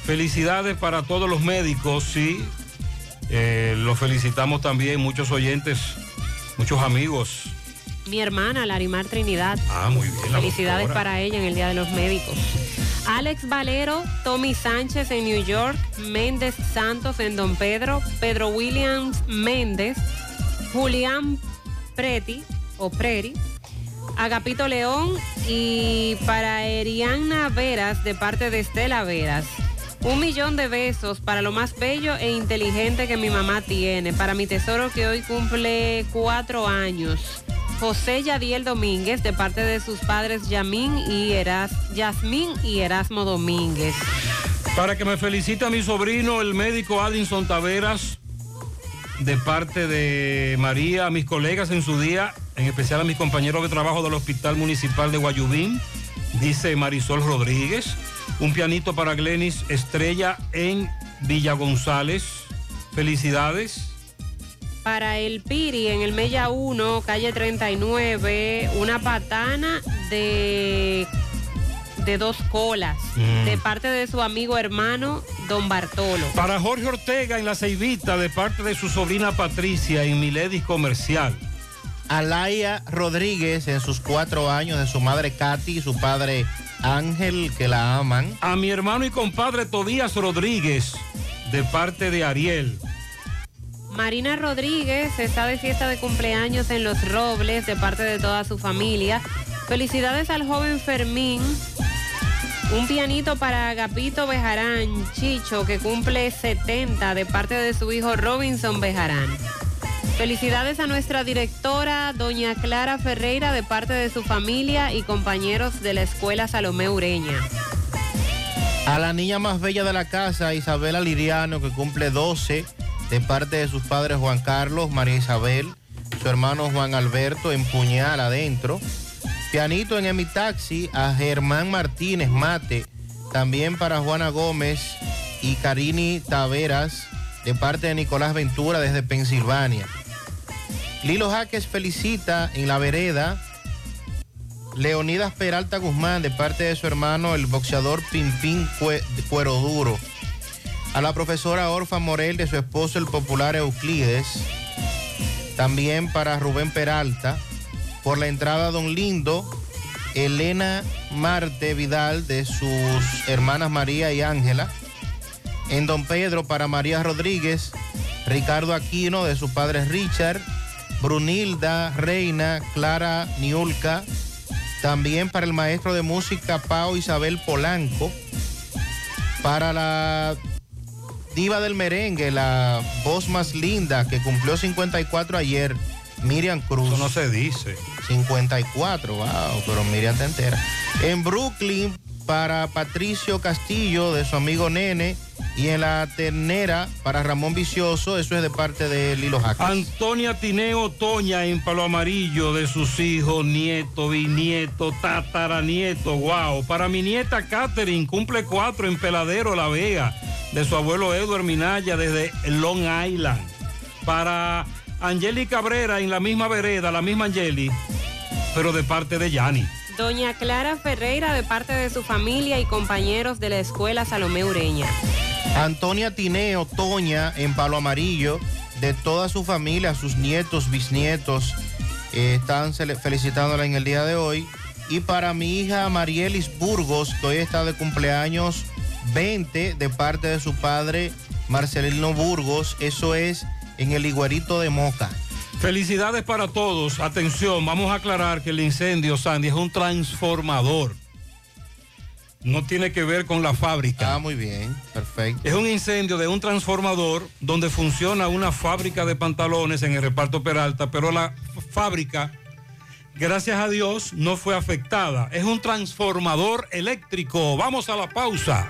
Felicidades para todos los médicos, sí. Eh, los felicitamos también, muchos oyentes, muchos amigos. Mi hermana Larimar Trinidad. Ah, muy bien. Felicidades doctora. para ella en el Día de los Médicos. Alex Valero, Tommy Sánchez en New York, Méndez Santos en Don Pedro, Pedro Williams Méndez, Julián Preti o Preri, Agapito León y para Eriana Veras de parte de Estela Veras. Un millón de besos para lo más bello e inteligente que mi mamá tiene, para mi tesoro que hoy cumple cuatro años. José Yadiel Domínguez de parte de sus padres Yamín y Eras, Yasmín y Erasmo Domínguez. Para que me felicite mi sobrino, el médico Adinson Taveras, de parte de María, a mis colegas en su día, en especial a mis compañeros de trabajo del Hospital Municipal de Guayubín, dice Marisol Rodríguez. Un pianito para Glenis Estrella en Villa González. Felicidades. Para el Piri en el Mella 1, calle 39, una patana de, de dos colas, Mm. de parte de su amigo hermano Don Bartolo. Para Jorge Ortega en La Ceibita, de parte de su sobrina Patricia en Miledis Comercial. Alaya Rodríguez en sus cuatro años de su madre Katy y su padre Ángel, que la aman. A mi hermano y compadre Tobías Rodríguez, de parte de Ariel. Marina Rodríguez está de fiesta de cumpleaños en Los Robles de parte de toda su familia. Felicidades al joven Fermín. Un pianito para Agapito Bejarán, Chicho, que cumple 70 de parte de su hijo Robinson Bejarán. Felicidades a nuestra directora, doña Clara Ferreira, de parte de su familia y compañeros de la escuela Salomé Ureña. A la niña más bella de la casa, Isabela Liriano, que cumple 12, de parte de sus padres Juan Carlos, María Isabel, su hermano Juan Alberto, en Puñal adentro. Pianito en Emi Taxi a Germán Martínez Mate, también para Juana Gómez y Carini Taveras, de parte de Nicolás Ventura desde Pensilvania. Lilo Jaques felicita en la vereda Leonidas Peralta Guzmán de parte de su hermano el boxeador Pimpín Cue- Cuero Duro. A la profesora Orfa Morel de su esposo el popular Euclides. También para Rubén Peralta. Por la entrada Don Lindo, Elena Marte Vidal de sus hermanas María y Ángela. En Don Pedro para María Rodríguez, Ricardo Aquino de sus padres Richard, Brunilda Reina, Clara Niulca, también para el maestro de música Pau Isabel Polanco, para la diva del merengue, la voz más linda que cumplió 54 ayer, Miriam Cruz. Eso no se dice. 54, wow, pero Miriam te entera. En Brooklyn, para Patricio Castillo, de su amigo Nene. Y en la ternera, para Ramón Vicioso, eso es de parte de Lilo Jaques. Antonia Tineo Toña en Palo Amarillo de sus hijos, nieto, bisnieto, tataranieto, wow. Para mi nieta Catherine, cumple cuatro en Peladero, La Vega, de su abuelo Edward Minaya desde Long Island. Para Angeli Cabrera en la misma vereda, la misma Angeli, pero de parte de Yanni. Doña Clara Ferreira de parte de su familia y compañeros de la escuela Salomé Ureña. Antonia Tineo Toña en Palo Amarillo, de toda su familia, sus nietos, bisnietos, eh, están felicitándola en el día de hoy. Y para mi hija Marielis Burgos, que hoy está de cumpleaños 20, de parte de su padre Marcelino Burgos, eso es en el Iguerito de Moca. Felicidades para todos. Atención, vamos a aclarar que el incendio, Sandy, es un transformador. No tiene que ver con la fábrica. Ah, muy bien, perfecto. Es un incendio de un transformador donde funciona una fábrica de pantalones en el reparto Peralta, pero la fábrica, gracias a Dios, no fue afectada. Es un transformador eléctrico. Vamos a la pausa.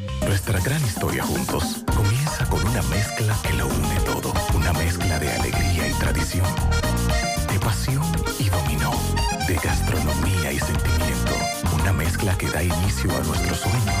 Nuestra gran historia juntos comienza con una mezcla que lo une todo. Una mezcla de alegría y tradición, de pasión y dominó, de gastronomía y sentimiento. Una mezcla que da inicio a nuestros sueños,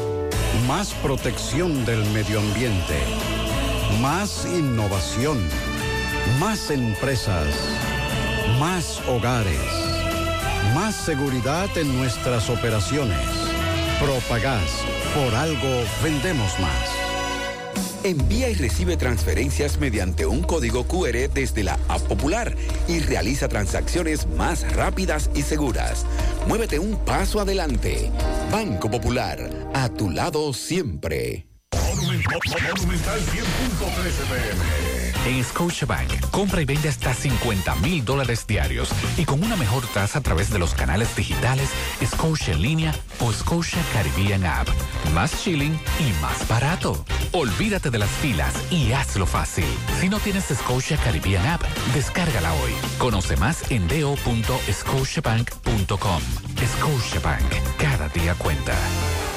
Más protección del medio ambiente. Más innovación. Más empresas. Más hogares. Más seguridad en nuestras operaciones. Propagás. Por algo vendemos más. Envía y recibe transferencias mediante un código QR desde la App Popular y realiza transacciones más rápidas y seguras. Muévete un paso adelante. Banco Popular, a tu lado siempre. Monumental 100.13 pm. En Scotiabank, compra y vende hasta 50 mil dólares diarios y con una mejor tasa a través de los canales digitales Scotia en línea o Scotia Caribbean App. Más chilling y más barato. Olvídate de las filas y hazlo fácil. Si no tienes Scotia Caribbean App, descárgala hoy. Conoce más en do.scotiabank.com. Scotiabank, cada día cuenta.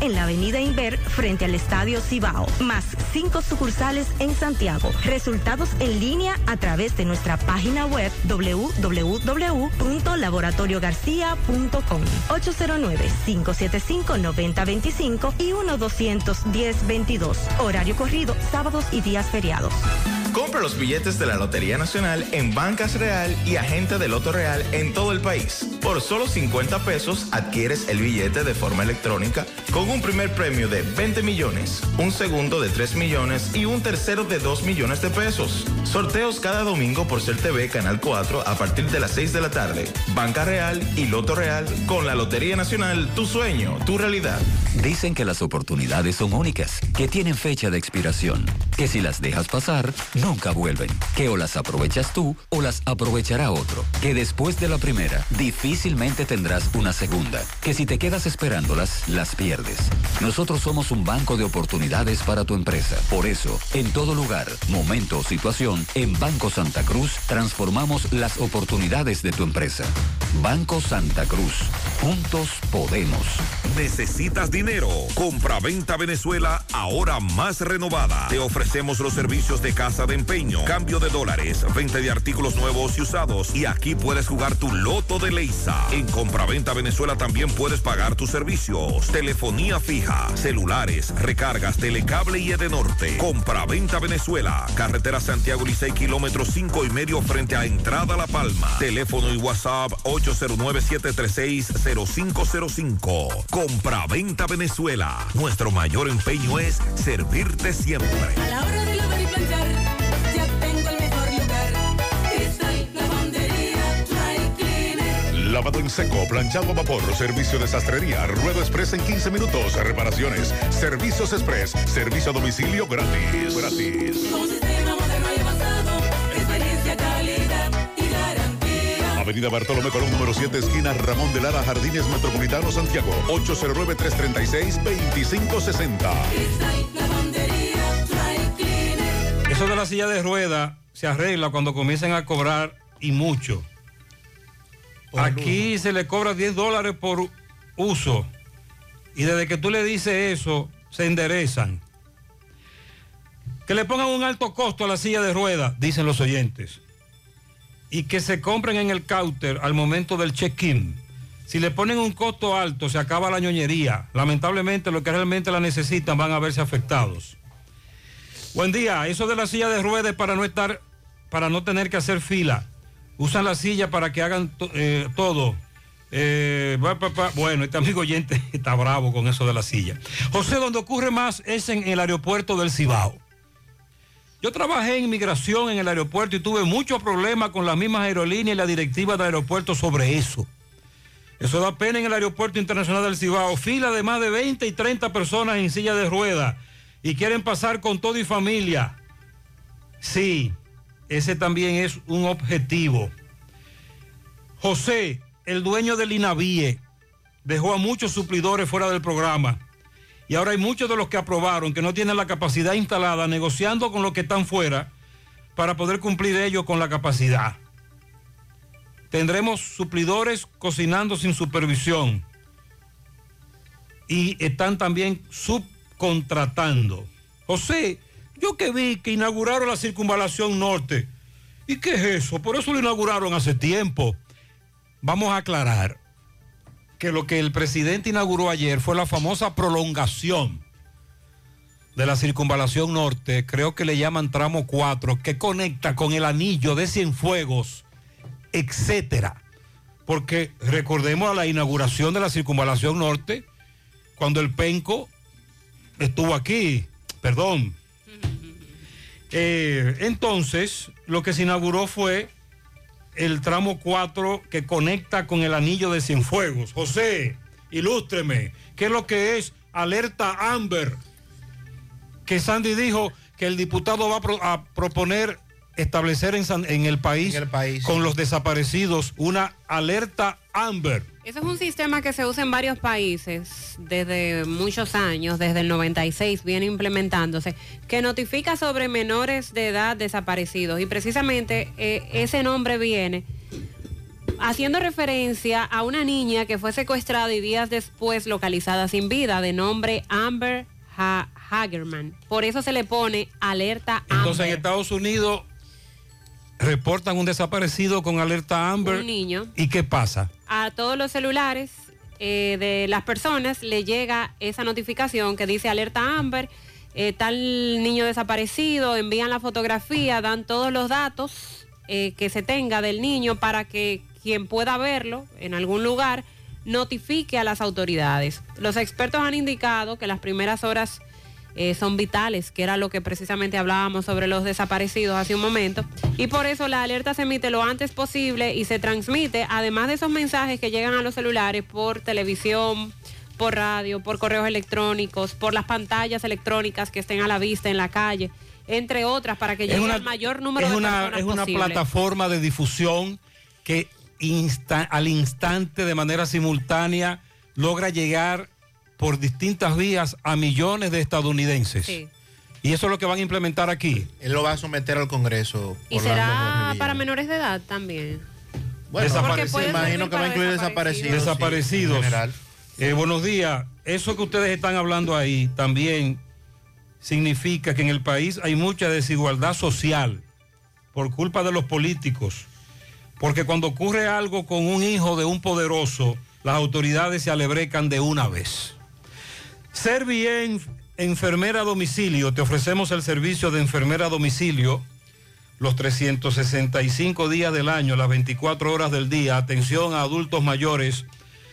en la avenida Inver frente al Estadio Cibao, más cinco sucursales en Santiago. Resultados en línea a través de nuestra página web www.laboratoriogarcia.com 809-575-9025 y 1-210-22. Horario corrido, sábados y días feriados. Compra los billetes de la Lotería Nacional en Bancas Real y Agente de Loto Real en todo el país. Por solo 50 pesos adquieres el billete de forma electrónica con un primer premio de 20 millones, un segundo de 3 millones y un tercero de 2 millones de pesos. Sorteos cada domingo por Ser TV Canal 4 a partir de las 6 de la tarde. Banca Real y Loto Real con la Lotería Nacional, tu sueño, tu realidad. Dicen que las oportunidades son únicas, que tienen fecha de expiración, que si las dejas pasar, nunca vuelven, que o las aprovechas tú o las aprovechará otro, que después de la primera difícilmente tendrás una segunda, que si te quedas esperándolas, las pierdes. Nosotros somos un banco de oportunidades para tu empresa. Por eso, en todo lugar, momento o situación, en Banco Santa Cruz transformamos las oportunidades de tu empresa. Banco Santa Cruz. Juntos podemos. ¿Necesitas dinero? Compra-venta Venezuela, ahora más renovada. Te ofrecemos los servicios de casa de empeño, cambio de dólares, venta de artículos nuevos y usados. Y aquí puedes jugar tu loto de Leisa. En Compra-venta Venezuela también puedes pagar tus servicios. Telefonía fija, celulares, recargas, telecable y Edenorte. Compra-venta Venezuela. Carretera Santiago Licey, kilómetro 5 y medio frente a Entrada La Palma. Teléfono y WhatsApp 809-736-0505. Compra-venta Venezuela. Nuestro mayor empeño es servirte siempre. A la hora de lavar y Lavado en seco, planchado a vapor, servicio de sastrería, ruedo express en 15 minutos, reparaciones, servicios express, servicio a domicilio gratis. Gratis. Avenida Bartolomé Colón, número 7, esquina Ramón de Lara, Jardines Metropolitano, Santiago. 809-336-2560. Cristal Lavandería Dry Cleaner. Eso de la silla de rueda se arregla cuando comiencen a cobrar y mucho. Aquí se le cobra 10 dólares por uso. Y desde que tú le dices eso, se enderezan. Que le pongan un alto costo a la silla de rueda, dicen los oyentes. Y que se compren en el counter al momento del check-in. Si le ponen un costo alto, se acaba la ñoñería. Lamentablemente, los que realmente la necesitan van a verse afectados. Buen día, eso de la silla de ruedas es para no estar, para no tener que hacer fila. Usan la silla para que hagan eh, todo. Eh. Bueno, este amigo oyente está bravo con eso de la silla. José, donde ocurre más es en el aeropuerto del Cibao. Yo trabajé en migración en el aeropuerto y tuve muchos problemas con las mismas aerolíneas y la directiva del aeropuerto sobre eso. Eso da pena en el aeropuerto internacional del Cibao. Fila de más de 20 y 30 personas en silla de ruedas y quieren pasar con todo y familia. Sí, ese también es un objetivo. José, el dueño del INAVIE, dejó a muchos suplidores fuera del programa. Y ahora hay muchos de los que aprobaron que no tienen la capacidad instalada, negociando con los que están fuera para poder cumplir ellos con la capacidad. Tendremos suplidores cocinando sin supervisión. Y están también subcontratando. José, yo que vi que inauguraron la circunvalación norte. ¿Y qué es eso? Por eso lo inauguraron hace tiempo. Vamos a aclarar que lo que el presidente inauguró ayer fue la famosa prolongación de la circunvalación norte, creo que le llaman tramo 4, que conecta con el anillo de Cienfuegos, etcétera. Porque recordemos a la inauguración de la circunvalación norte, cuando el Penco estuvo aquí, perdón. Eh, entonces, lo que se inauguró fue el tramo 4 que conecta con el anillo de Cienfuegos. José, ilústreme, ¿qué es lo que es alerta Amber? Que Sandy dijo que el diputado va a, pro- a proponer establecer en, San- en el país, con los desaparecidos una alerta Amber. Eso es un sistema que se usa en varios países desde muchos años, desde el 96 viene implementándose, que notifica sobre menores de edad desaparecidos. Y precisamente eh, ese nombre viene haciendo referencia a una niña que fue secuestrada y días después localizada sin vida, de nombre Amber Ha- Hagerman. Por eso se le pone alerta Entonces en Amber. Estados Unidos reportan un desaparecido con alerta Amber. Un niño. ¿Y qué pasa? a todos los celulares eh, de las personas le llega esa notificación que dice alerta Amber, eh, tal niño desaparecido, envían la fotografía, dan todos los datos eh, que se tenga del niño para que quien pueda verlo en algún lugar notifique a las autoridades. Los expertos han indicado que las primeras horas eh, son vitales, que era lo que precisamente hablábamos sobre los desaparecidos hace un momento. Y por eso la alerta se emite lo antes posible y se transmite, además de esos mensajes que llegan a los celulares por televisión, por radio, por correos electrónicos, por las pantallas electrónicas que estén a la vista en la calle, entre otras, para que llegue una- al mayor número de una, personas es una posible. plataforma de difusión que insta- al instante, de manera simultánea, logra llegar por distintas vías a millones de estadounidenses. Sí. Y eso es lo que van a implementar aquí. Él lo va a someter al Congreso. Y será para menores de edad también. Bueno, imagino que va a incluir desaparecidos. Desaparecidos. sí, en general. Eh, buenos días. Eso que ustedes están hablando ahí también significa que en el país hay mucha desigualdad social por culpa de los políticos. Porque cuando ocurre algo con un hijo de un poderoso, las autoridades se alebrecan de una vez. Ser bien enfermera a domicilio, te ofrecemos el servicio de enfermera a domicilio los 365 días del año, las 24 horas del día, atención a adultos mayores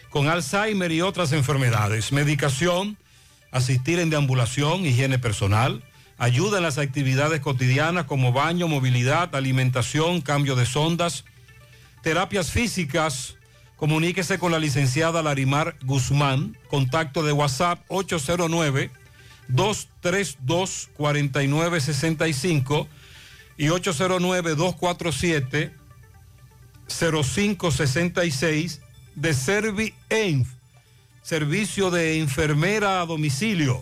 con Alzheimer y otras enfermedades, medicación, asistir en deambulación, higiene personal, ayuda en las actividades cotidianas como baño, movilidad, alimentación, cambio de sondas, terapias físicas. Comuníquese con la licenciada Larimar Guzmán, contacto de WhatsApp 809 232 4965 y 809-247-0566 de ServiEnf, servicio de enfermera a domicilio.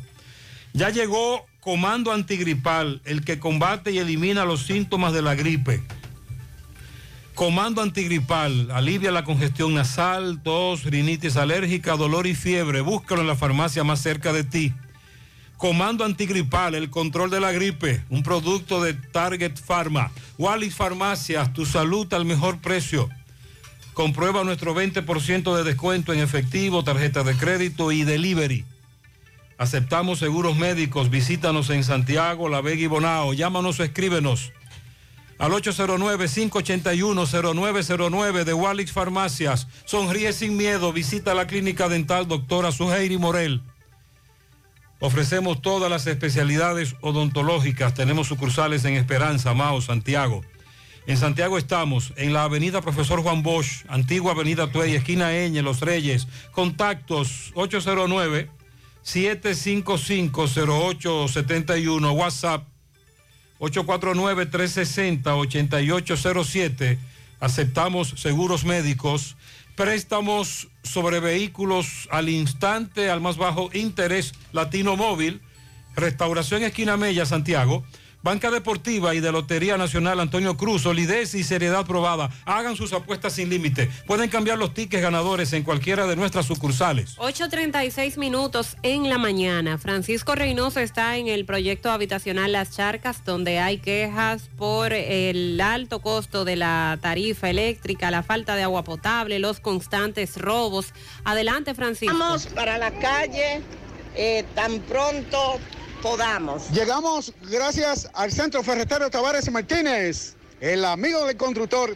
Ya llegó Comando Antigripal, el que combate y elimina los síntomas de la gripe. Comando Antigripal, alivia la congestión nasal, tos, rinitis alérgica, dolor y fiebre. Búscalo en la farmacia más cerca de ti. Comando Antigripal, el control de la gripe, un producto de Target Pharma. Wallis Farmacias, tu salud al mejor precio. Comprueba nuestro 20% de descuento en efectivo, tarjeta de crédito y delivery. Aceptamos seguros médicos. Visítanos en Santiago, La Vega y Bonao. Llámanos o escríbenos al 809-581-0909 de Wallis Farmacias. Sonríe sin miedo. Visita la clínica dental doctora Suheiri Morel. Ofrecemos todas las especialidades odontológicas. Tenemos sucursales en Esperanza, Mao, Santiago. En Santiago estamos en la avenida Profesor Juan Bosch, antigua avenida Tuey, esquina Eñe, Los Reyes. Contactos 809-755-0871, WhatsApp 849-360-8807. Aceptamos seguros médicos, préstamos sobre vehículos al instante, al más bajo interés, Latino Móvil, Restauración Esquina Mella, Santiago. Banca Deportiva y de Lotería Nacional Antonio Cruz, solidez y seriedad probada. Hagan sus apuestas sin límite. Pueden cambiar los tickets ganadores en cualquiera de nuestras sucursales. 8.36 minutos en la mañana. Francisco Reynoso está en el proyecto habitacional Las Charcas, donde hay quejas por el alto costo de la tarifa eléctrica, la falta de agua potable, los constantes robos. Adelante, Francisco. Vamos para la calle eh, tan pronto podamos. Llegamos gracias al Centro Ferretero Tavares Martínez, el amigo del constructor.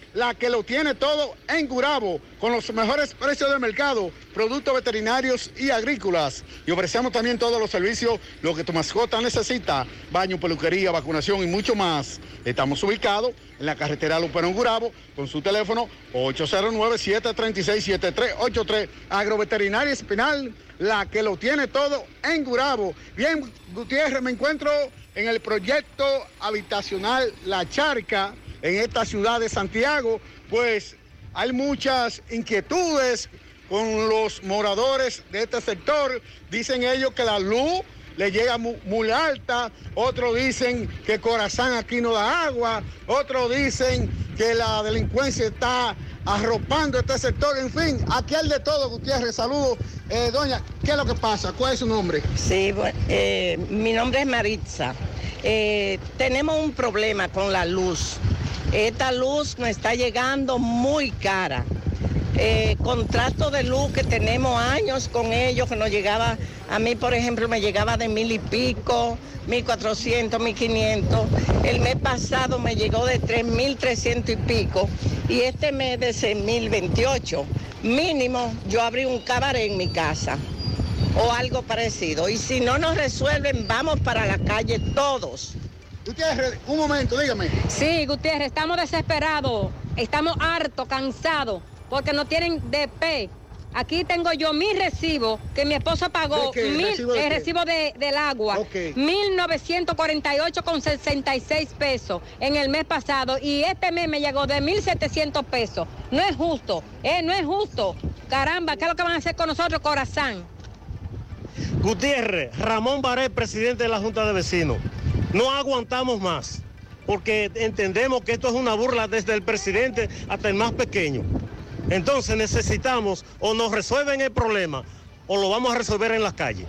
la que lo tiene todo en Gurabo, con los mejores precios del mercado, productos veterinarios y agrícolas. Y ofrecemos también todos los servicios, lo que tu mascota necesita, baño, peluquería, vacunación y mucho más. Estamos ubicados en la carretera Luperón Gurabo, con su teléfono 809-736-7383. Agroveterinaria Espinal, la que lo tiene todo en Gurabo. Bien, Gutiérrez, me encuentro en el proyecto habitacional La Charca, en esta ciudad de Santiago, pues hay muchas inquietudes con los moradores de este sector. Dicen ellos que la luz le llega mu- muy, alta, otros dicen que Corazán aquí no da agua, otros dicen que la delincuencia está arropando este sector, en fin, aquí hay de todo, Gutiérrez, saludos. Eh, doña, ¿qué es lo que pasa? ¿Cuál es su nombre? Sí, bu- eh, mi nombre es Maritza. Eh, tenemos un problema con la luz. Esta luz nos está llegando muy cara. Eh, contrato de luz que tenemos años con ellos, que nos llegaba, a mí por ejemplo me llegaba de mil y pico, mil cuatrocientos, mil quinientos. El mes pasado me llegó de tres mil trescientos y pico y este mes de seis mil veintiocho. Mínimo yo abrí un cabaret en mi casa o algo parecido. Y si no nos resuelven, vamos para la calle todos. Gutiérrez, un momento, dígame. Sí, Gutiérrez, estamos desesperados, estamos hartos, cansados, porque no tienen DP. Aquí tengo yo mi recibo que mi esposo pagó, ¿De qué? mil- ¿Recibo de el qué? recibo de- del agua, 1948 con 66 pesos en el mes pasado y este mes me llegó de 1700 pesos. No es justo, eh, no es justo. Caramba, ¿qué es lo que van a hacer con nosotros, corazón? Gutiérrez, Ramón Baré, presidente de la Junta de Vecinos. No aguantamos más, porque entendemos que esto es una burla desde el presidente hasta el más pequeño. Entonces necesitamos o nos resuelven el problema o lo vamos a resolver en las calles.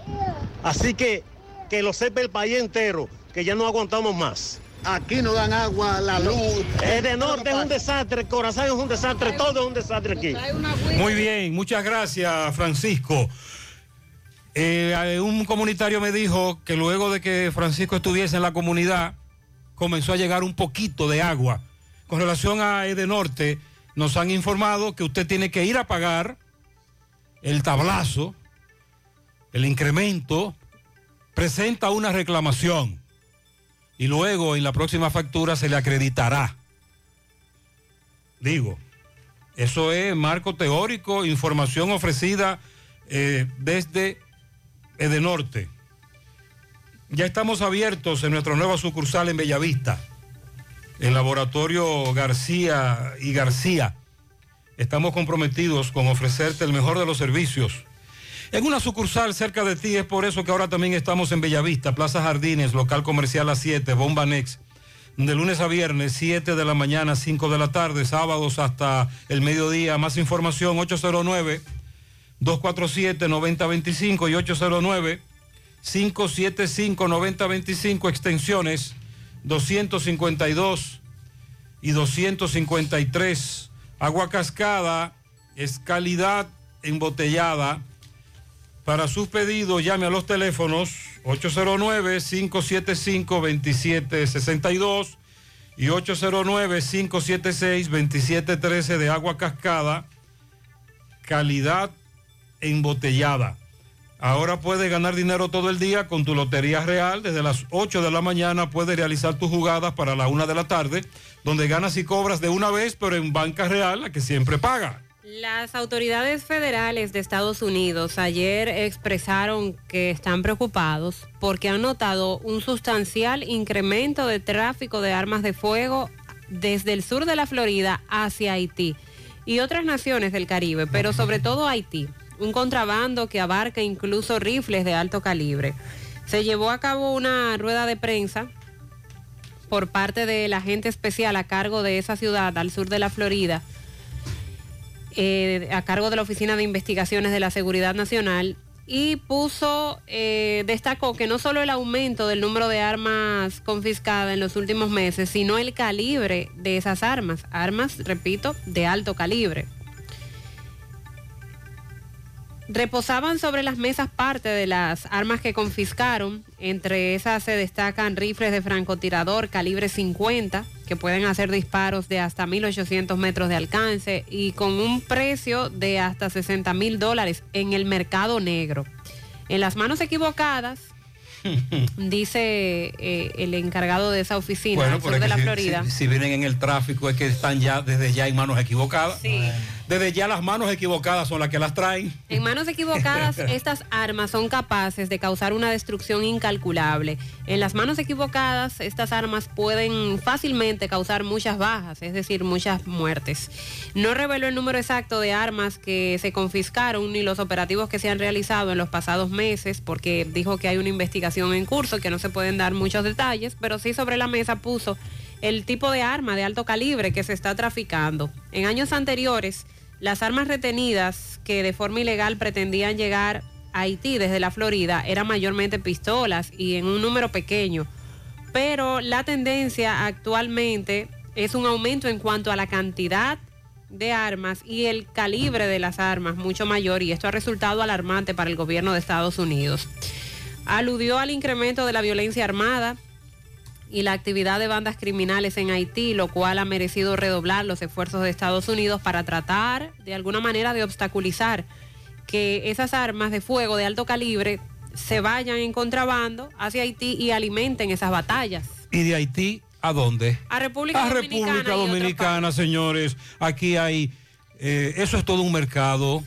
Así que que lo sepa el país entero, que ya no aguantamos más. Aquí no dan agua, la luz. El de norte es un desastre, Corazón es un desastre, todo es un desastre aquí. Muy bien, muchas gracias, Francisco. Eh, un comunitario me dijo que luego de que Francisco estuviese en la comunidad, comenzó a llegar un poquito de agua. Con relación a Edenorte, nos han informado que usted tiene que ir a pagar el tablazo, el incremento, presenta una reclamación y luego en la próxima factura se le acreditará. Digo, eso es marco teórico, información ofrecida eh, desde Edenorte. Ya estamos abiertos en nuestra nueva sucursal en Bellavista, el laboratorio García y García. Estamos comprometidos con ofrecerte el mejor de los servicios. En una sucursal cerca de ti es por eso que ahora también estamos en Bellavista, Plaza Jardines, local comercial a 7, Bomba Next. De lunes a viernes, 7 de la mañana, 5 de la tarde, sábados hasta el mediodía. Más información, 809-247-9025 y 809-575-9025, extensiones 252 y 253. Agua cascada es calidad embotellada. Para sus pedidos, llame a los teléfonos 809-575-2762 y 809-576-2713 de agua cascada, calidad embotellada. Ahora puedes ganar dinero todo el día con tu Lotería Real. Desde las 8 de la mañana puedes realizar tus jugadas para la 1 de la tarde, donde ganas y cobras de una vez, pero en banca real, la que siempre paga. Las autoridades federales de Estados Unidos ayer expresaron que están preocupados porque han notado un sustancial incremento de tráfico de armas de fuego desde el sur de la Florida hacia Haití y otras naciones del Caribe, pero sobre todo Haití, un contrabando que abarca incluso rifles de alto calibre. Se llevó a cabo una rueda de prensa por parte del agente especial a cargo de esa ciudad al sur de la Florida, eh, a cargo de la Oficina de Investigaciones de la Seguridad Nacional y puso, eh, destacó que no solo el aumento del número de armas confiscadas en los últimos meses, sino el calibre de esas armas, armas, repito, de alto calibre. Reposaban sobre las mesas parte de las armas que confiscaron. Entre esas se destacan rifles de francotirador calibre 50, que pueden hacer disparos de hasta 1.800 metros de alcance y con un precio de hasta 60 mil dólares en el mercado negro. En las manos equivocadas, dice eh, el encargado de esa oficina al sur de la si- Florida. Si, si vienen en el tráfico es que están ya desde ya en manos equivocadas. Desde ya las manos equivocadas son las que las traen. En manos equivocadas, estas armas son capaces de causar una destrucción incalculable. En las manos equivocadas, estas armas pueden fácilmente causar muchas bajas, es decir, muchas muertes. No reveló el número exacto de armas que se confiscaron ni los operativos que se han realizado en los pasados meses, porque dijo que hay una investigación en curso, que no se pueden dar muchos detalles, pero sí sobre la mesa puso el tipo de arma de alto calibre que se está traficando. En años anteriores, las armas retenidas que de forma ilegal pretendían llegar a Haití desde la Florida eran mayormente pistolas y en un número pequeño. Pero la tendencia actualmente es un aumento en cuanto a la cantidad de armas y el calibre de las armas mucho mayor y esto ha resultado alarmante para el gobierno de Estados Unidos. Aludió al incremento de la violencia armada y la actividad de bandas criminales en Haití, lo cual ha merecido redoblar los esfuerzos de Estados Unidos para tratar de alguna manera de obstaculizar que esas armas de fuego de alto calibre se vayan en contrabando hacia Haití y alimenten esas batallas. ¿Y de Haití a dónde? A República A Dominicana. República y otros Dominicana, señores. Aquí hay, eh, eso es todo un mercado.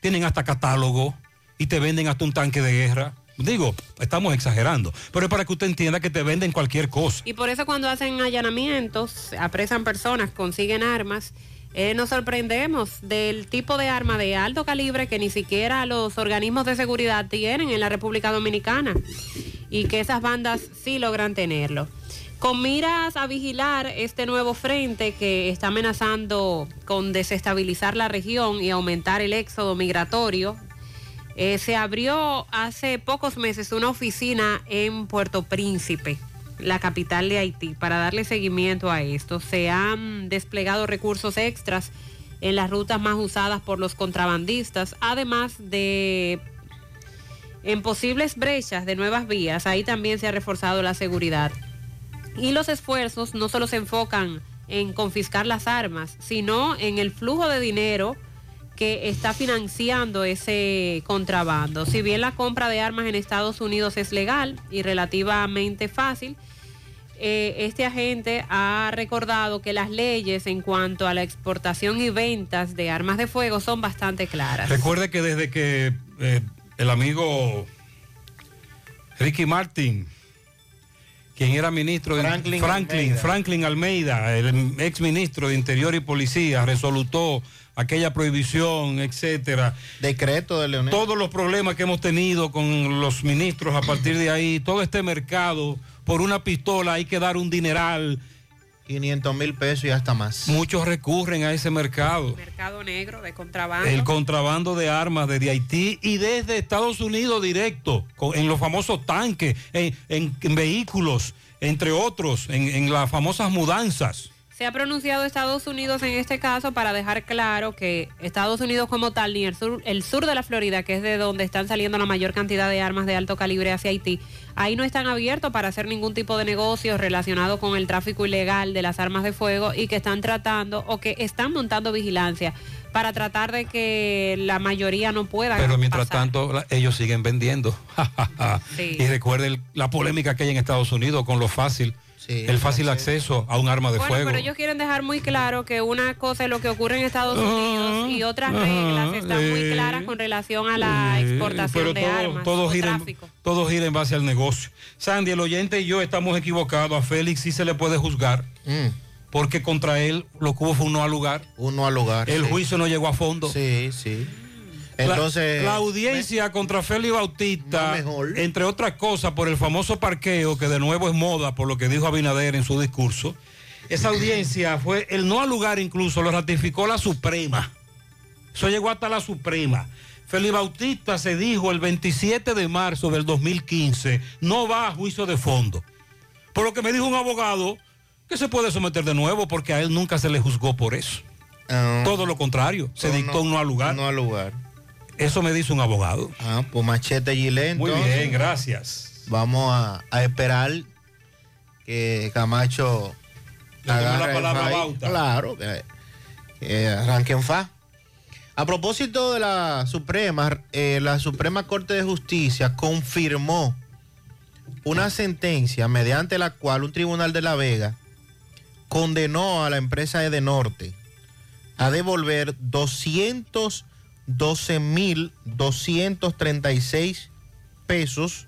Tienen hasta catálogo y te venden hasta un tanque de guerra. Digo, estamos exagerando, pero es para que usted entienda que te venden cualquier cosa. Y por eso cuando hacen allanamientos, apresan personas, consiguen armas, eh, nos sorprendemos del tipo de arma de alto calibre que ni siquiera los organismos de seguridad tienen en la República Dominicana y que esas bandas sí logran tenerlo. Con miras a vigilar este nuevo frente que está amenazando con desestabilizar la región y aumentar el éxodo migratorio, eh, se abrió hace pocos meses una oficina en Puerto Príncipe, la capital de Haití, para darle seguimiento a esto. Se han desplegado recursos extras en las rutas más usadas por los contrabandistas, además de en posibles brechas de nuevas vías. Ahí también se ha reforzado la seguridad. Y los esfuerzos no solo se enfocan en confiscar las armas, sino en el flujo de dinero que está financiando ese contrabando. Si bien la compra de armas en Estados Unidos es legal y relativamente fácil, eh, este agente ha recordado que las leyes en cuanto a la exportación y ventas de armas de fuego son bastante claras. Recuerde que desde que eh, el amigo Ricky Martin, quien era ministro de Franklin Franklin, Almeida. Franklin Almeida, el ex ministro de Interior y Policía, resolutó aquella prohibición, etcétera. Decreto de Leonel. Todos los problemas que hemos tenido con los ministros a partir de ahí, todo este mercado, por una pistola hay que dar un dineral. 500 mil pesos y hasta más. Muchos recurren a ese mercado. Mercado negro de contrabando. El contrabando de armas desde Haití y desde Estados Unidos directo, con- en los famosos tanques, en, en- en vehículos, entre otros, en, en las famosas mudanzas. Se ha pronunciado Estados Unidos en este caso para dejar claro que Estados Unidos como tal, ni el sur, el sur de la Florida, que es de donde están saliendo la mayor cantidad de armas de alto calibre hacia Haití, ahí no están abiertos para hacer ningún tipo de negocio relacionado con el tráfico ilegal de las armas de fuego y que están tratando o que están montando vigilancia para tratar de que la mayoría no pueda. Pero mientras tanto, ellos siguen vendiendo. Sí. Y recuerden la polémica que hay en Estados Unidos con lo fácil, el fácil acceso a un arma de Bueno, fuego. pero ellos quieren dejar muy claro que una cosa es lo que ocurre en Estados Unidos y otras reglas están muy eh, claras con relación a la exportación pero de todo, armas. todo o gira en, tráfico. todo gira en base al negocio. Sandy, el oyente y yo estamos equivocados. A Félix sí se le puede juzgar. Porque contra él lo que hubo fue un no al lugar. Un no al lugar. El sí. juicio no llegó a fondo. Sí, sí. La- Entonces. la, audiencia contra Félix Bautista, entre otras cosas, por el famoso parqueo, que de nuevo es moda, por lo que dijo Abinader en su discurso, esa audiencia fue, el no al lugar incluso lo ratificó la Suprema. Eso llegó hasta la Suprema. Félix Bautista se dijo el 27 de marzo del 2015, no va a juicio de fondo. Por lo que me dijo un abogado que se puede someter de nuevo porque a él nunca se le juzgó por eso. Todo lo contrario, se No, dictó un no al lugar. No al lugar. Eso me dice un abogado. Ah, pues machete Gilén. Muy bien, gracias. Vamos a, a esperar que Camacho Le la palabra. Bauta. Claro, que, que arranquen fa. A propósito de la Suprema, eh, la Suprema Corte de Justicia confirmó una sentencia mediante la cual un tribunal de La Vega condenó a la empresa Edenorte a devolver 212.236 pesos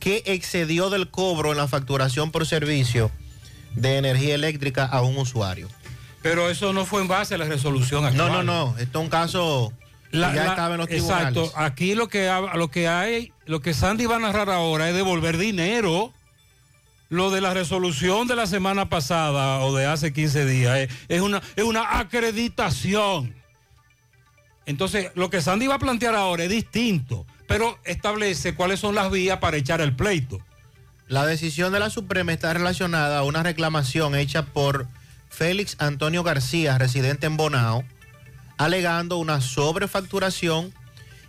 que excedió del cobro en la facturación por servicio de energía eléctrica a un usuario. Pero eso no fue en base a la resolución actual. No, no, no. Esto es un caso que ya la- estaba en los tribunales. Exacto. Aquí lo que, lo que hay, lo que Sandy va a narrar ahora es devolver dinero. Lo de la resolución de la semana pasada o de hace 15 días es, es una, es una acreditación. Entonces, lo que Sandy va a plantear ahora es distinto, pero establece cuáles son las vías para echar el pleito. La decisión de la Suprema está relacionada a una reclamación hecha por Félix Antonio García, residente en Bonao, alegando una sobrefacturación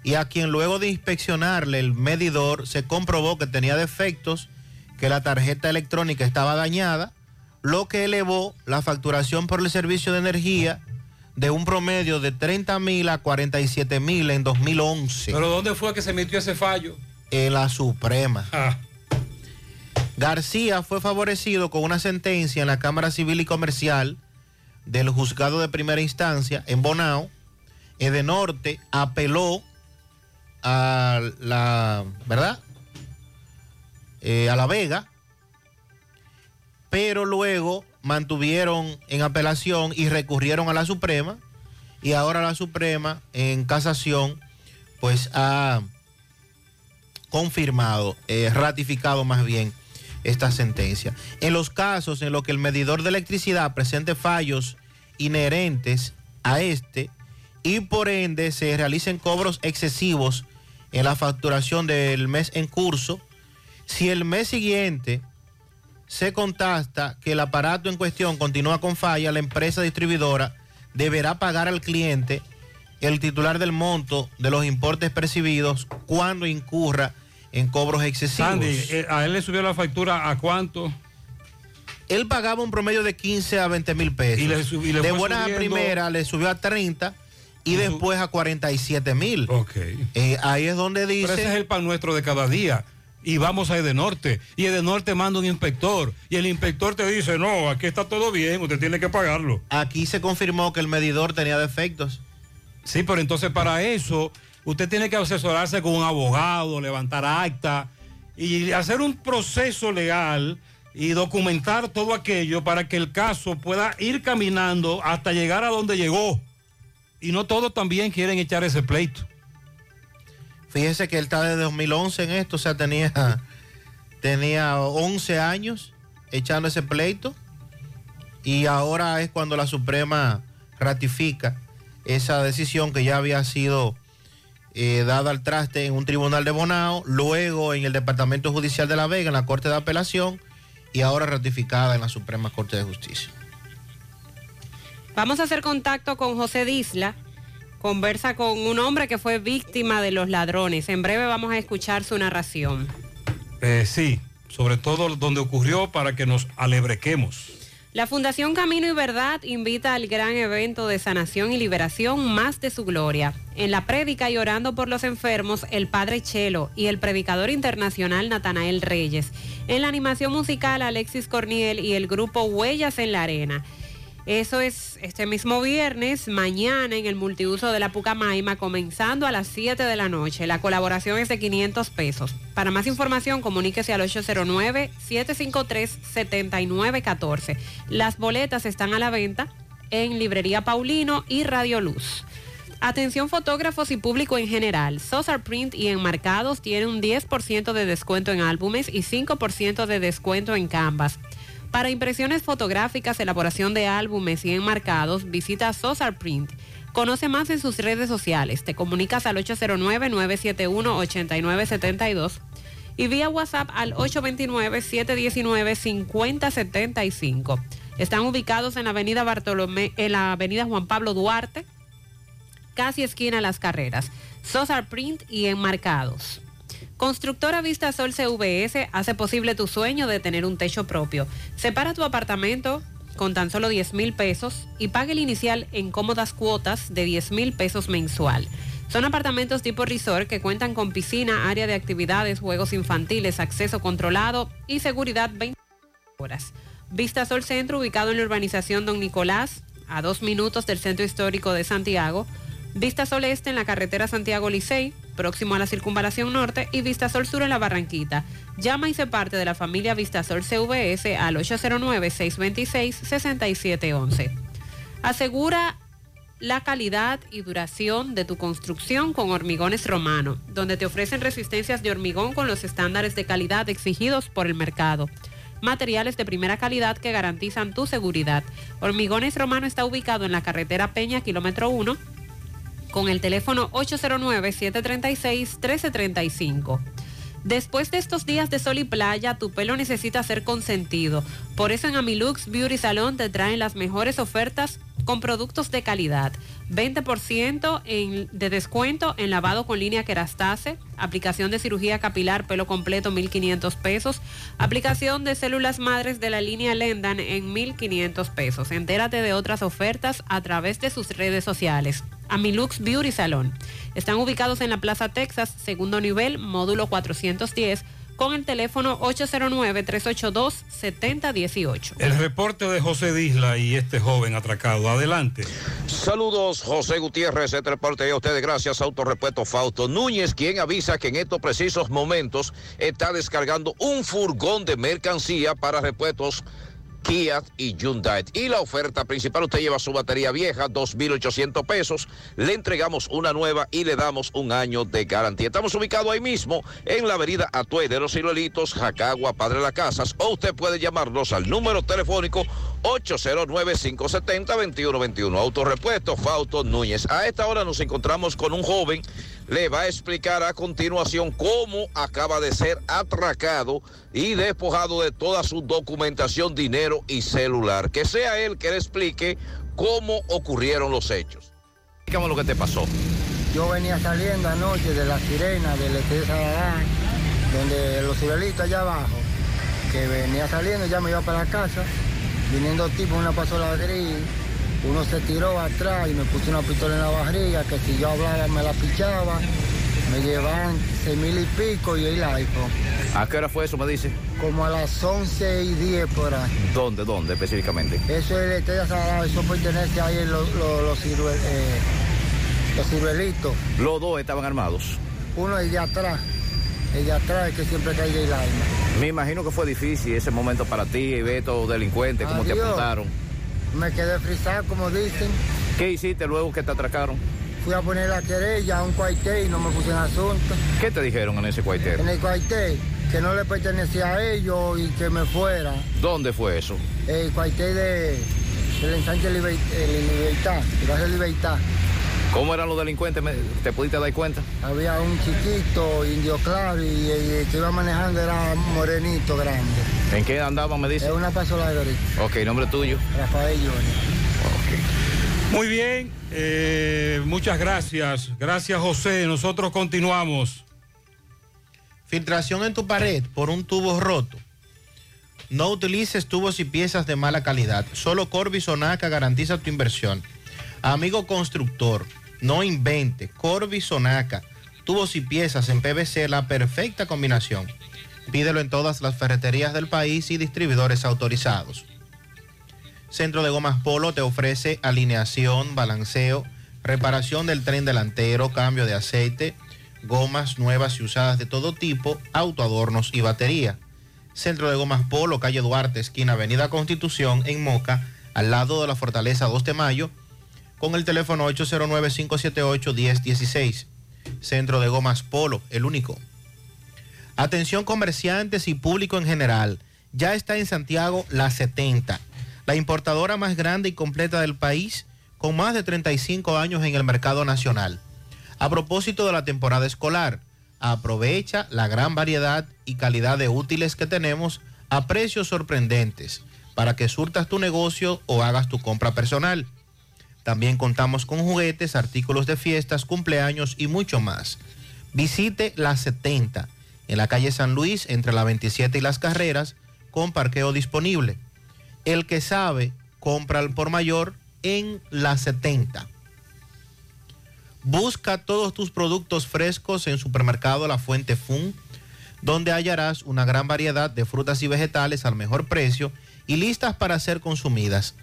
y a quien luego de inspeccionarle el medidor se comprobó que tenía defectos, que la tarjeta electrónica estaba dañada, lo que elevó la facturación por el servicio de energía de un promedio de 30 mil a 47 mil en 2011. Pero ¿dónde fue que se emitió ese fallo? En la Suprema. García fue favorecido con una sentencia en la Cámara Civil y Comercial del Juzgado de Primera Instancia en Bonao. Edenorte apeló a la, ¿verdad? Eh, a La Vega, pero luego mantuvieron en apelación y recurrieron a la Suprema y ahora la Suprema en casación pues ha confirmado, eh, ratificado más bien esta sentencia. En los casos en los que el medidor de electricidad presente fallos inherentes a este y por ende se realicen cobros excesivos en la facturación del mes en curso, si el mes siguiente se contasta que el aparato en cuestión continúa con falla, la empresa distribuidora deberá pagar al cliente el titular del monto de los importes percibidos cuando incurra en cobros excesivos. Sandy, eh, a él le subió la factura a cuánto? Él pagaba un promedio de 15 a 20 mil pesos. Y le sub- y le de buena a primera le subió a 30 y después a 47 mil. Eh, ahí es donde dice... Pero ese es el pan nuestro de cada día. Y vamos a Edenorte. Y Edenorte manda un inspector. Y el inspector te dice, no, aquí está todo bien, usted tiene que pagarlo. Aquí se confirmó que el medidor tenía defectos. Sí, pero entonces para eso usted tiene que asesorarse con un abogado, levantar acta y hacer un proceso legal y documentar todo aquello para que el caso pueda ir caminando hasta llegar a donde llegó. Y no todos también quieren echar ese pleito. Fíjese que él está desde 2011 en esto, o sea, tenía, tenía 11 años echando ese pleito y ahora es cuando la Suprema ratifica esa decisión que ya había sido eh, dada al traste en un tribunal de Bonao, luego en el Departamento Judicial de La Vega, en la Corte de Apelación y ahora ratificada en la Suprema Corte de Justicia. Vamos a hacer contacto con José Disla. Conversa con un hombre que fue víctima de los ladrones. En breve vamos a escuchar su narración. Eh, sí, sobre todo donde ocurrió para que nos alebrequemos. La Fundación Camino y Verdad invita al gran evento de sanación y liberación más de su gloria. En la prédica y orando por los enfermos, el Padre Chelo y el predicador internacional Natanael Reyes. En la animación musical, Alexis Corniel y el grupo Huellas en la Arena. Eso es este mismo viernes, mañana en el multiuso de la Pucamaima, comenzando a las 7 de la noche. La colaboración es de 500 pesos. Para más información, comuníquese al 809-753-7914. Las boletas están a la venta en Librería Paulino y Radio Luz. Atención fotógrafos y público en general. Sosar Print y Enmarcados tiene un 10% de descuento en álbumes y 5% de descuento en canvas. Para impresiones fotográficas, elaboración de álbumes y enmarcados, visita Sosar Print. Conoce más en sus redes sociales. Te comunicas al 809-971-8972 y vía WhatsApp al 829-719-5075. Están ubicados en la avenida Bartolomé, en la avenida Juan Pablo Duarte, casi esquina Las Carreras. Sosar Print y enmarcados. Constructora Vista Sol CVS hace posible tu sueño de tener un techo propio. Separa tu apartamento con tan solo 10 mil pesos y pague el inicial en cómodas cuotas de 10 mil pesos mensual. Son apartamentos tipo resort que cuentan con piscina, área de actividades, juegos infantiles, acceso controlado y seguridad 20 horas. Vista Sol Centro, ubicado en la urbanización Don Nicolás, a dos minutos del centro histórico de Santiago. Vista Sol Este en la carretera Santiago Licey, próximo a la circunvalación norte, y Vista Sol Sur en la Barranquita. Llama y se parte de la familia Vista Sol CVS al 809-626-6711. Asegura la calidad y duración de tu construcción con Hormigones Romano, donde te ofrecen resistencias de hormigón con los estándares de calidad exigidos por el mercado. Materiales de primera calidad que garantizan tu seguridad. Hormigones Romano está ubicado en la carretera Peña, kilómetro 1, con el teléfono 809-736-1335. Después de estos días de sol y playa, tu pelo necesita ser consentido. Por eso en Amilux Beauty Salon te traen las mejores ofertas con productos de calidad. 20% en- de descuento en lavado con línea Kerastase, aplicación de cirugía capilar pelo completo 1.500 pesos, aplicación de células madres de la línea Lendan en 1.500 pesos. Entérate de otras ofertas a través de sus redes sociales. Amilux Beauty Salon. Están ubicados en la Plaza Texas, segundo nivel, módulo 410, con el teléfono 809-382-7018. El reporte de José Disla y este joven atracado. Adelante. Saludos, José Gutiérrez, este reporte a ustedes gracias Autorepuesto Fausto Núñez, quien avisa que en estos precisos momentos está descargando un furgón de mercancía para repuestos Kia y Hyundai. Y la oferta principal, usted lleva su batería vieja, 2.800 pesos, le entregamos una nueva y le damos un año de garantía. Estamos ubicados ahí mismo, en la avenida Atue de los Ciruelitos, Jacagua, Padre Las Casas, o usted puede llamarnos al número telefónico 809-570-2121. Autorepuesto Fausto Núñez. A esta hora nos encontramos con un joven. Le va a explicar a continuación cómo acaba de ser atracado y despojado de toda su documentación, dinero y celular. Que sea él que le explique cómo ocurrieron los hechos. Explícame lo que te pasó. Yo venía saliendo anoche de la sirena del de Saladán, donde los ciruelitos allá abajo, que venía saliendo, ya me iba para la casa, viniendo tipo una pasola gris, uno se tiró atrás y me puso una pistola en la barriga, que si yo hablaba me la pichaba, me llevaban seis mil y pico y el iPhone. ¿A qué hora fue eso, me dice? Como a las 11 y 10 por ahí. ¿Dónde, dónde específicamente? Eso es el de Saladán, eso pertenece ahí en los, los, los, cirue- eh, los ciruelitos. Los dos estaban armados. Uno es de atrás, el de atrás es que siempre cae el arma. Me imagino que fue difícil ese momento para ti y ver estos delincuentes, cómo te apuntaron. Me quedé frisado, como dicen. ¿Qué hiciste luego que te atracaron? Fui a poner la querella a un cuartel y no me puse en asunto. ¿Qué te dijeron en ese cuartel? En el cuartel, que no le pertenecía a ellos y que me fuera. ¿Dónde fue eso? El cuartel de, del ensanche Liber- eh, Libertad, Gracias Libertad. ¿Cómo eran los delincuentes? ¿Me- ¿Te pudiste dar cuenta? Había un chiquito, indio claro, y el que iba manejando era morenito grande. ¿En qué andaban, me dice? Es una pasola de ahorita, Ok, nombre tuyo. Rafael Junior. Muy bien, eh, muchas gracias. Gracias José. Nosotros continuamos. Filtración en tu pared por un tubo roto. No utilices tubos y piezas de mala calidad. Solo Corby Sonaca garantiza tu inversión. Amigo constructor, no invente. Corby Sonaca. Tubos y piezas en PVC, la perfecta combinación. Pídelo en todas las ferreterías del país y distribuidores autorizados. Centro de Gomas Polo te ofrece alineación, balanceo, reparación del tren delantero, cambio de aceite, gomas nuevas y usadas de todo tipo, autoadornos y batería. Centro de Gomas Polo, calle Duarte, esquina Avenida Constitución, en Moca, al lado de la Fortaleza 2 de Mayo, con el teléfono 809-578-1016. Centro de Gomas Polo, el único. Atención comerciantes y público en general. Ya está en Santiago la 70, la importadora más grande y completa del país, con más de 35 años en el mercado nacional. A propósito de la temporada escolar, aprovecha la gran variedad y calidad de útiles que tenemos a precios sorprendentes para que surtas tu negocio o hagas tu compra personal. También contamos con juguetes, artículos de fiestas, cumpleaños y mucho más. Visite la 70 en la calle San Luis entre la 27 y las carreras con parqueo disponible. El que sabe, compra al por mayor en la 70. Busca todos tus productos frescos en Supermercado La Fuente Fun, donde hallarás una gran variedad de frutas y vegetales al mejor precio y listas para ser consumidas.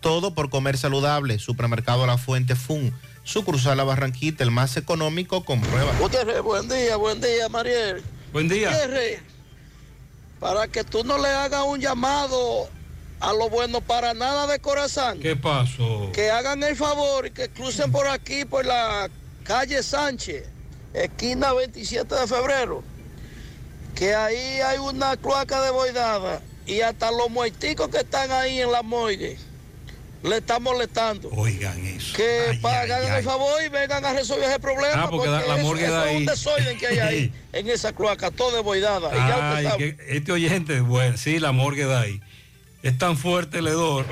Todo por comer saludable. Supermercado La Fuente Fun, sucursal La Barranquita, el más económico, comprueba. Gutiérrez, buen día, buen día, Mariel. Buen día. Gutiérrez, para que tú no le hagas un llamado a lo bueno para nada de corazón. ¿Qué pasó? Que hagan el favor y que crucen por aquí, por la calle Sánchez, esquina 27 de febrero. Que ahí hay una cloaca de boidada y hasta los muerticos que están ahí en la morgue le están molestando. Oigan eso. Que hagan el favor y vengan a resolver ese problema. Ah, porque la- la eso- morgue eso da es ahí. un desorden que hay ahí, en esa cloaca, todo de boidada. y ya usted Ay, sabe. que este oyente, bueno, sí, la morgue da ahí. Es tan fuerte el hedor.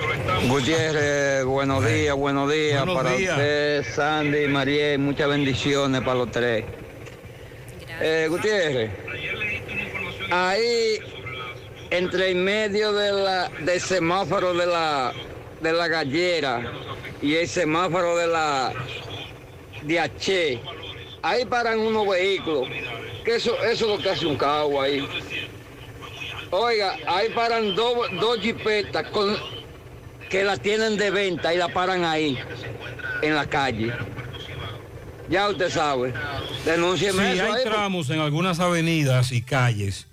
Gutiérrez, buenos días, buenos días Buenos para días. usted, Sandy, Mariel, muchas bendiciones para los tres. Eh, Gutiérrez, ahí entre el medio de la, del semáforo de la, de la gallera y el semáforo de la de H, ahí paran unos vehículos, que eso, eso es lo que hace un caos ahí. Oiga, ahí paran dos, dos jipetas con, que la tienen de venta y la paran ahí, en la calle. Ya usted sabe. Denúncieme Sí, eso hay ahí, tramos en algunas avenidas y calles,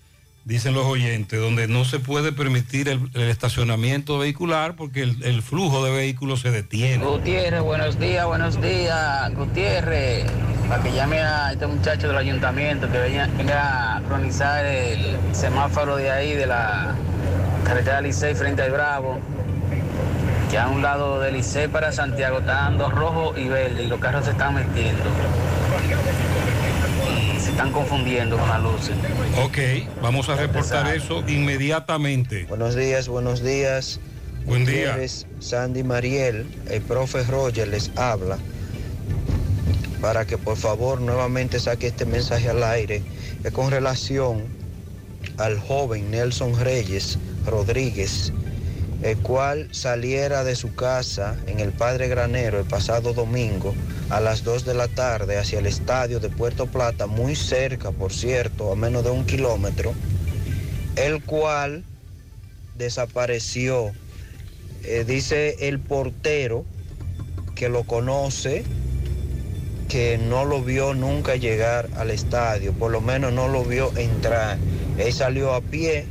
dicen los oyentes, donde no se puede permitir el, estacionamiento vehicular porque el, flujo de vehículos se detiene. Gutiérrez, buenos días, buenos días. Gutiérrez, para que llame a este muchacho del ayuntamiento que venga, a cronizar el semáforo de ahí, de la carretera Licey frente al Bravo. Que a un lado del Licey para Santiago está dando rojo y verde y los carros se están metiendo. Están confundiendo con las luces. Ok, vamos a reportar eso inmediatamente. Buenos días, buenos días. Buen día. Sandy Mariel, el profe Roger les habla para que por favor nuevamente saque este mensaje al aire es con relación al joven Nelson Reyes Rodríguez, el cual saliera de su casa en el Padre Granero el pasado domingo a las 2 de la tarde hacia el estadio de Puerto Plata, muy cerca, por cierto, a menos de un kilómetro, el cual desapareció. Eh, dice el portero que lo conoce, que no lo vio nunca llegar al estadio, por lo menos no lo vio entrar. Él salió a pie,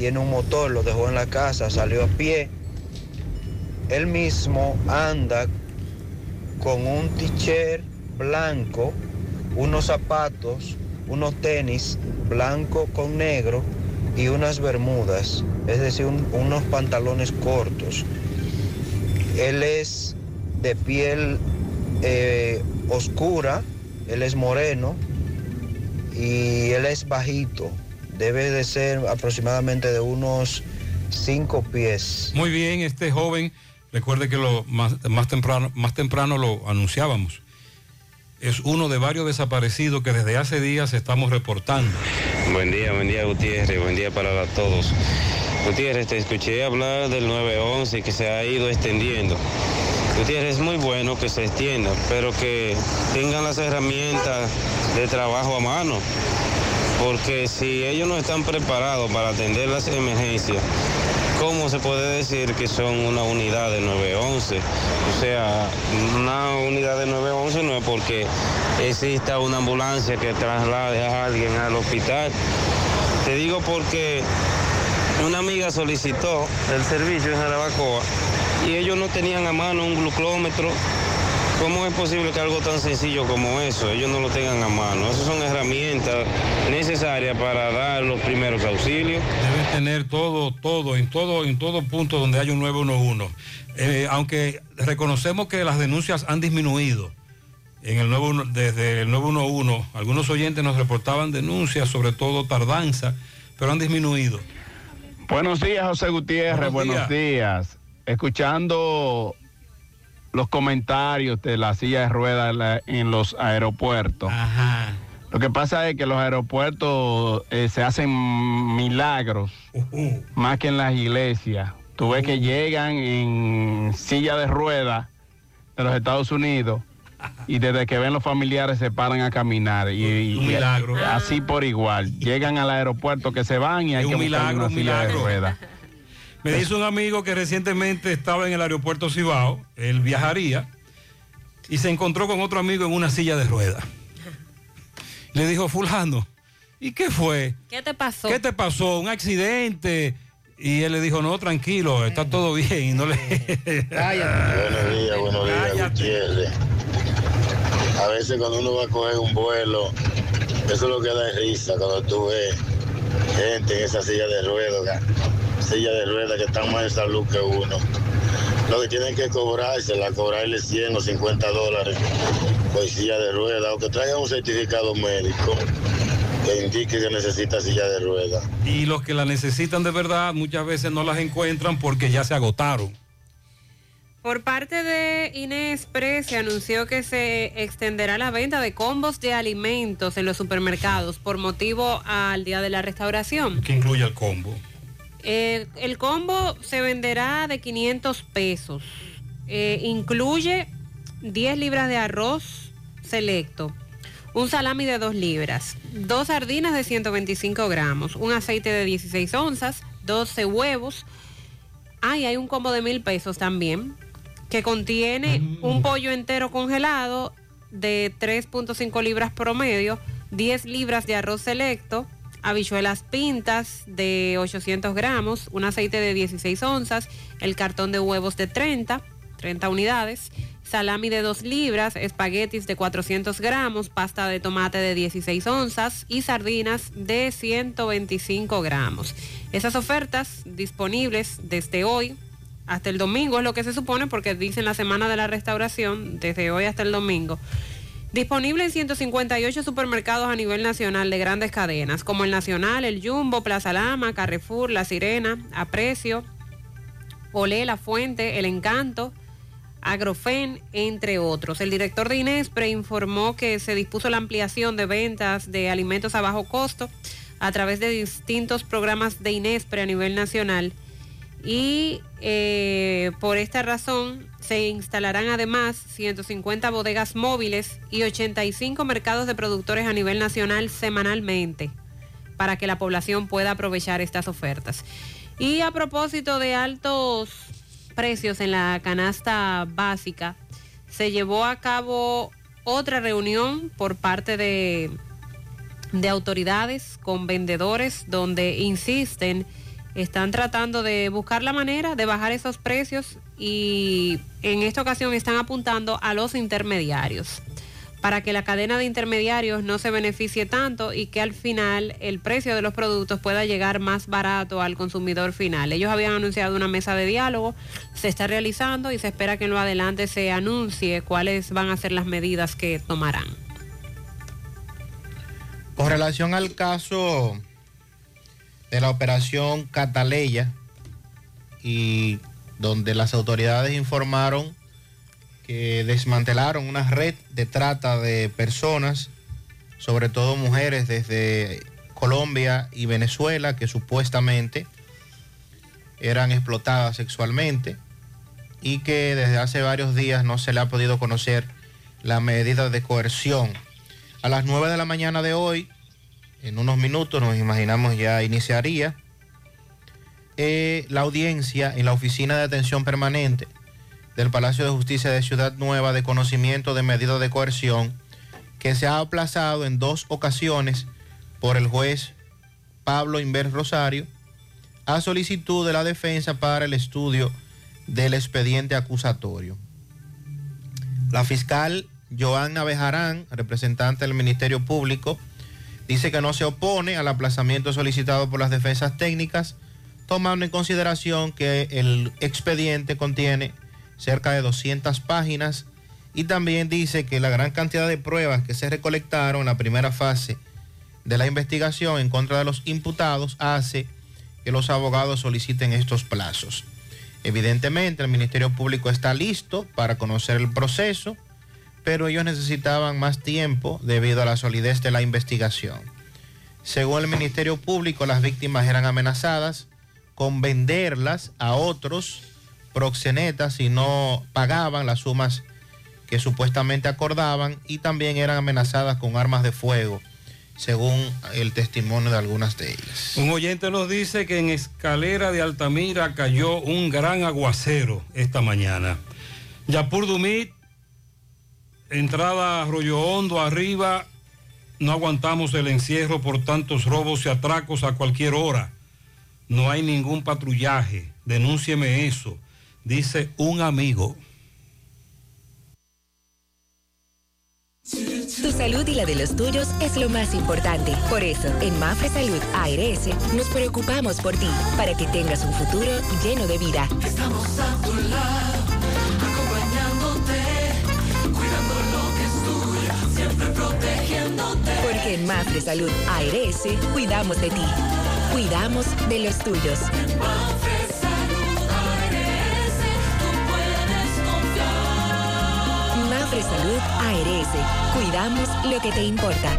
tiene un motor, lo dejó en la casa, salió a pie. Él mismo anda con un t-shirt blanco, unos zapatos, unos tenis blanco con negro y unas bermudas, es decir, un- unos pantalones cortos. Él es de piel eh, oscura, él es moreno y él es bajito. Debe de ser aproximadamente de unos cinco pies. Muy bien, este joven recuerde que lo más, más temprano, más temprano lo anunciábamos. Es uno de varios desaparecidos que desde hace días estamos reportando. Buen día, buen día Gutiérrez, buen día para todos. Gutiérrez, te escuché hablar del 911 que se ha ido extendiendo. Gutiérrez, es muy bueno que se extienda, pero que tengan las herramientas de trabajo a mano. Porque si ellos no están preparados para atender las emergencias, ¿cómo se puede decir que son una unidad de 911? O sea, una unidad de 911 no es porque exista una ambulancia que traslade a alguien al hospital. Te digo porque una amiga solicitó el servicio en Jarabacoa y ellos no tenían a mano un glucómetro. ¿Cómo es posible que algo tan sencillo como eso, ellos no lo tengan a mano? Esas son herramientas necesarias para dar los primeros auxilios. Deben tener todo, todo, en todo, en todo punto donde hay un 911. Eh, aunque reconocemos que las denuncias han disminuido en el 91 desde el 911, algunos oyentes nos reportaban denuncias, sobre todo tardanza, pero han disminuido. Buenos días, José Gutiérrez. Buenos Buenos, días. Escuchando los comentarios de la silla de ruedas en los aeropuertos. Lo que pasa es que los aeropuertos eh, se hacen milagros más que en las iglesias. Tú ves que llegan en silla de ruedas de los Estados Unidos y desde que ven los familiares se paran a caminar. Y, y- Un milagro. así por igual. Llegan al aeropuerto que se van y hay Es que milagro, una un silla de ruedas. Me dice un amigo que recientemente estaba en el aeropuerto Cibao, él viajaría y se encontró con otro amigo en una silla de ruedas. Le dijo, fulano, ¿y qué fue? ¿Qué te pasó? ¿Qué te pasó? ¿Un accidente? Y él le dijo, no, tranquilo, está todo bien. Y no le... Buenos días, buenos días, Gutiérrez. A veces cuando uno va a coger un vuelo, eso es lo que da risa cuando tú ves gente en esa silla de ruedas, silla de ruedas que están más en salud que uno. Lo que tienen que cobrársela, cobrarle 100 o 50 dólares por silla de ruedas, o que traigan un certificado médico que indique que necesita silla de ruedas. Y los que la necesitan de verdad muchas veces no las encuentran porque ya se agotaron. Por parte de Inespre se anunció que se extenderá la venta de combos de alimentos en los supermercados por motivo al Día de la Restauración. ¿Qué incluye el combo? Eh, el combo se venderá de 500 pesos. Eh, incluye 10 libras de arroz selecto, un salami de 2 libras, dos sardinas de 125 gramos, un aceite de 16 onzas, 12 huevos. Ah, y hay un combo de mil pesos también, que contiene un pollo entero congelado de 3.5 libras promedio, 10 libras de arroz selecto, habichuelas pintas de 800 gramos, un aceite de 16 onzas, el cartón de huevos de 30, 30 unidades, salami de 2 libras, espaguetis de 400 gramos, pasta de tomate de 16 onzas y sardinas de 125 gramos. Esas ofertas disponibles desde hoy hasta el domingo es lo que se supone porque dicen la semana de la restauración, desde hoy hasta el domingo. Disponible en 158 supermercados a nivel nacional de grandes cadenas, como el Nacional, el Jumbo, Plaza Lama, Carrefour, La Sirena, Aprecio, Olé, La Fuente, El Encanto, Agrofen, entre otros. El director de Inespre informó que se dispuso la ampliación de ventas de alimentos a bajo costo a través de distintos programas de Inespre a nivel nacional y eh, por esta razón se instalarán además 150 bodegas móviles y 85 mercados de productores a nivel nacional semanalmente para que la población pueda aprovechar estas ofertas. Y a propósito de altos precios en la canasta básica, se llevó a cabo otra reunión por parte de, de autoridades con vendedores donde insisten están tratando de buscar la manera de bajar esos precios y en esta ocasión están apuntando a los intermediarios para que la cadena de intermediarios no se beneficie tanto y que al final el precio de los productos pueda llegar más barato al consumidor final. Ellos habían anunciado una mesa de diálogo, se está realizando y se espera que en lo adelante se anuncie cuáles van a ser las medidas que tomarán. Con relación al caso de la operación Cataleya y donde las autoridades informaron que desmantelaron una red de trata de personas, sobre todo mujeres desde Colombia y Venezuela, que supuestamente eran explotadas sexualmente y que desde hace varios días no se le ha podido conocer la medida de coerción. A las 9 de la mañana de hoy, en unos minutos, nos imaginamos ya iniciaría eh, la audiencia en la Oficina de Atención Permanente del Palacio de Justicia de Ciudad Nueva de conocimiento de medida de coerción que se ha aplazado en dos ocasiones por el juez Pablo Inver Rosario a solicitud de la defensa para el estudio del expediente acusatorio. La fiscal Joana Bejarán, representante del Ministerio Público, dice que no se opone al aplazamiento solicitado por las defensas técnicas, tomando en consideración que el expediente contiene cerca de 200 páginas y también dice que la gran cantidad de pruebas que se recolectaron en la primera fase de la investigación en contra de los imputados hace que los abogados soliciten estos plazos. Evidentemente el Ministerio Público está listo para conocer el proceso, pero ellos necesitaban más tiempo debido a la solidez de la investigación. Según el Ministerio Público, las víctimas eran amenazadas con venderlas a otros proxenetas si no pagaban las sumas que supuestamente acordaban y también eran amenazadas con armas de fuego, según el testimonio de algunas de ellas. Un oyente nos dice que en escalera de Altamira cayó un gran aguacero esta mañana. Yapur Dumit, entrada Arroyo Hondo arriba, no aguantamos el encierro por tantos robos y atracos a cualquier hora. No hay ningún patrullaje. Denúncieme eso, dice un amigo. Tu salud y la de los tuyos es lo más importante. Por eso, en Mafre Salud ARS nos preocupamos por ti, para que tengas un futuro lleno de vida. Estamos a tu lado, siempre protegiéndote. Porque en Mafre Salud ARS cuidamos de ti, cuidamos de los tuyos. Mafre Salud ARS, tú puedes confiar. Mafre Salud ARS, cuidamos lo que te importa.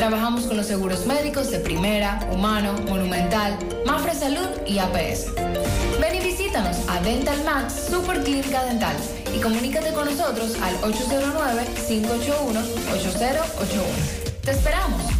Trabajamos con los seguros médicos de Primera, Humano, Monumental, Mafre Salud y APS. Ven y visítanos a Dental Max Super Clínica Dental y comunícate con nosotros al 809-581-8081. ¡Te esperamos!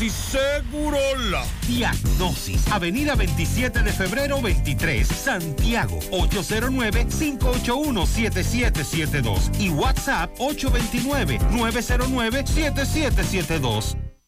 Segurola. Diagnosis, Avenida 27 de febrero 23, Santiago, 809-581-7772 y WhatsApp 829-909-7772.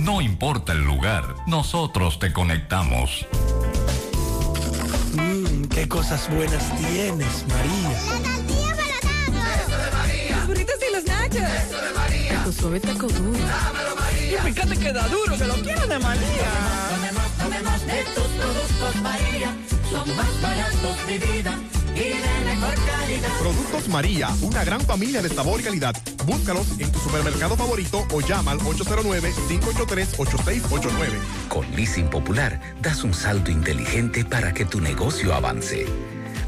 No importa el lugar, nosotros te conectamos. Mmm, qué cosas buenas tienes, María. La tortilla para Eso de María. Los burritos y los nachos. Eso de María. Tu suave taco duro. Dámelo, María. Y fíjate que da duro, que lo quiero de María. Tomemos, tomemos de tus productos, María. Son más baratos de vida y de mejor calidad. Productos María, una gran familia de sabor y calidad. Búscalos en tu supermercado favorito o llama al 809-583-8689. Con Leasing Popular, das un salto inteligente para que tu negocio avance.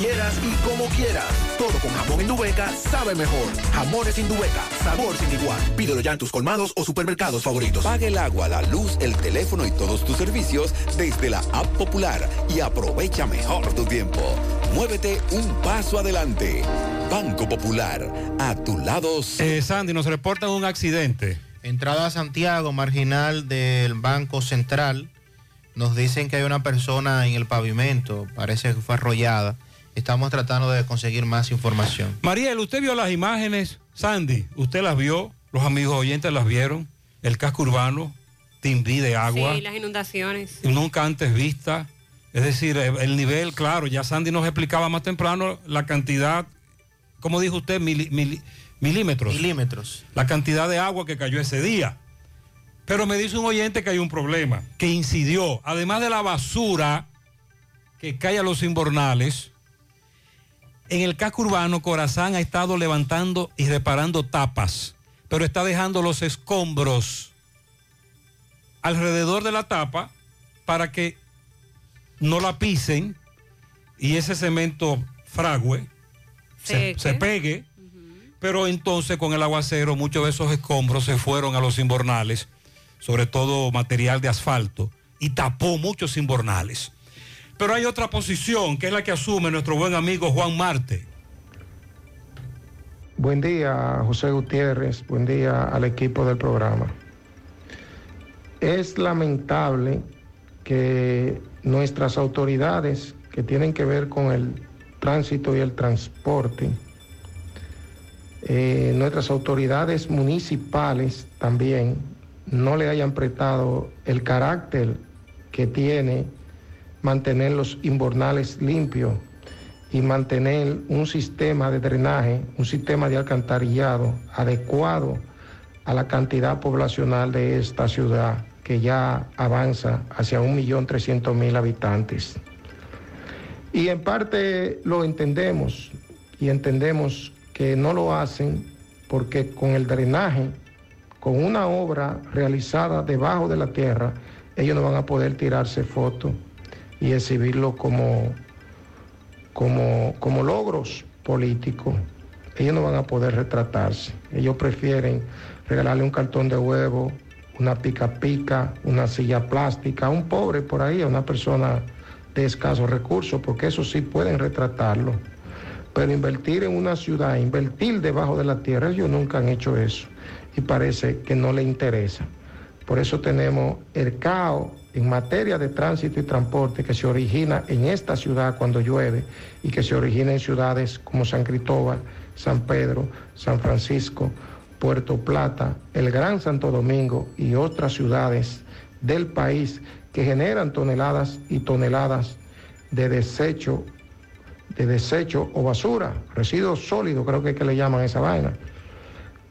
quieras y como quieras. Todo con jamón Indubeca sabe mejor. Jamones Indubeca, sabor sin igual. Pídelo ya en tus colmados o supermercados favoritos. Paga el agua, la luz, el teléfono y todos tus servicios desde la app popular y aprovecha mejor tu tiempo. Muévete un paso adelante. Banco Popular, a tu lado. Eh, Sandy, nos reportan un accidente. Entrada a Santiago, marginal del Banco Central. Nos dicen que hay una persona en el pavimento, parece que fue arrollada. Estamos tratando de conseguir más información. Mariel, ¿usted vio las imágenes? Sandy, ¿usted las vio? ¿Los amigos oyentes las vieron? El casco urbano, timbrí de agua. Sí, las inundaciones. Nunca antes vista. Es decir, el el nivel, claro, ya Sandy nos explicaba más temprano la cantidad, como dijo usted, mili- mili- milímetros. Milímetros. La cantidad de agua que cayó ese día. Pero me dice un oyente que hay un problema, que incidió, además de la basura que cae a los invernales, en el casco urbano Corazán ha estado levantando y reparando tapas, pero está dejando los escombros. alrededor de la tapa para que no la pisen y ese cemento fragüe se, pegue. Pero entonces con el aguacero muchos de esos escombros se fueron a los inbornales, sobre todo material de asfalto, y tapó muchos inbornales. Pero hay otra posición que es la que asume nuestro buen amigo Juan Marte. Buen día, José Gutiérrez. Buen día al equipo del programa. Es lamentable que nuestras autoridades que tienen que ver con el tránsito y el transporte, eh, nuestras autoridades municipales también no le hayan prestado el carácter que tiene mantener los inbornales limpios y mantener un sistema de drenaje, un sistema de alcantarillado adecuado a la cantidad poblacional de esta ciudad que ya avanza hacia 1.300.000 habitantes. Y en parte lo entendemos y entendemos que no lo hacen porque con el drenaje, con una obra realizada debajo de la tierra, ellos no van a poder tirarse fotos y exhibirlo como, como, como logros políticos. Ellos no van a poder retratarse. Ellos prefieren regalarle un cartón de huevo, una pica pica, una silla plástica, a un pobre por ahí, a una persona de escasos recursos, porque eso sí pueden retratarlo. Pero invertir en una ciudad, invertir debajo de la tierra, ellos nunca han hecho eso y parece que no le interesa. Por eso tenemos el caos en materia de tránsito y transporte que se origina en esta ciudad cuando llueve y que se origina en ciudades como San Cristóbal, San Pedro, San Francisco, Puerto Plata, el Gran Santo Domingo y otras ciudades del país que generan toneladas y toneladas de desecho, de desecho o basura, residuos sólidos, creo que es que le llaman esa vaina,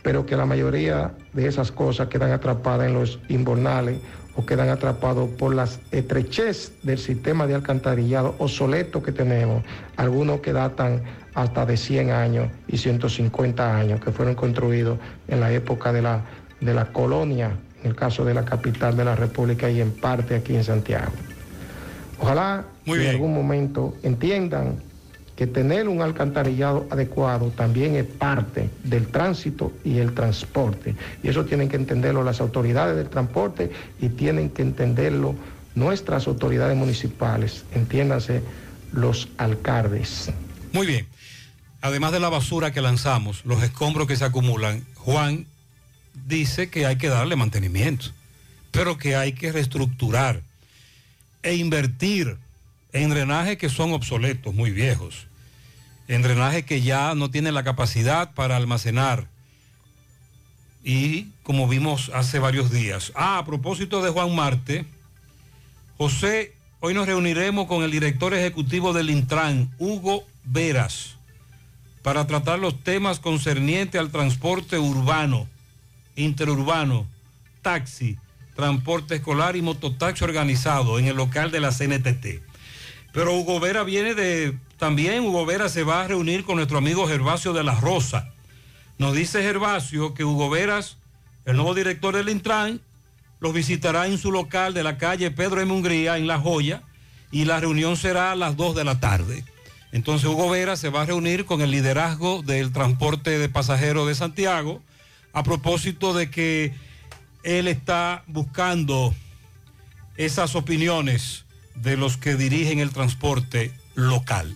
pero que la mayoría de esas cosas quedan atrapadas en los inbornales o quedan atrapados por las estrechez del sistema de alcantarillado obsoleto que tenemos, algunos que datan hasta de 100 años y 150 años, que fueron construidos en la época de la, de la colonia, en el caso de la capital de la República y en parte aquí en Santiago. Ojalá que en algún momento entiendan que tener un alcantarillado adecuado también es parte del tránsito y el transporte. Y eso tienen que entenderlo las autoridades del transporte y tienen que entenderlo nuestras autoridades municipales, entiéndanse los alcaldes. Muy bien. Además de la basura que lanzamos, los escombros que se acumulan, Juan dice que hay que darle mantenimiento, pero que hay que reestructurar e invertir en drenajes que son obsoletos, muy viejos, en drenajes que ya no tienen la capacidad para almacenar. Y como vimos hace varios días. Ah, a propósito de Juan Marte, José, hoy nos reuniremos con el director ejecutivo del Intran, Hugo Veras, para tratar los temas concernientes al transporte urbano, interurbano, taxi, transporte escolar y mototaxi organizado en el local de la CNTT. Pero Hugo Vera viene de, también Hugo Vera se va a reunir con nuestro amigo Gervasio de la Rosa. Nos dice Gervasio que Hugo Veras, el nuevo director del Intran, los visitará en su local de la calle Pedro M. Hungría, en La Joya, y la reunión será a las 2 de la tarde. Entonces Hugo Vera se va a reunir con el liderazgo del transporte de pasajeros de Santiago a propósito de que él está buscando esas opiniones de los que dirigen el transporte local.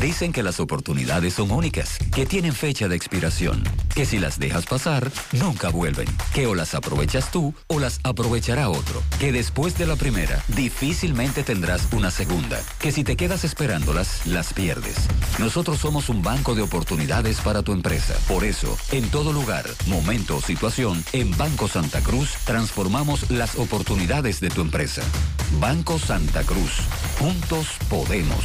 Dicen que las oportunidades son únicas, que tienen fecha de expiración, que si las dejas pasar, nunca vuelven, que o las aprovechas tú o las aprovechará otro, que después de la primera, difícilmente tendrás una segunda, que si te quedas esperándolas, las pierdes. Nosotros somos un banco de oportunidades para tu empresa. Por eso, en todo lugar, momento o situación, en Banco Santa Cruz transformamos las oportunidades de tu empresa. Banco Santa Cruz. Juntos podemos.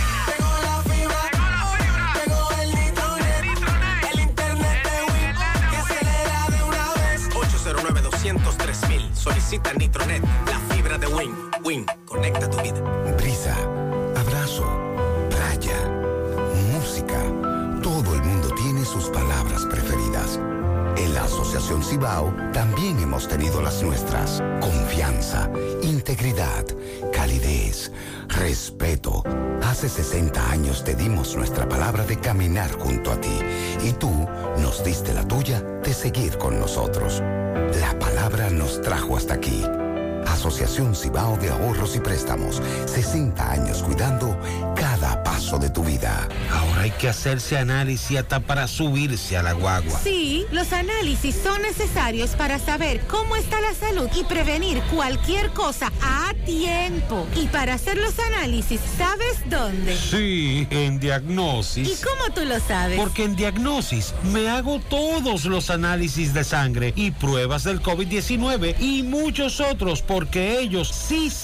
Solicita Nitronet, la fibra de Win. Win, conecta tu vida. Brisa, abrazo, playa, música. Todo el mundo tiene sus palabras preferidas. En la Asociación Cibao también hemos tenido las nuestras. Confianza, integridad, calidez, respeto. Hace 60 años te dimos nuestra palabra de caminar junto a ti y tú nos diste la tuya de seguir con nosotros. La palabra nos trajo hasta aquí. Asociación Cibao de Ahorros y Préstamos. 60 años cuidando cada paso de tu vida. Ahora hay que hacerse análisis hasta para subirse a la guagua. Sí, los análisis son necesarios para saber cómo está la salud y prevenir cualquier cosa a tiempo. Y para hacer los análisis, ¿sabes dónde? Sí, en Diagnosis. ¿Y cómo tú lo sabes? Porque en Diagnosis me hago todos los análisis de sangre y pruebas del COVID-19 y muchos otros porque ellos sí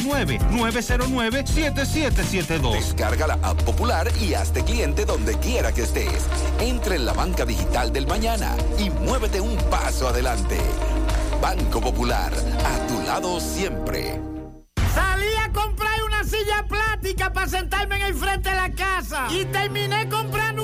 829-909-7772. Descarga la app popular y hazte cliente donde quiera que estés. Entra en la banca digital del mañana y muévete un paso adelante. Banco Popular, a tu lado siempre. Salí a comprar una silla plástica para sentarme en el frente de la casa. Y terminé comprando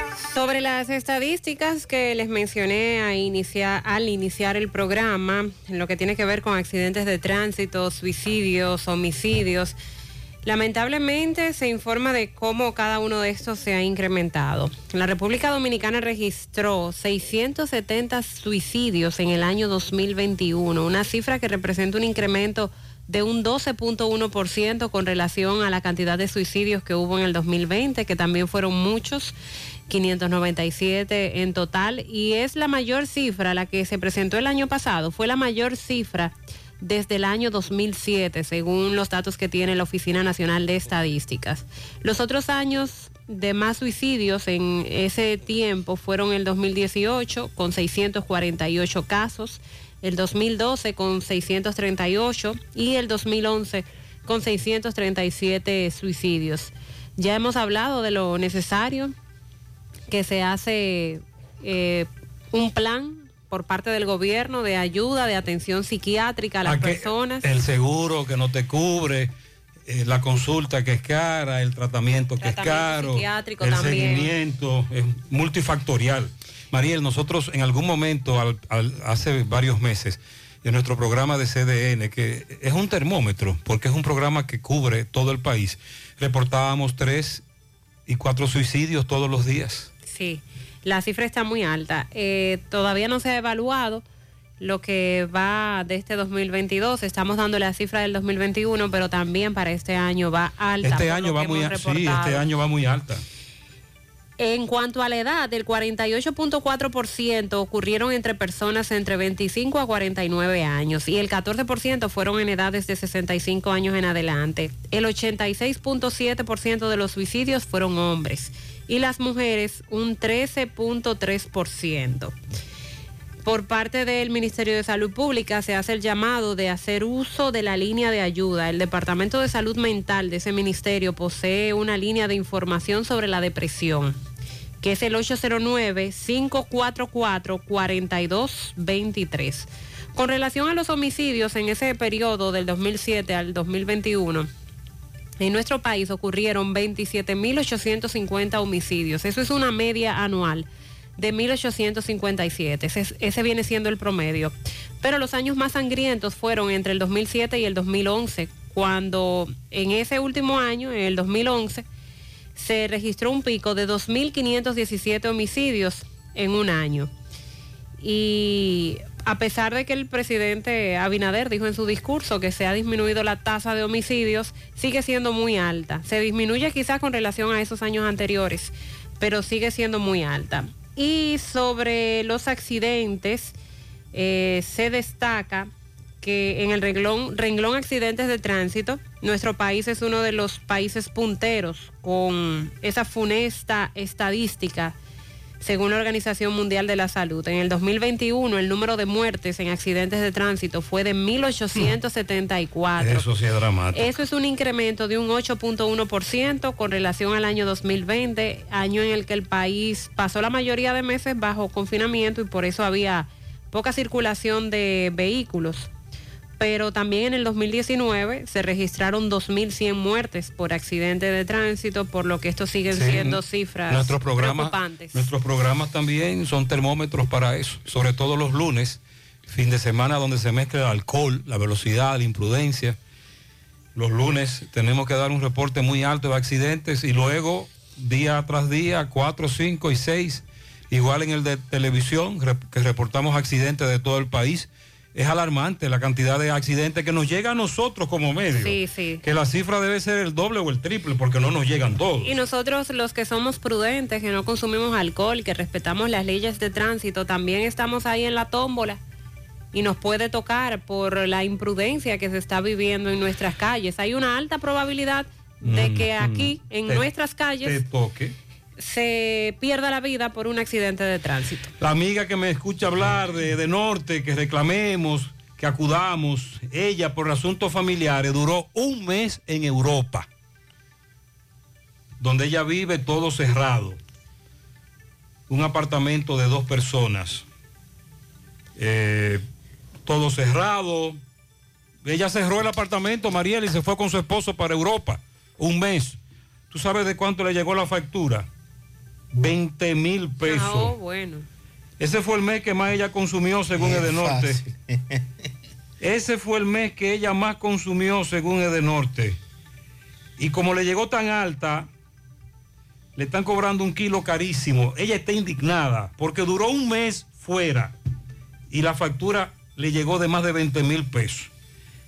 Sobre las estadísticas que les mencioné a iniciar, al iniciar el programa, en lo que tiene que ver con accidentes de tránsito, suicidios, homicidios, lamentablemente se informa de cómo cada uno de estos se ha incrementado. La República Dominicana registró 670 suicidios en el año 2021, una cifra que representa un incremento de un 12.1% con relación a la cantidad de suicidios que hubo en el 2020, que también fueron muchos. 597 en total y es la mayor cifra, la que se presentó el año pasado, fue la mayor cifra desde el año 2007, según los datos que tiene la Oficina Nacional de Estadísticas. Los otros años de más suicidios en ese tiempo fueron el 2018 con 648 casos, el 2012 con 638 y el 2011 con 637 suicidios. Ya hemos hablado de lo necesario que se hace eh, un plan por parte del gobierno de ayuda, de atención psiquiátrica a las A personas. El seguro que no te cubre, eh, la consulta que es cara, el tratamiento que es caro, psiquiátrico el también. seguimiento, es multifactorial. Mariel, nosotros en algún momento, al- al- hace varios meses, en nuestro programa de CDN, que es un termómetro, porque es un programa que cubre todo el país, reportábamos tres y cuatro suicidios todos los días. Sí, la cifra está muy alta. Eh, todavía no se ha evaluado lo que va de este 2022. Estamos dando la cifra del 2021, pero también para este año va alta. Este año va muy hemos a- sí, este año va muy alta. En cuanto a la edad, el 48.4% ocurrieron entre personas entre 25 a 49 años y el 14% fueron en edades de 65 años en adelante. El 86.7% de los suicidios fueron hombres y las mujeres un 13.3%. Por parte del Ministerio de Salud Pública se hace el llamado de hacer uso de la línea de ayuda. El Departamento de Salud Mental de ese ministerio posee una línea de información sobre la depresión, que es el 809-544-4223. Con relación a los homicidios en ese periodo del 2007 al 2021, en nuestro país ocurrieron 27.850 homicidios. Eso es una media anual de 1.857. Ese, ese viene siendo el promedio. Pero los años más sangrientos fueron entre el 2007 y el 2011, cuando en ese último año, en el 2011, se registró un pico de 2.517 homicidios en un año. Y a pesar de que el presidente Abinader dijo en su discurso que se ha disminuido la tasa de homicidios, sigue siendo muy alta. Se disminuye quizás con relación a esos años anteriores, pero sigue siendo muy alta. Y sobre los accidentes, eh, se destaca que en el renglón, renglón accidentes de tránsito, nuestro país es uno de los países punteros con esa funesta estadística según la Organización Mundial de la Salud. En el 2021 el número de muertes en accidentes de tránsito fue de 1.874. Eso sí es dramático. Eso es un incremento de un 8.1% con relación al año 2020, año en el que el país pasó la mayoría de meses bajo confinamiento y por eso había poca circulación de vehículos. Pero también en el 2019 se registraron 2.100 muertes por accidente de tránsito, por lo que estos siguen Sí, siendo cifras Nuestros programas, preocupantes. nuestros programas también son termómetros para eso, sobre todo los lunes, fin de semana donde se mezcla el alcohol, la velocidad, la imprudencia. Los lunes tenemos que dar un reporte muy alto de accidentes y luego día tras día, cuatro, cinco y seis, igual en el de televisión, que reportamos accidentes de todo el país. Es alarmante la cantidad de accidentes que nos llega a nosotros como medio. Sí, sí. Que la cifra debe ser el doble o el triple porque no nos llegan todos. Y nosotros los que somos prudentes, que no consumimos alcohol, que respetamos las leyes de tránsito, también estamos ahí en la tómbola y nos puede tocar por la imprudencia que se está viviendo en nuestras calles. Hay una alta probabilidad de que aquí, en Te- nuestras Te calles, toque. Se pierda la vida por un accidente de tránsito. La amiga que me escucha hablar de, de Norte, que reclamemos, que acudamos, ella por asuntos familiares duró un mes en Europa, donde ella vive todo cerrado. Un apartamento de dos personas, eh, todo cerrado. Ella cerró el apartamento, Mariela, y se fue con su esposo para Europa, un mes. ¿Tú sabes de cuánto le llegó la factura? 20 mil pesos. Ah, oh, bueno. Ese fue el mes que más ella consumió según Edenorte. Ese fue el mes que ella más consumió según Edenorte. Y como le llegó tan alta, le están cobrando un kilo carísimo. Ella está indignada porque duró un mes fuera y la factura le llegó de más de 20 mil pesos.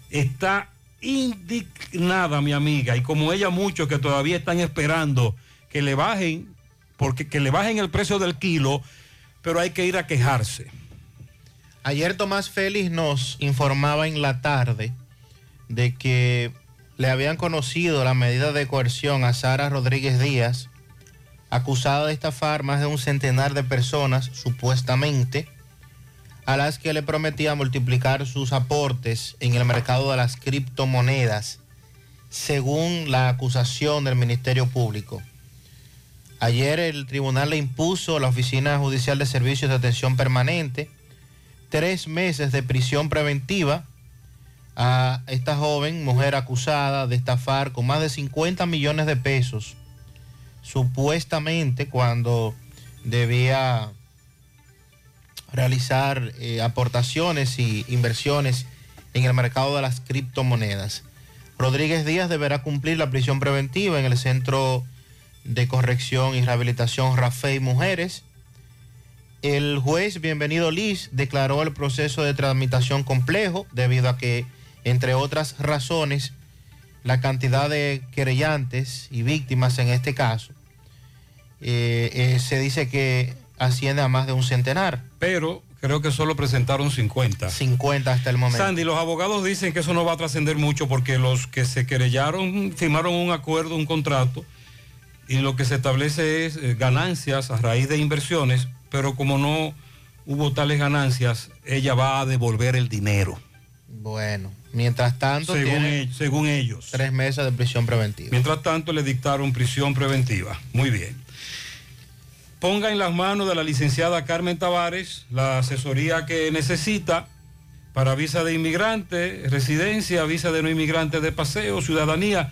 Está indignada mi amiga y como ella muchos que todavía están esperando que le bajen, porque que le bajen el precio del kilo, pero hay que ir a quejarse. Ayer Tomás Félix nos informaba en la tarde de que le habían conocido la medida de coerción a Sara Rodríguez Díaz, acusada de estafar más de un centenar de personas, supuestamente, a las que le prometía multiplicar sus aportes en el mercado de las criptomonedas, según la acusación del Ministerio Público. Ayer el tribunal le impuso a la Oficina Judicial de Servicios de Atención Permanente tres meses de prisión preventiva a esta joven mujer acusada de estafar con más de 50 millones de pesos, supuestamente cuando debía realizar eh, aportaciones y inversiones en el mercado de las criptomonedas. Rodríguez Díaz deberá cumplir la prisión preventiva en el Centro de Corrección y Rehabilitación Rafael Mujeres. El juez Bienvenido Liz declaró el proceso de tramitación complejo debido a que, entre otras razones, la cantidad de querellantes y víctimas en este caso eh, eh, se dice que asciende a más de un centenar. Pero creo que solo presentaron 50. 50 hasta el momento. Sandy, los abogados dicen que eso no va a trascender mucho porque los que se querellaron firmaron un acuerdo, un contrato, y lo que se establece es eh, ganancias a raíz de inversiones, pero como no hubo tales ganancias, ella va a devolver el dinero. Bueno, mientras tanto, Según tiene e- según ellos. tres meses de prisión preventiva. Mientras tanto, le dictaron prisión preventiva. Muy bien. Ponga en las manos de la licenciada Carmen Tavares la asesoría que necesita para visa de inmigrante, residencia, visa de no inmigrante de paseo, ciudadanía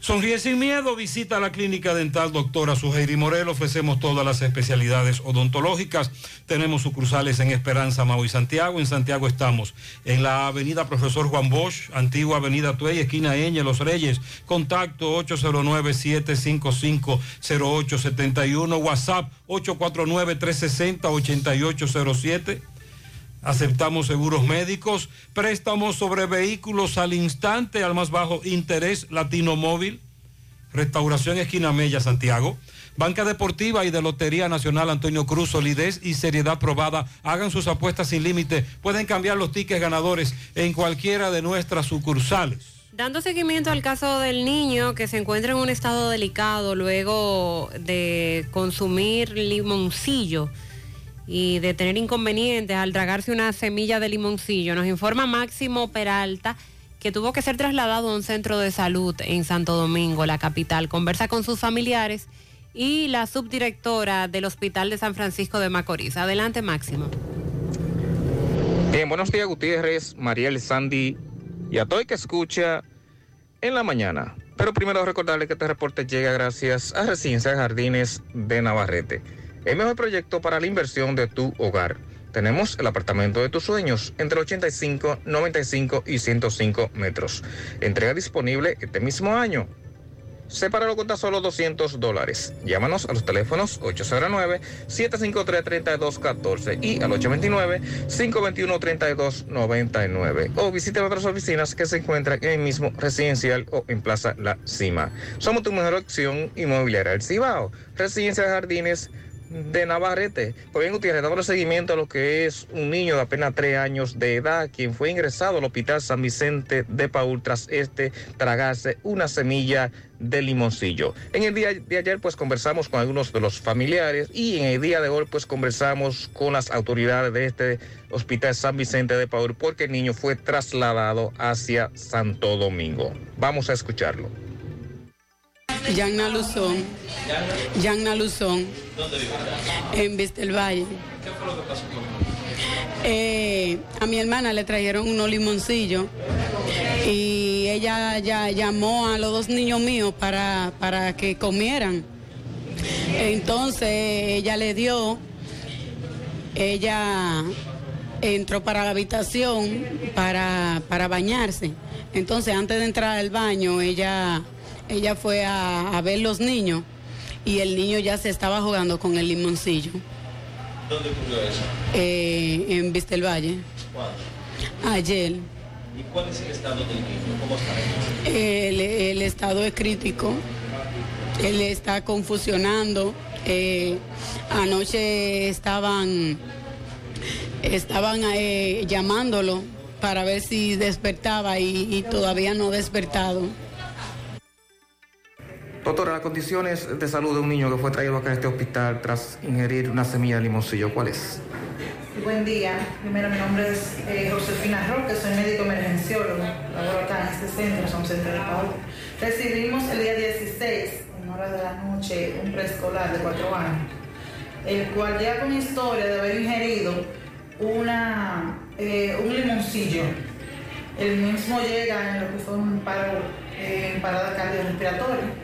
Sonríe sin miedo, visita la clínica dental doctora Suheiri Morel. Ofrecemos todas las especialidades odontológicas. Tenemos sucursales en Esperanza, Mau y Santiago. En Santiago estamos en la avenida Profesor Juan Bosch, antigua avenida Tuey, esquina Eñe, Los Reyes. Contacto 809-755-0871. WhatsApp 849-360-8807. Aceptamos seguros médicos, préstamos sobre vehículos al instante, al más bajo interés, Latino Móvil, Restauración Esquina Mella, Santiago, Banca Deportiva y de Lotería Nacional Antonio Cruz, solidez y seriedad probada. Hagan sus apuestas sin límite. Pueden cambiar los tickets ganadores en cualquiera de nuestras sucursales. Dando seguimiento al caso del niño que se encuentra en un estado delicado luego de consumir limoncillo y de tener inconvenientes al tragarse una semilla de limoncillo, nos informa Máximo Peralta que tuvo que ser trasladado a un centro de salud en Santo Domingo, la capital. Conversa con sus familiares y la subdirectora del Hospital de San Francisco de Macorís. Adelante, Máximo. Bien, buenos días Gutiérrez, Mariel, Sandy y a todo el que escucha en la mañana. Pero primero recordarle que este reporte llega gracias a Residencia Jardines de Navarrete, el mejor proyecto para la inversión de tu hogar. Tenemos el apartamento de tus sueños entre 85, 95 y 105 metros. Entrega disponible este mismo año. Sepáralo con tan solo 200 dólares. Llámanos a los teléfonos 809-753-3214 y al 829-521-3299. O visite nuestras oficinas que se encuentran en el mismo residencial o en Plaza La Cima. Somos tu mejor opción inmobiliaria El Cibao. Residencia de Jardines de Navarrete. Pues bien, Gutiérrez, damos seguimiento a lo que es un niño de apenas tres años de edad, quien fue ingresado al Hospital San Vicente de Paul tras este tragarse una semilla de limoncillo. En el día de ayer, pues conversamos con algunos de los familiares y en el día de hoy, pues conversamos con las autoridades de este Hospital San Vicente de Paul porque el niño fue trasladado hacia Santo Domingo. Vamos a escucharlo. Yanna Luzón. Yanna Luzón. ¿Dónde? En Vista del Valle. ¿Qué fue lo que pasó Eh, a mi hermana le trajeron unos limoncillos y ella ya llamó a los dos niños míos para, para que comieran. Entonces ella le dio, ella entró para la habitación para, para bañarse. Entonces, antes de entrar al baño, ella, ella fue a, a ver los niños y el niño ya se estaba jugando con el limoncillo ¿Dónde ocurrió eso? eh, en Vista del Valle. ¿Cuándo? Ayer. ¿Y cuál es el estado del niño? ¿Cómo está? El, el estado es crítico. Él está confusionando. Eh, anoche estaban, estaban eh, llamándolo para ver si despertaba y, y todavía no ha despertado. Doctora, las condiciones de salud de un niño que fue traído acá a este hospital tras ingerir una semilla de limoncillo, ¿cuál es? Buen día. Primero, mi nombre es eh, Josefina Roque, soy médico emergenciólogo. Laboro acá en este centro, son centro de Paul. Recibimos el día 16, en hora de la noche, un preescolar de cuatro años, el cual ya con historia de haber ingerido una, eh, un limoncillo. El mismo llega en lo que fue un paro, eh, parada cardiorrespiratoria,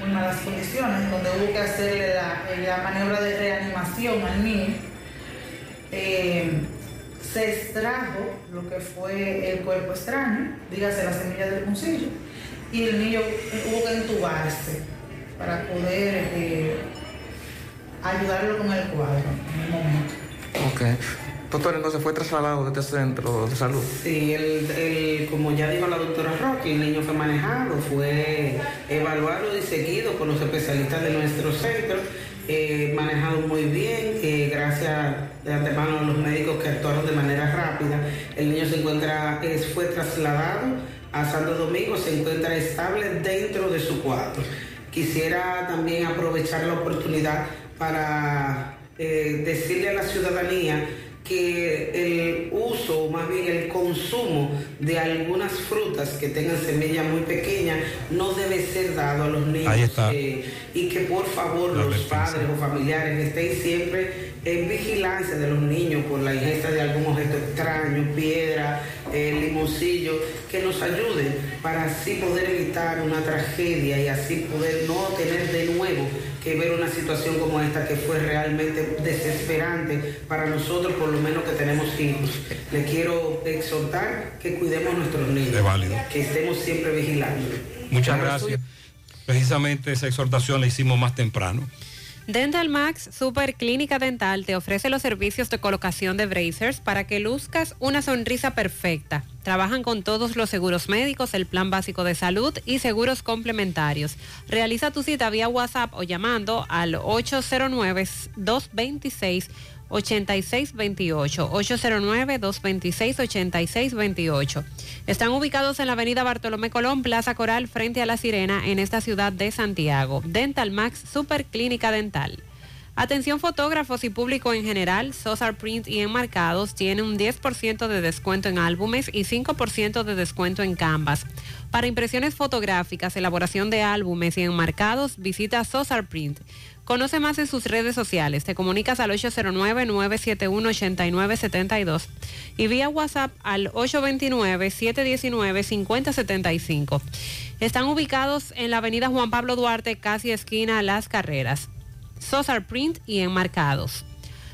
muy malas condiciones, donde hubo que hacerle la, la maniobra de reanimación al niño eh, se extrajo lo que fue el cuerpo extraño, dígase la semilla del limoncillo, y el niño eh, hubo que entubarse para poder eh, ayudarlo con el cuadro en el momento. Doctor, entonces fue trasladado de este centro de salud. Sí, el, el- como ya dijo la doctora Rocky, el niño fue manejado, fue evaluado y seguido por los especialistas de nuestro centro, eh, manejado muy bien, eh, gracias de antemano a los médicos que actuaron de manera rápida. El niño se encuentra, fue trasladado a Santo Domingo, se encuentra estable dentro de su cuadro. Quisiera también aprovechar la oportunidad para eh, decirle a la ciudadanía que el uso, o más bien el consumo de algunas frutas que tengan semilla muy pequeña no debe ser dado a los niños. Ahí está. eh, y que por favor La los padres o familiares estén siempre en vigilancia de los niños por la ingesta de algún objeto extraño, piedra, eh, limoncillo, que nos ayuden para así poder evitar una tragedia y así poder no tener de nuevo que ver una situación como esta que fue realmente desesperante para nosotros, por lo menos que tenemos hijos. Le quiero exhortar que cuidemos a nuestros niños, Es que estemos siempre vigilando. Muchas gracias. Precisamente esa exhortación la hicimos más temprano. Dental Max Super Clínica Dental te ofrece los servicios de colocación de bracers para que luzcas una sonrisa perfecta. Trabajan con todos los seguros médicos, el plan básico de salud y seguros complementarios. Realiza tu cita vía WhatsApp o llamando al 809-226. 8628 809 226 8628. Están ubicados en la avenida Bartolomé Colón, Plaza Coral, frente a La Sirena, en esta ciudad de Santiago. Dental Max Super Clínica Dental. Atención fotógrafos y público en general, Sosar Print y Enmarcados tiene un 10% de descuento en álbumes y 5% de descuento en canvas. Para impresiones fotográficas, elaboración de álbumes y enmarcados, visita Sosar Print. Conoce más en sus redes sociales. Te comunicas al 809-971-8972 y vía WhatsApp al 829-719-5075. Están ubicados en la avenida Juan Pablo Duarte, casi esquina Las Carreras. Sosar Print y Enmarcados.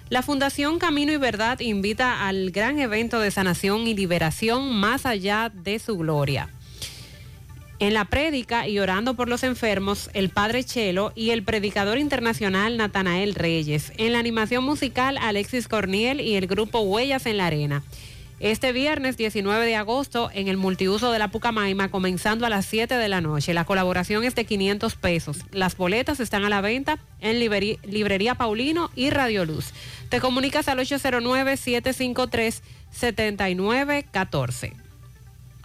La Fundación Camino y Verdad invita al gran evento de sanación y liberación más allá de su gloria. En la prédica y orando por los enfermos, el Padre Chelo y el predicador internacional Natanael Reyes. En la animación musical, Alexis Corniel y el grupo Huellas en la Arena. Este viernes 19 de agosto en el multiuso de la Pucamaima comenzando a las 7 de la noche. La colaboración es de 500 pesos. Las boletas están a la venta en Librería, Paulino y Radio Luz. Te comunicas al 809-753-7914.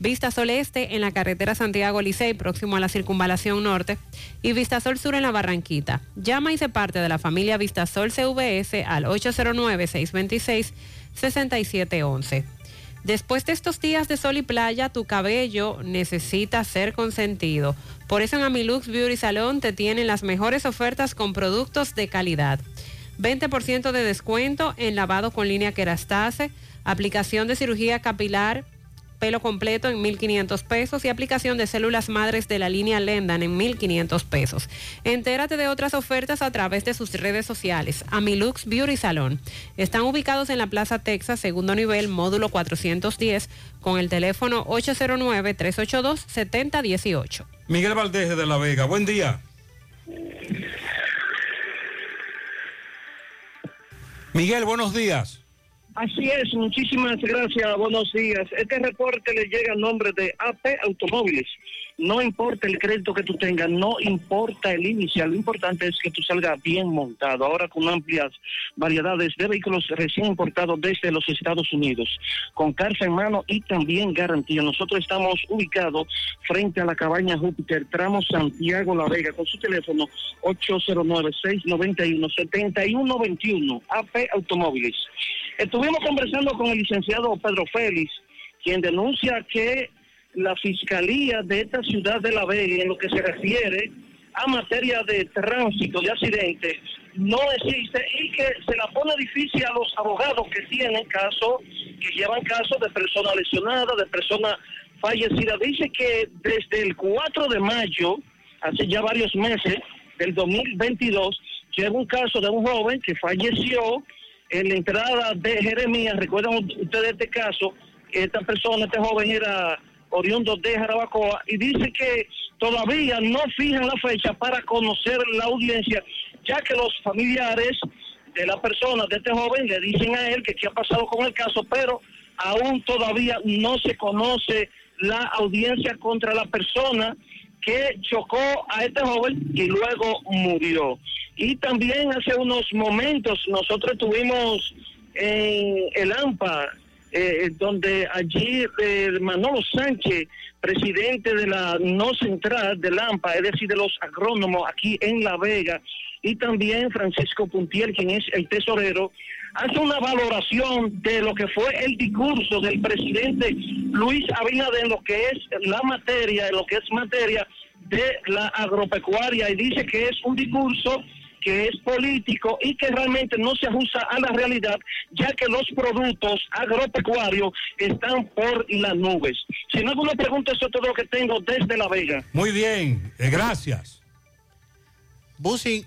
Vista Sol Este en la carretera Santiago Licey, próximo a la circunvalación norte, y Vista Sol Sur en la Barranquita. Llama y se parte de la familia Vistasol CVS al 809-626-6711. Después de estos días de sol y playa, tu cabello necesita ser consentido. Por eso en Amilux Beauty Salon te tienen las mejores ofertas con productos de calidad. 20% de descuento en lavado con línea Kerastase, aplicación de cirugía capilar, pelo completo en 1.500 pesos y aplicación de células madres de la línea Lendan en 1.500 pesos. Entérate de otras ofertas a través de sus redes sociales. Amilux Beauty Salon. Están ubicados en la Plaza Texas, segundo nivel, módulo 410, con el teléfono 809-382-7018. Miguel Valdés de La Vega, buen día. Miguel, buenos días. Así es, muchísimas gracias, buenos días. Este reporte le llega a nombre de AP Automóviles. No importa el crédito que tú tengas, no importa el inicial, lo importante es que tú salgas bien montado. Ahora con amplias variedades de vehículos recién importados desde los Estados Unidos, con carta en mano y también garantía. Nosotros estamos ubicados frente a la cabaña Júpiter, tramo Santiago La Vega, con su teléfono 809-691-7191, AP Automóviles. Estuvimos conversando con el licenciado Pedro Félix, quien denuncia que la fiscalía de esta ciudad de La Vega, en lo que se refiere a materia de tránsito, de accidentes, no existe y que se la pone difícil a los abogados que tienen casos, que llevan casos de personas lesionadas, de personas fallecidas. Dice que desde el 4 de mayo, hace ya varios meses, del 2022, lleva un caso de un joven que falleció en la entrada de Jeremías. Recuerdan ustedes este caso, esta persona, este joven era oriundo de Jarabacoa y dice que todavía no fijan la fecha para conocer la audiencia, ya que los familiares de la persona, de este joven, le dicen a él que qué ha pasado con el caso, pero aún todavía no se conoce la audiencia contra la persona que chocó a este joven y luego murió. Y también hace unos momentos nosotros tuvimos en el AMPA, eh, donde allí eh, Manolo Sánchez, presidente de la no central del AMPA, es decir, de los agrónomos aquí en La Vega, y también Francisco Puntiel, quien es el tesorero, hace una valoración de lo que fue el discurso del presidente Luis Abinader en lo que es la materia, en lo que es materia de la agropecuaria, y dice que es un discurso que es político y que realmente no se ajusta a la realidad, ya que los productos agropecuarios están por las nubes. Si no alguna pregunta, eso es todo lo que tengo desde La Vega. Muy bien, eh, gracias. Busi,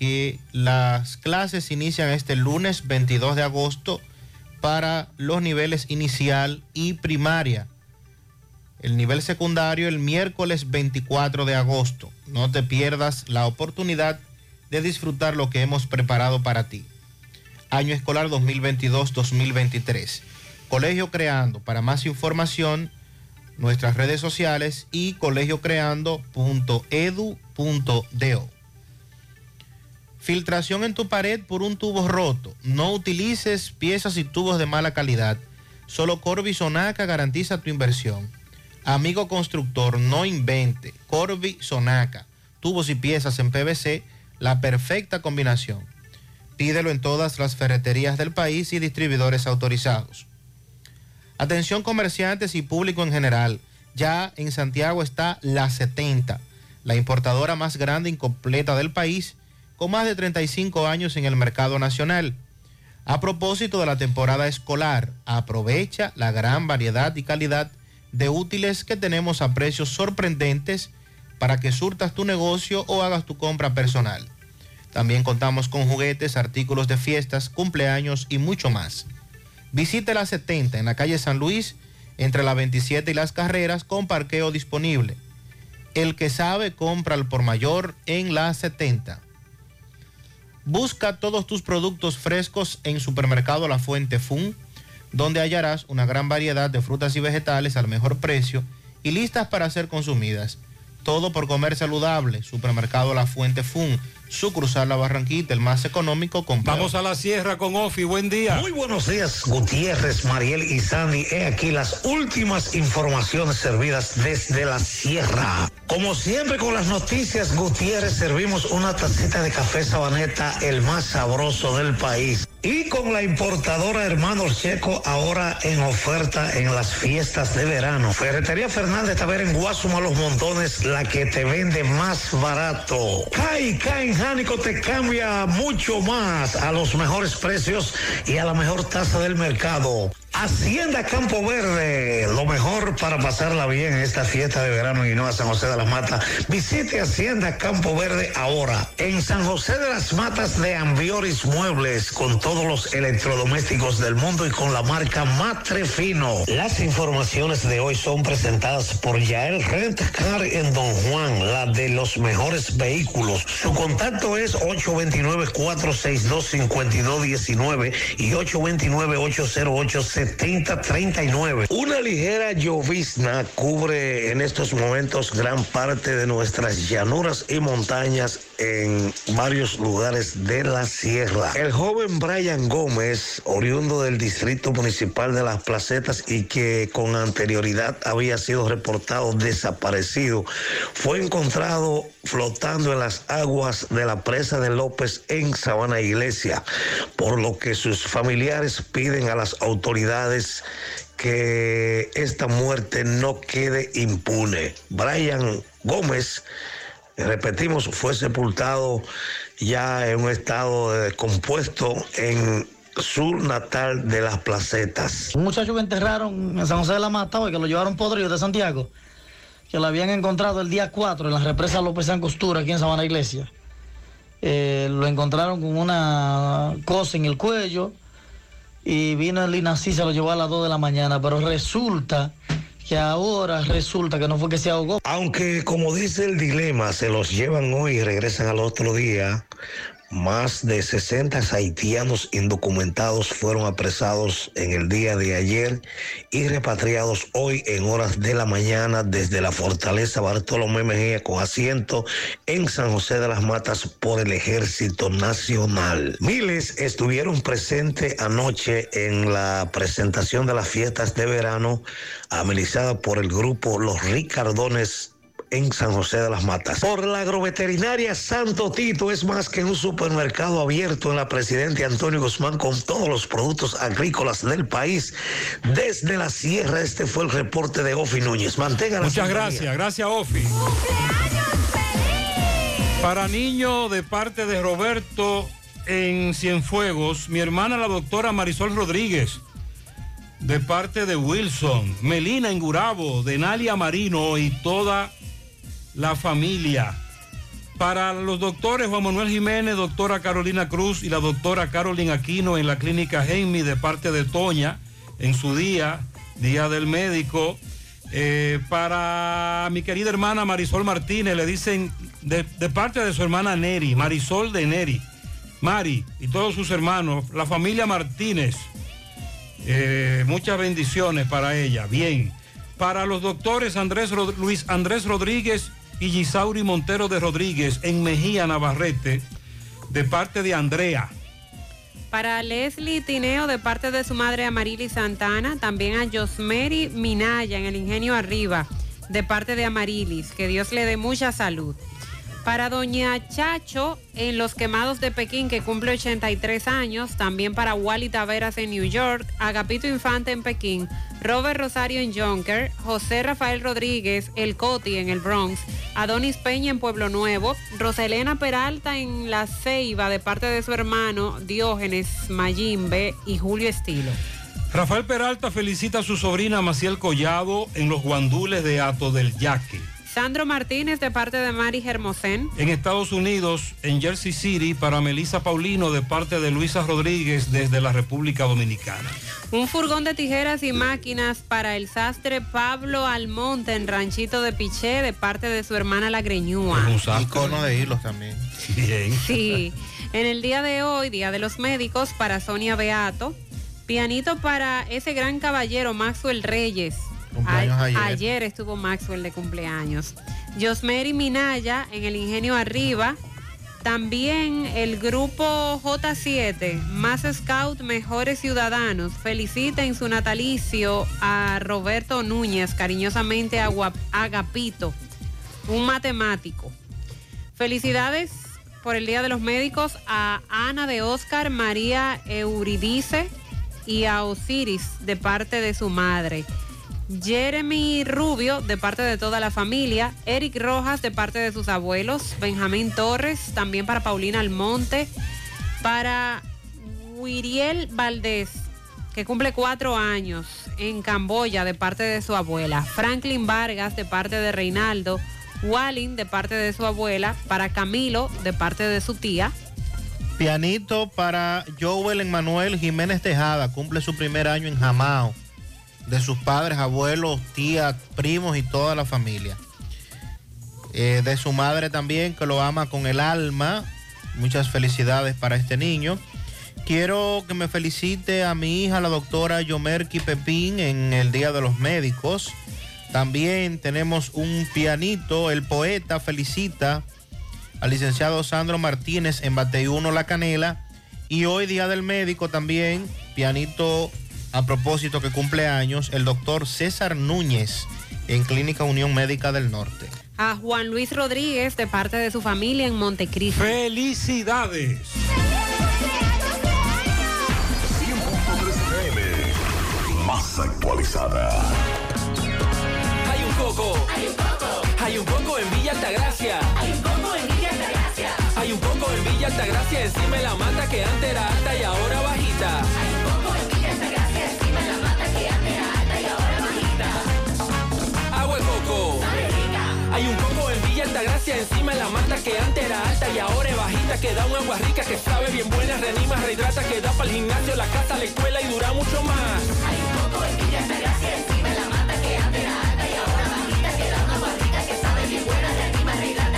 que las clases inician este lunes 22 de agosto para los niveles inicial y primaria. El nivel secundario el miércoles 24 de agosto. No te pierdas la oportunidad de disfrutar lo que hemos preparado para ti. Año escolar 2022-2023. Colegio Creando. Para más información, nuestras redes sociales y colegiocreando.edu.do. Filtración en tu pared por un tubo roto. No utilices piezas y tubos de mala calidad. Solo Corby Sonaca garantiza tu inversión. Amigo constructor, no invente. Corby Sonaca. Tubos y piezas en PVC, la perfecta combinación. Pídelo en todas las ferreterías del país y distribuidores autorizados. Atención comerciantes y público en general. Ya en Santiago está la 70, la importadora más grande y completa del país, con más de 35 años en el mercado nacional. A propósito de la temporada escolar, aprovecha la gran variedad y calidad de útiles que tenemos a precios sorprendentes para que surtas tu negocio o hagas tu compra personal. También contamos con juguetes, artículos de fiestas, cumpleaños y mucho más. Visite la 70 en la calle San Luis, entre la 27 y las carreras, con parqueo disponible. El que sabe compra al por mayor en la 70. Busca todos tus productos frescos en Supermercado La Fuente Fun donde hallarás una gran variedad de frutas y vegetales al mejor precio y listas para ser consumidas. Todo por comer saludable. Supermercado La Fuente Fun. Sucursal La Barranquita, el más económico con Vamos a la sierra con Ofi. Buen día. Muy buenos días, Gutiérrez, Mariel y Sandy. He aquí las últimas informaciones servidas desde la sierra. Como siempre con las noticias, Gutiérrez, servimos una tacita de café sabaneta, el más sabroso del país. Y con la importadora Hermanos Checo, ahora en oferta en las fiestas de verano. Ferretería Fernández Taver en Guasuma Los Montones, la que te vende más barato. Kai, Kai, Jánico te cambia mucho más a los mejores precios y a la mejor tasa del mercado. Hacienda Campo Verde, lo mejor para pasarla bien en esta fiesta de verano en Hinoa San José de las Matas. Visite Hacienda Campo Verde ahora. En San José de las Matas de Ambioris Muebles, con todos los electrodomésticos del mundo y con la marca Matre Fino. Las informaciones de hoy son presentadas por Yael Rent Car en Don Juan, la de los mejores vehículos. Su contacto es 829-462-5219 y 829-808-7039. Una ligera llovizna cubre en estos momentos gran parte de nuestras llanuras y montañas en varios lugares de la sierra. El joven Brian Gómez, oriundo del Distrito Municipal de Las Placetas y que con anterioridad había sido reportado desaparecido, fue encontrado flotando en las aguas de la presa de López en Sabana Iglesia, por lo que sus familiares piden a las autoridades que esta muerte no quede impune. Brian Gómez, repetimos, fue sepultado ya en un estado de descompuesto en sur natal de las placetas. Un muchacho que enterraron en San José de la Mata hoy, que lo llevaron podrido de Santiago, que lo habían encontrado el día 4 en la represa López San Costura, aquí en Sabana Iglesia. Eh, lo encontraron con una cosa en el cuello y vino el INACI, se lo llevó a las 2 de la mañana, pero resulta que ahora resulta que no fue que se ahogó. Aunque como dice el dilema, se los llevan hoy y regresan al otro día, más de 60 haitianos indocumentados fueron apresados en el día de ayer y repatriados hoy en horas de la mañana desde la fortaleza Bartolomé Mejía con asiento en San José de las Matas por el Ejército Nacional. Miles estuvieron presentes anoche en la presentación de las fiestas de verano amenizada por el grupo Los Ricardones en San José de las Matas. Por la agroveterinaria Santo Tito es más que un supermercado abierto en la Presidente Antonio Guzmán con todos los productos agrícolas del país. Desde la sierra, este fue el reporte de Ofi Núñez. Mantenga la Muchas gracias, gracias Ofi. Para niño de parte de Roberto en Cienfuegos, mi hermana la doctora Marisol Rodríguez, de parte de Wilson, Melina en Gurabo, de Nalia Marino y toda la familia. Para los doctores Juan Manuel Jiménez, doctora Carolina Cruz y la doctora Carolina Aquino en la clínica Jaime de parte de Toña en su día, Día del Médico. Eh, para mi querida hermana Marisol Martínez, le dicen de, de parte de su hermana Neri, Marisol de Neri, Mari y todos sus hermanos, la familia Martínez. Eh, muchas bendiciones para ella. Bien. Para los doctores Andrés Luis Andrés Rodríguez y Gisauri Montero de Rodríguez en Mejía, Navarrete, de parte de Andrea. Para Leslie Tineo de parte de su madre Amarili Santana, también a Josmeri Minaya en el Ingenio Arriba de parte de Amarilis, que Dios le dé mucha salud. Para doña Chacho en Los Quemados de Pekín, que cumple 83 años, también para Wally Taveras en New York, Agapito Infante en Pekín, Robert Rosario en Jonker, José Rafael Rodríguez, El Coti en el Bronx, Adonis Peña en Pueblo Nuevo, Roselena Peralta en La Ceiba de parte de su hermano Diógenes Mayimbe y Julio Estilo. Rafael Peralta felicita a su sobrina Maciel Collado en los guandules de Ato del Yaque. Sandro Martínez de parte de Mari Hermosén. En Estados Unidos, en Jersey City, para Melissa Paulino de parte de Luisa Rodríguez desde la República Dominicana. Un furgón de tijeras y máquinas para el sastre Pablo Almonte en Ranchito de Piché de parte de su hermana La Greñúa. Icono de hilos también. Bien. Sí. En el día de hoy, Día de los Médicos, para Sonia Beato, Pianito para ese gran caballero Maxwell Reyes. Cumpleaños ayer. estuvo Maxwell de cumpleaños. Josmery Minaya en el Ingenio Arriba. También el grupo J7, Más Scout Mejores Ciudadanos, felicita en su natalicio a Roberto Núñez, cariñosamente a Agapito, un matemático. Felicidades por el Día de los Médicos a Ana de Oscar, María Euridice y a Osiris de parte de su madre. Jeremy Rubio de parte de toda la familia, Eric Rojas de parte de sus abuelos, Benjamín Torres, también para Paulina Almonte, para Wiriel Valdés, que cumple cuatro años en Camboya de parte de su abuela, Franklin Vargas de parte de Reinaldo, Walling de parte de su abuela, para Camilo de parte de su tía, Pianito para Joel Emanuel Jiménez Tejada, cumple su primer año en Jamao, de sus padres, abuelos, tías, primos y toda la familia. Eh, de su madre también, que lo ama con el alma. Muchas felicidades para este niño. Quiero que me felicite a mi hija, la doctora Yomerki Pepín, en el Día de los Médicos. También tenemos un pianito, el poeta felicita al licenciado Sandro Martínez en Bateyuno La Canela. Y hoy, Día del Médico, también, pianito a propósito que cumple años, el doctor César Núñez en Clínica Unión Médica del Norte. a Juan Luis Rodríguez de parte de su familia en Montecristo. Felicidades. 100.3 FM, más actualizada. Hay un coco. Hay un coco. Hay un coco en Villa Altagracia. Hay un coco en Villa Altagracia. Hay un coco en Villa Altagracia encima de la mata que antes era alta y ahora bajita. Hay un coco en Villa Altagracia encima de la mata que antes era alta y ahora es bajita. Que da un agua rica que sabe bien buena, reanima, rehidrata, que da para el gimnasio, la casa, la escuela y dura mucho más. Hay un coco en Villa Altagracia encima de la mata que antes era alta y ahora bajita. Que da un agua rica que sabe bien buena, reanima, rehidrata,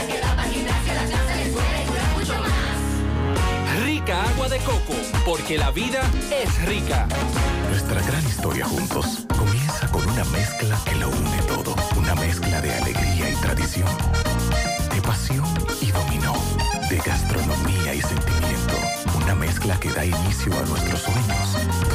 Agua de coco, porque la vida es rica. Nuestra gran historia juntos comienza con una mezcla que lo une todo. Una mezcla de alegría y tradición, de pasión y dominó, de gastronomía y sentimiento. Una mezcla que da inicio a nuestros sueños,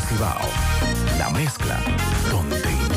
Cibao, la mezcla donde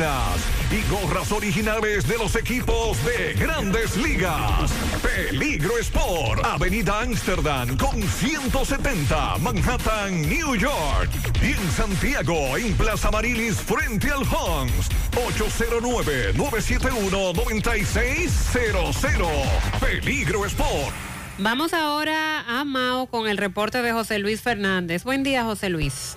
y gorras originales de los equipos de grandes ligas. Peligro Sport, Avenida Amsterdam con 170, Manhattan, New York. Y en Santiago, en Plaza Marilis, frente al Hans, 809-971-9600. Peligro Sport. Vamos ahora a Mao con el reporte de José Luis Fernández. Buen día, José Luis.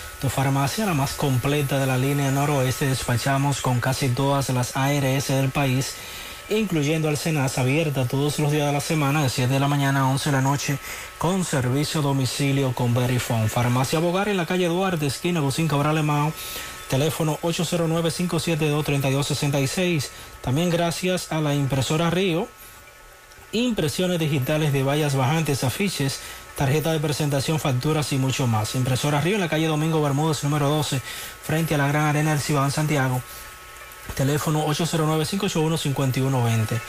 tu farmacia, la más completa de la línea noroeste, despachamos con casi todas las ARS del país, incluyendo al Senas, abierta todos los días de la semana, de 7 de la mañana a 11 de la noche, con servicio domicilio con Verifone. Farmacia Bogar en la calle Duarte, esquina Gusín Cabral Mao, teléfono 809-572-3266. También gracias a la impresora Río, impresiones digitales de vallas bajantes, afiches, tarjeta de presentación, facturas y mucho más. Impresora Río en la calle Domingo Bermúdez, número 12, frente a la Gran Arena del Cibao en Santiago. Teléfono 809-581-5120.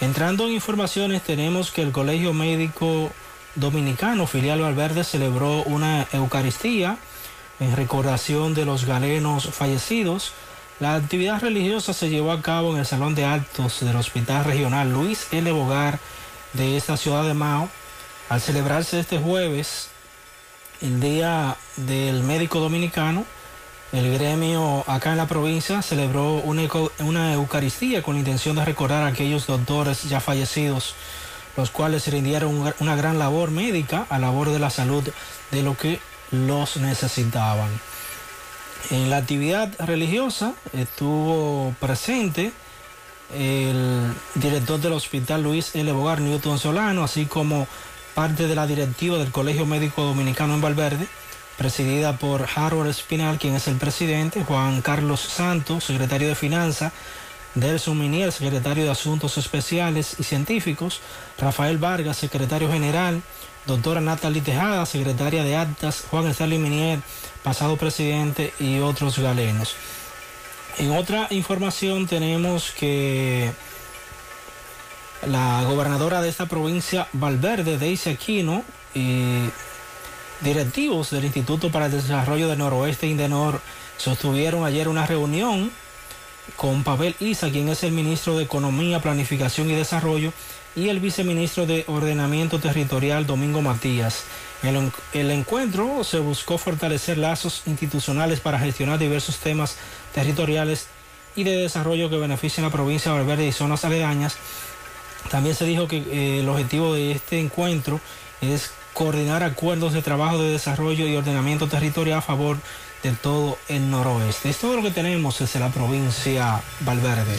Entrando en informaciones, tenemos que el Colegio Médico Dominicano, filial Valverde, celebró una Eucaristía en recordación de los galenos fallecidos. La actividad religiosa se llevó a cabo en el Salón de Actos del Hospital Regional Luis L. Bogar de esta ciudad de Mao al celebrarse este jueves el Día del Médico Dominicano, el gremio acá en la provincia celebró una, una, Eucaristía con la intención de recordar a aquellos doctores ya fallecidos, los cuales rindieron una gran labor médica a labor de la salud de lo que los necesitaban. En la actividad religiosa estuvo presente el director del Hospital Luis L. Bogar Newton Solano, así como parte de la directiva del Colegio Médico Dominicano en Valverde, presidida por Harold Espinal, quien es el presidente, Juan Carlos Santos, secretario de Finanzas, Delson Minier, secretario de Asuntos Especiales y Científicos, Rafael Vargas, secretario general, doctora Natalie Tejada, secretaria de Actas, Juan Stanley Minier, pasado presidente y otros galenos. En otra información tenemos que la gobernadora de esta provincia, Valverde, Daisy Aquino, y directivos del Instituto para el Desarrollo del Noroeste Indenor sostuvieron ayer una reunión con Pavel Isa, quien es el ministro de Economía, Planificación y Desarrollo, y el viceministro de Ordenamiento Territorial, Domingo Matías. En el, encuentro se buscó fortalecer lazos institucionales para gestionar diversos temas territoriales y de desarrollo que beneficien a la provincia de Valverde y zonas aledañas también se dijo que eh, el objetivo de este encuentro es coordinar acuerdos de trabajo de desarrollo y ordenamiento territorial a favor de todo el noroeste. Es lo que tenemos desde la provincia Valverde.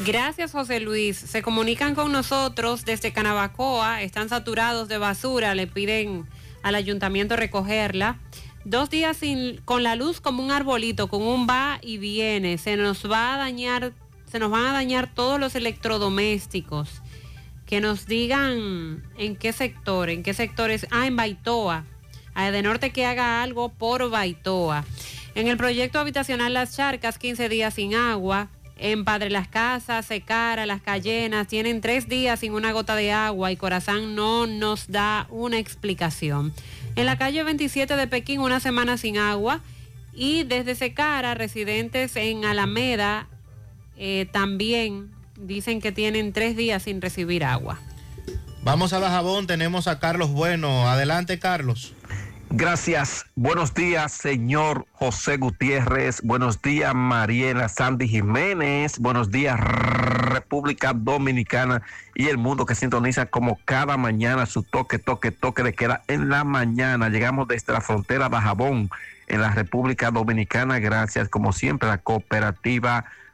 Gracias, José Luis. Se comunican con nosotros desde Canabacoa, están saturados de basura, le piden al ayuntamiento recogerla. Dos días sin, con la luz como un arbolito, con un va y viene. Se nos va a dañar, se nos van a dañar todos los electrodomésticos que nos digan en qué sector, en qué sectores, ah, en Baitoa, a de Norte que haga algo por Baitoa. En el proyecto habitacional Las Charcas, 15 días sin agua. En Padre Las Casas, Secara, Las Cayenas, tienen tres días sin una gota de agua y Corazán no nos da una explicación. En la calle 27 de Pekín, una semana sin agua. Y desde Secara, residentes en Alameda, eh, también dicen que tienen tres días sin recibir agua. Vamos a Dajabón, tenemos a Carlos Bueno. Adelante, Carlos. Gracias. Buenos días, señor José Gutiérrez. Buenos días, Mariela Sandy Jiménez. Buenos días, República Dominicana y el mundo que sintoniza como cada mañana su toque, toque, toque de queda en la mañana. Llegamos desde la frontera de Dajabón, en la República Dominicana. Gracias, como siempre, a la cooperativa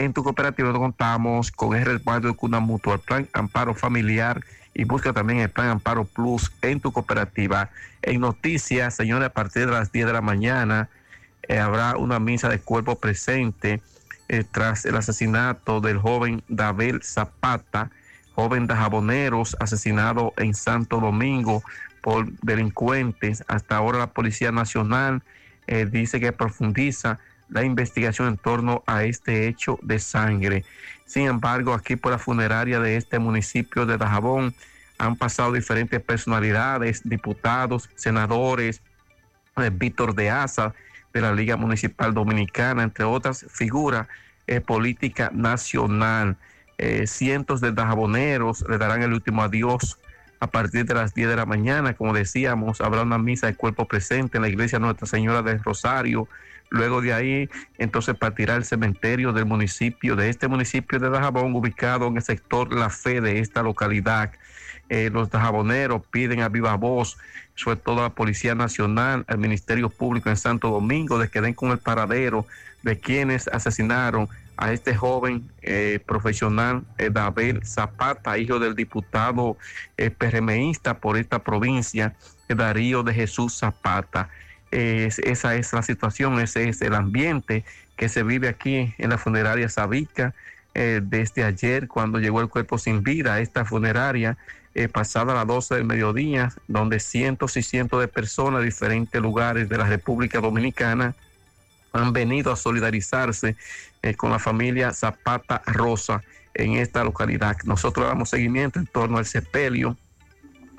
En tu cooperativa contamos con el respaldo de Cuna Mutua, el Plan Amparo Familiar y busca también el Plan Amparo Plus en tu cooperativa. En noticias, señores, a partir de las 10 de la mañana eh, habrá una misa de cuerpo presente eh, tras el asesinato del joven David Zapata, joven de Jaboneros, asesinado en Santo Domingo por delincuentes. Hasta ahora la Policía Nacional eh, dice que profundiza la investigación en torno a este hecho de sangre. Sin embargo, aquí por la funeraria de este municipio de Dajabón han pasado diferentes personalidades, diputados, senadores, eh, Víctor de Asa, de la Liga Municipal Dominicana, entre otras figuras eh, política nacional. Eh, cientos de dajaboneros le darán el último adiós a partir de las 10 de la mañana. Como decíamos, habrá una misa de cuerpo presente en la iglesia Nuestra Señora del Rosario. Luego de ahí, entonces partirá el cementerio del municipio, de este municipio de Dajabón, ubicado en el sector La Fe de esta localidad. Eh, los dajaboneros piden a viva voz, sobre todo a la Policía Nacional, al Ministerio Público en Santo Domingo, de que den con el paradero de quienes asesinaron a este joven eh, profesional eh, David Zapata, hijo del diputado PRMista por esta provincia, Darío de Jesús Zapata. Es- esa es la situación, ese es el ambiente que se vive aquí en la funeraria Sabica eh, desde ayer cuando llegó el cuerpo sin vida a esta funeraria eh, pasada las 12 del mediodía, donde cientos y cientos de personas de diferentes lugares de la República Dominicana han venido a solidarizarse eh, con la familia Zapata Rosa en esta localidad. Nosotros damos seguimiento en torno al sepelio,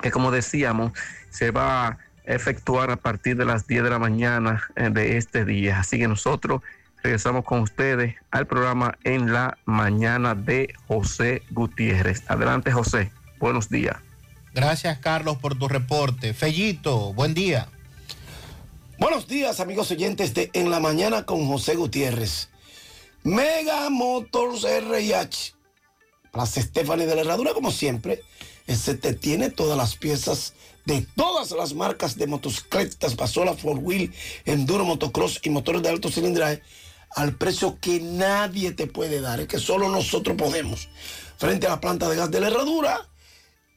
que como decíamos, se va efectuar a partir de las 10 de la mañana eh, de este día. Así que nosotros regresamos con ustedes al programa en la mañana de José Gutiérrez. Adelante, José. Buenos días. Gracias, Carlos, por tu reporte. Fellito, buen día. Buenos días, amigos oyentes de En la Mañana con José Gutiérrez. Mega Motors RH. Plaza Estefani de la Herradura, como siempre. Ese te tiene todas las piezas de todas las marcas de motocicletas, pasola, four wheel, enduro, motocross y motores de alto cilindraje al precio que nadie te puede dar, es que solo nosotros podemos. Frente a la planta de gas de la Herradura,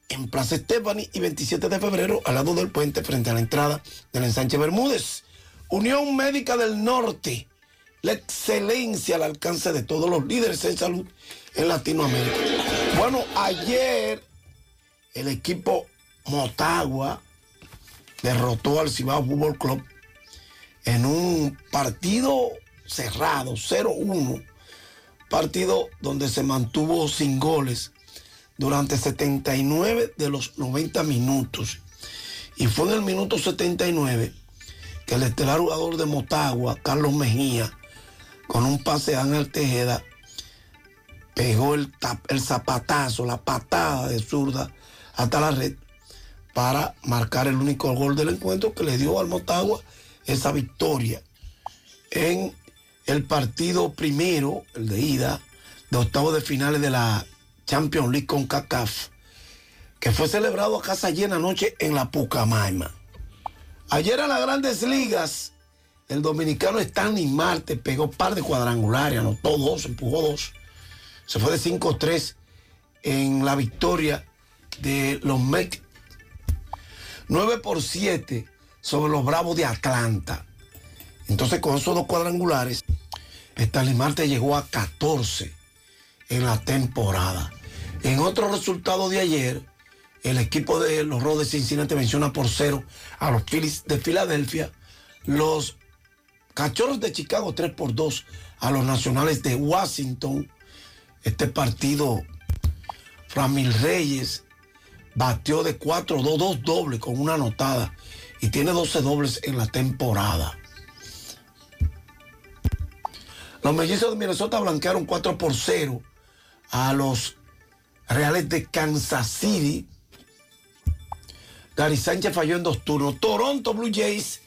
en Plaza Estefani y 27 de febrero, al lado del puente, frente a la entrada del ensanche Bermúdez. Unión Médica del Norte, la excelencia al alcance de todos los líderes en salud en Latinoamérica. Bueno, ayer el equipo Motagua derrotó al Cibao Fútbol Club en un partido cerrado, 0-1, partido donde se mantuvo sin goles durante 79 de los 90 minutos. Y fue en el minuto 79 que el estelar jugador de Motagua, Carlos Mejía, con un pase a Ángel Tejeda, pegó el, el zapatazo, la patada de zurda hasta la red para marcar el único gol del encuentro que le dio al Motagua esa victoria en el partido primero, el de ida, de octavos de finales de la Champions League con CACAF, que fue celebrado a casa llena anoche en la Pucamaima. Ayer en las grandes ligas, el dominicano Stanley Marte pegó par de cuadrangulares, anotó dos, empujó dos. Se fue de 5-3 en la victoria de los Mets. 9 por 7 sobre los Bravos de Atlanta. Entonces con esos dos cuadrangulares, Stanley Marte llegó a 14 en la temporada. En otro resultado de ayer, el equipo de los Rojos de Cincinnati menciona por cero a los Phillies de Filadelfia. Los Cachorros de Chicago 3 por 2 a los Nacionales de Washington. Este partido, Framil Reyes batió de 4-2, dos dobles con una anotada y tiene 12 dobles en la temporada. Los mellizos de Minnesota blanquearon 4 por 0 a los Reales de Kansas City. Gary Sánchez falló en dos turnos. Toronto Blue Jays